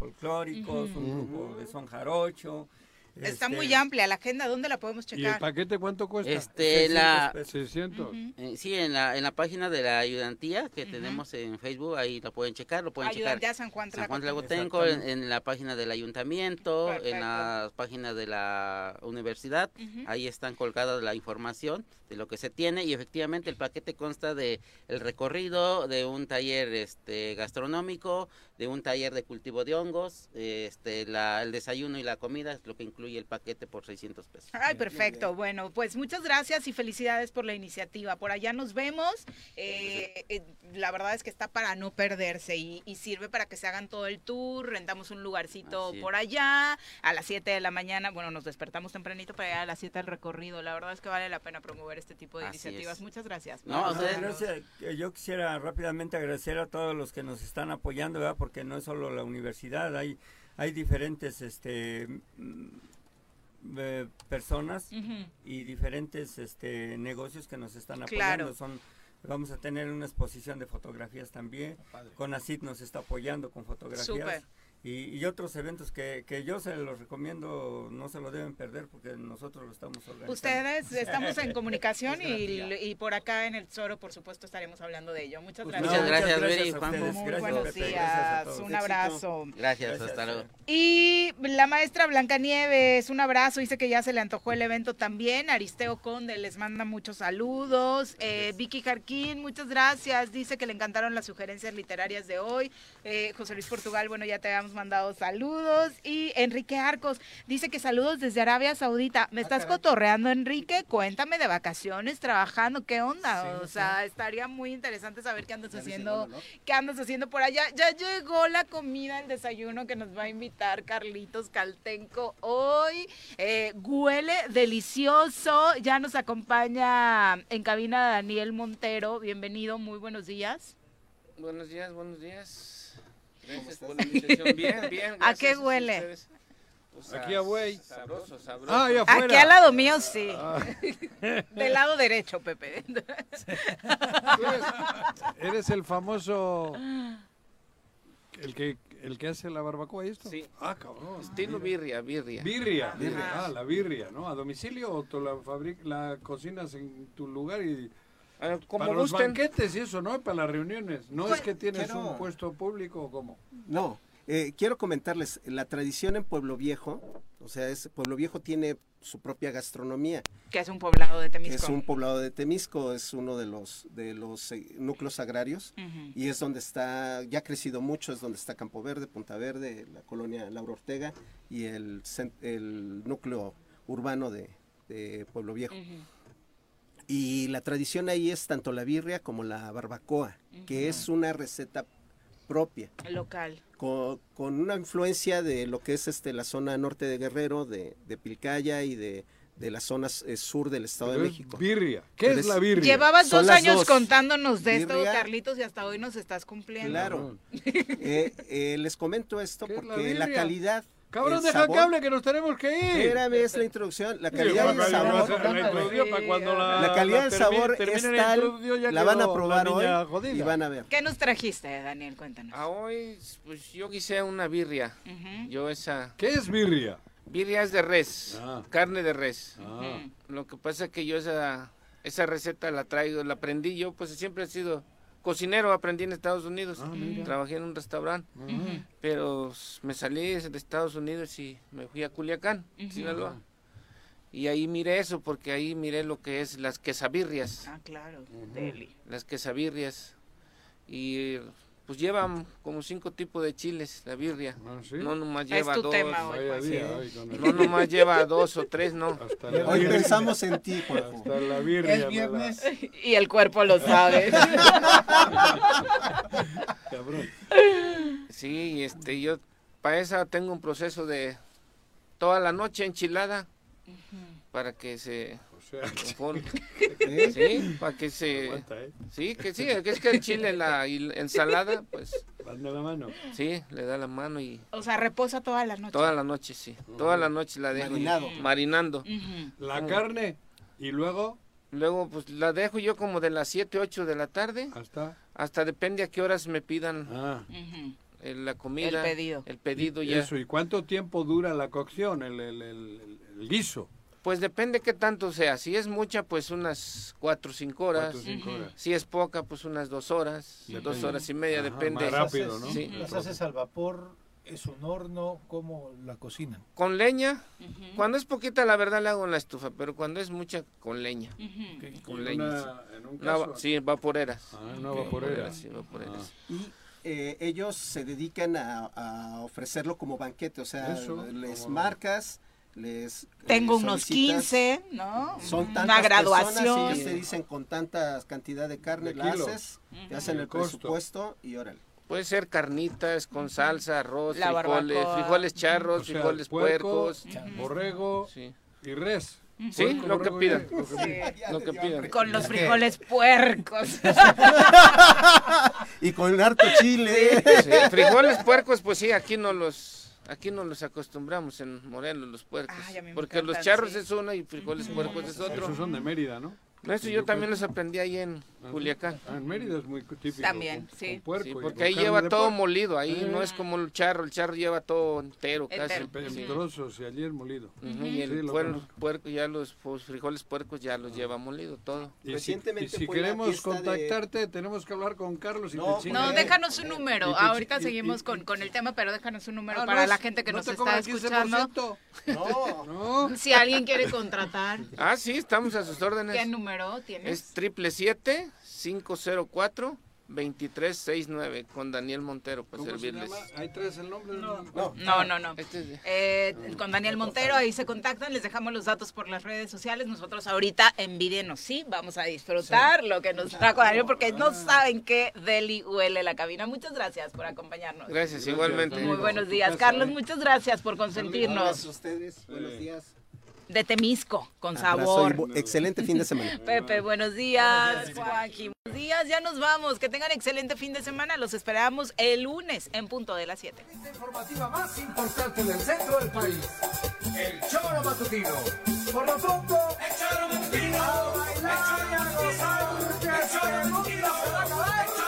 fol- folclóricos un grupo de son jarocho Está este, muy amplia la agenda. ¿Dónde la podemos ¿Y el checar? paquete cuánto cuesta? Este, la, 600 pesos. 600. Ujú. eh, sí, en la, en la página de la ayudantía que tenemos en Facebook, ahí la pueden checar, lo pueden checar. Ayudantía San Juan San Juan Tlacotenco. En, en la página del ayuntamiento, Perfecto. en la página de la universidad, ahí están colgadas la información de lo que se tiene y efectivamente el paquete consta de el recorrido, de un taller este gastronómico, de un taller de cultivo de hongos, este la, el desayuno y la comida es lo que incluye el paquete por 600 pesos. Ay, perfecto. Bueno, pues muchas gracias y felicidades por la iniciativa. Por allá nos vemos. Eh, eh, la verdad es que está para no perderse y, y sirve para que se hagan todo el tour. Rentamos un lugarcito por allá a las 7 de la mañana. Bueno, nos despertamos tempranito para llegar a las 7 del recorrido. La verdad es que vale la pena promover este tipo de Así iniciativas. es. Muchas gracias. No, ustedes- gracias. Eh, Yo quisiera rápidamente agradecer a todos los que nos están apoyando, ¿verdad? porque no es solo la universidad, hay, hay diferentes este, mm, eh, personas y diferentes este, negocios que nos están Claro. apoyando. Son, vamos a tener una exposición de fotografías también. Conacid nos está apoyando con fotografías. Súper. Y, y otros eventos que, que yo se los recomiendo, no se lo deben perder porque nosotros lo estamos organizando. Ustedes *laughs* estamos en comunicación y, y por acá en el Zoro, por supuesto, estaremos hablando de ello. Muchas gracias. Muchas gracias, Viri, ustedes. Muy Gracias, buenos Pepe, gracias a días, todos. un abrazo. Gracias, Gracias, hasta luego. Y la maestra Blancanieves, un abrazo, dice que ya se le antojó el evento también. Aristeo Conde les manda muchos saludos. Eh, Vicky Jarquín, muchas gracias. Dice que le encantaron las sugerencias literarias de hoy. Eh, José Luis Portugal, bueno, ya te habíamos mandado saludos. Y Enrique Arcos dice que saludos desde Arabia Saudita. ¿Me estás cotorreando, Enrique? Cuéntame de vacaciones, trabajando, ¿qué onda? o sea, estaría muy interesante saber qué andas haciendo, qué andas haciendo por allá. Ya llegó la comida, el desayuno que nos va a invitar Carlitos Caltenco hoy. Eh, huele delicioso. Ya nos acompaña en cabina Daniel Montero. Bienvenido, muy buenos días. Buenos días, buenos días. Gracias por la invitación. Bien, bien. *laughs* ¿A qué huele? Pues, Aquí a güey. Sabroso, sabroso. Ah. Aquí al lado mío, sí. Ah. *laughs* Del lado derecho, Pepe. Eres, eres el famoso. El que, el que hace la barbacoa y esto. Sí. Ah, cabrón. Estilo birria, birria. Birria. Birria. Ah, la birria, ¿no? ¿A domicilio o tú la, la cocinas en tu lugar y como para los banquetes y eso, ¿no? Para las reuniones. No es Pues, que tienes quiero- un puesto público o cómo. No, eh, quiero comentarles, la tradición en Pueblo Viejo, o sea, es, Pueblo Viejo tiene su propia gastronomía. Que es un poblado de que Temisco. Es un poblado de Temisco, es uno de los, de los eh, núcleos agrarios y es donde está, ya ha crecido mucho, es donde está Campo Verde, Punta Verde, la colonia Laura Ortega y el, el núcleo urbano de, de Pueblo Viejo. Y la tradición ahí es tanto la birria como la barbacoa, que es una receta propia Local. con, con una influencia de lo que es este la zona norte de Guerrero, de, de Pilcaya y de, de la zona eh, sur del Estado Pero de es México. birria. ¿Qué Pero es la birria? Llevabas dos las años dos. contándonos de esto, Birria. Carlitos, y hasta hoy nos estás cumpliendo. Claro. *laughs* Eh, eh, les comento esto ¿Qué es la porque la, calidad. Cabrón, deja que hable que nos tenemos que ir. Espérame, es la introducción. La calidad y el Juan, sabor. la- la la- calidad y el la sabor es tal. La van a probar hoy niña y jodida. van a ver. ¿Qué nos trajiste, Daniel? Cuéntanos. A hoy, pues yo quise una birria. Yo esa... ¿Qué es birria? Birria es de res, Ah. carne de res. Ah. Lo que pasa es que yo esa, esa receta la traigo, la aprendí yo, pues siempre he sido cocinero, aprendí en Estados Unidos. Ah. Trabajé en un restaurante, Ujú. pero me salí de Estados Unidos y me fui a Culiacán, Ujú. Sinaloa. Y ahí miré eso, porque ahí miré lo que es las quesabirrias. Ah, claro. Deli. Las quesabirrias. Y pues llevan como cinco tipos de chiles la birria. No nomás lleva dos. tema hoy, Vaya pues. día Sí. hoy con el- No nomás lleva dos o tres, no. La Hoy birria. pensamos en ti. Hasta la birria. Es la-. *laughs* Y el cuerpo lo sabe. *laughs* Cabrón. Sí, y este, yo para esa tengo un proceso de toda la noche enchilada para que se O sea, *laughs* conforme. ¿Eh? Sí, para que se Aguanta, ¿eh? Sí, que sí, que es que el chile la y la ensalada, pues Van de la mano. sí, le da la mano y O sea, reposa toda la noche. toda la noche, sí. Toda la noche la dejo Marinado. marinando. La carne y luego Luego pues la dejo yo como de las 7, 8 de la tarde, hasta. hasta depende a qué horas me pidan Ah. La comida, El pedido. el pedido Y ya. Eso, ¿y cuánto tiempo dura la cocción, el, el, el- el- el guiso? Pues depende qué tanto sea. Si es mucha, pues unas 4 o 5 horas. Cuatro o cinco horas. Si es poca, pues unas 2 horas, Depende. 2 horas y media, Ajá, depende. más rápido, ¿no? Sí. ¿Las haces al vapor? ¿Es un horno? ¿Cómo la cocinan? Con leña, cuando es poquita la verdad la hago en la estufa, pero cuando es mucha con leña. Con leña. una- en un caso- sí, vaporeras. Ah, no. Sí, vaporeras. Y eh, ellos se dedican a, a ofrecerlo como banquete, o sea, Eso, les como- marcas, les... Tengo eh, unos solicitas, 15, ¿no? Son Una tantas graduación. personas y te dicen con tanta cantidad de carne De la kilos. haces, te Ujú. hacen El el presupuesto y órale. Puede ser carnitas con salsa, arroz, La frijoles, barbacoa. frijoles charros, O sea, frijoles puerco, puercos. borrego Sí. y res. Sí, Puerco, lo que borrego y pidan. res, lo que pidan. Lo que pidan. Con los frijoles puercos. *laughs* y con harto chile. Sí, frijoles puercos, pues sí, aquí no los aquí no los acostumbramos en Morelos los puercos, porque los charros sí. es uno y frijoles puercos es otro. Esos son de Mérida, ¿no? No, eso yo también los aprendí ahí en Culiacán. Ah, en Mérida es muy típico. También, con- sí. con puerco Sí, y porque ahí lleva todo puerco. molido, ahí Eh. no es como el charro, el charro lleva todo entero casi. En Sí. trozos y allí es molido. Y el puerco, ya los pues, frijoles puercos ya los lleva molido todo. Y si, Recientemente y si fue la queremos de- contactarte, tenemos que hablar con Carlos y No, te No, déjanos un número. Y Ahorita y- seguimos y- con, con el tema, pero déjanos un número Ah, para no la gente que no nos está escuchando. 15%. No, No. Si alguien quiere contratar, Ah, sí, estamos a sus órdenes. ¿qué número tienes? Es triple siete 504 2369 con Daniel Montero para ¿Cómo se servirles. llama? Ahí traes el nombre. No. No, no, no. Este es de- Eh, con Daniel Montero, ahí se contactan, les dejamos los datos por las redes sociales. Nosotros ahorita envídenos, sí, vamos a disfrutar lo que nos trajo Daniel, porque no saben qué deli huele la cabina. Muchas gracias por acompañarnos. Gracias, igualmente. Muy buenos días. Carlos, muchas gracias por Gracias consentirnos. a ustedes, buenos días. De Temisco, con Abrazo y sabor. bu- excelente fin de semana. *laughs* Pepe, buenos días. Joaquín, buenos días. Ya nos vamos. Que tengan excelente fin de semana. Los esperamos el lunes en punto de las 7. informativa más importante del centro del país. El Choro Matutino. Por lo pronto, el Choro Matutino. A bailar y a gozar, el Choro. El Choro Matutino.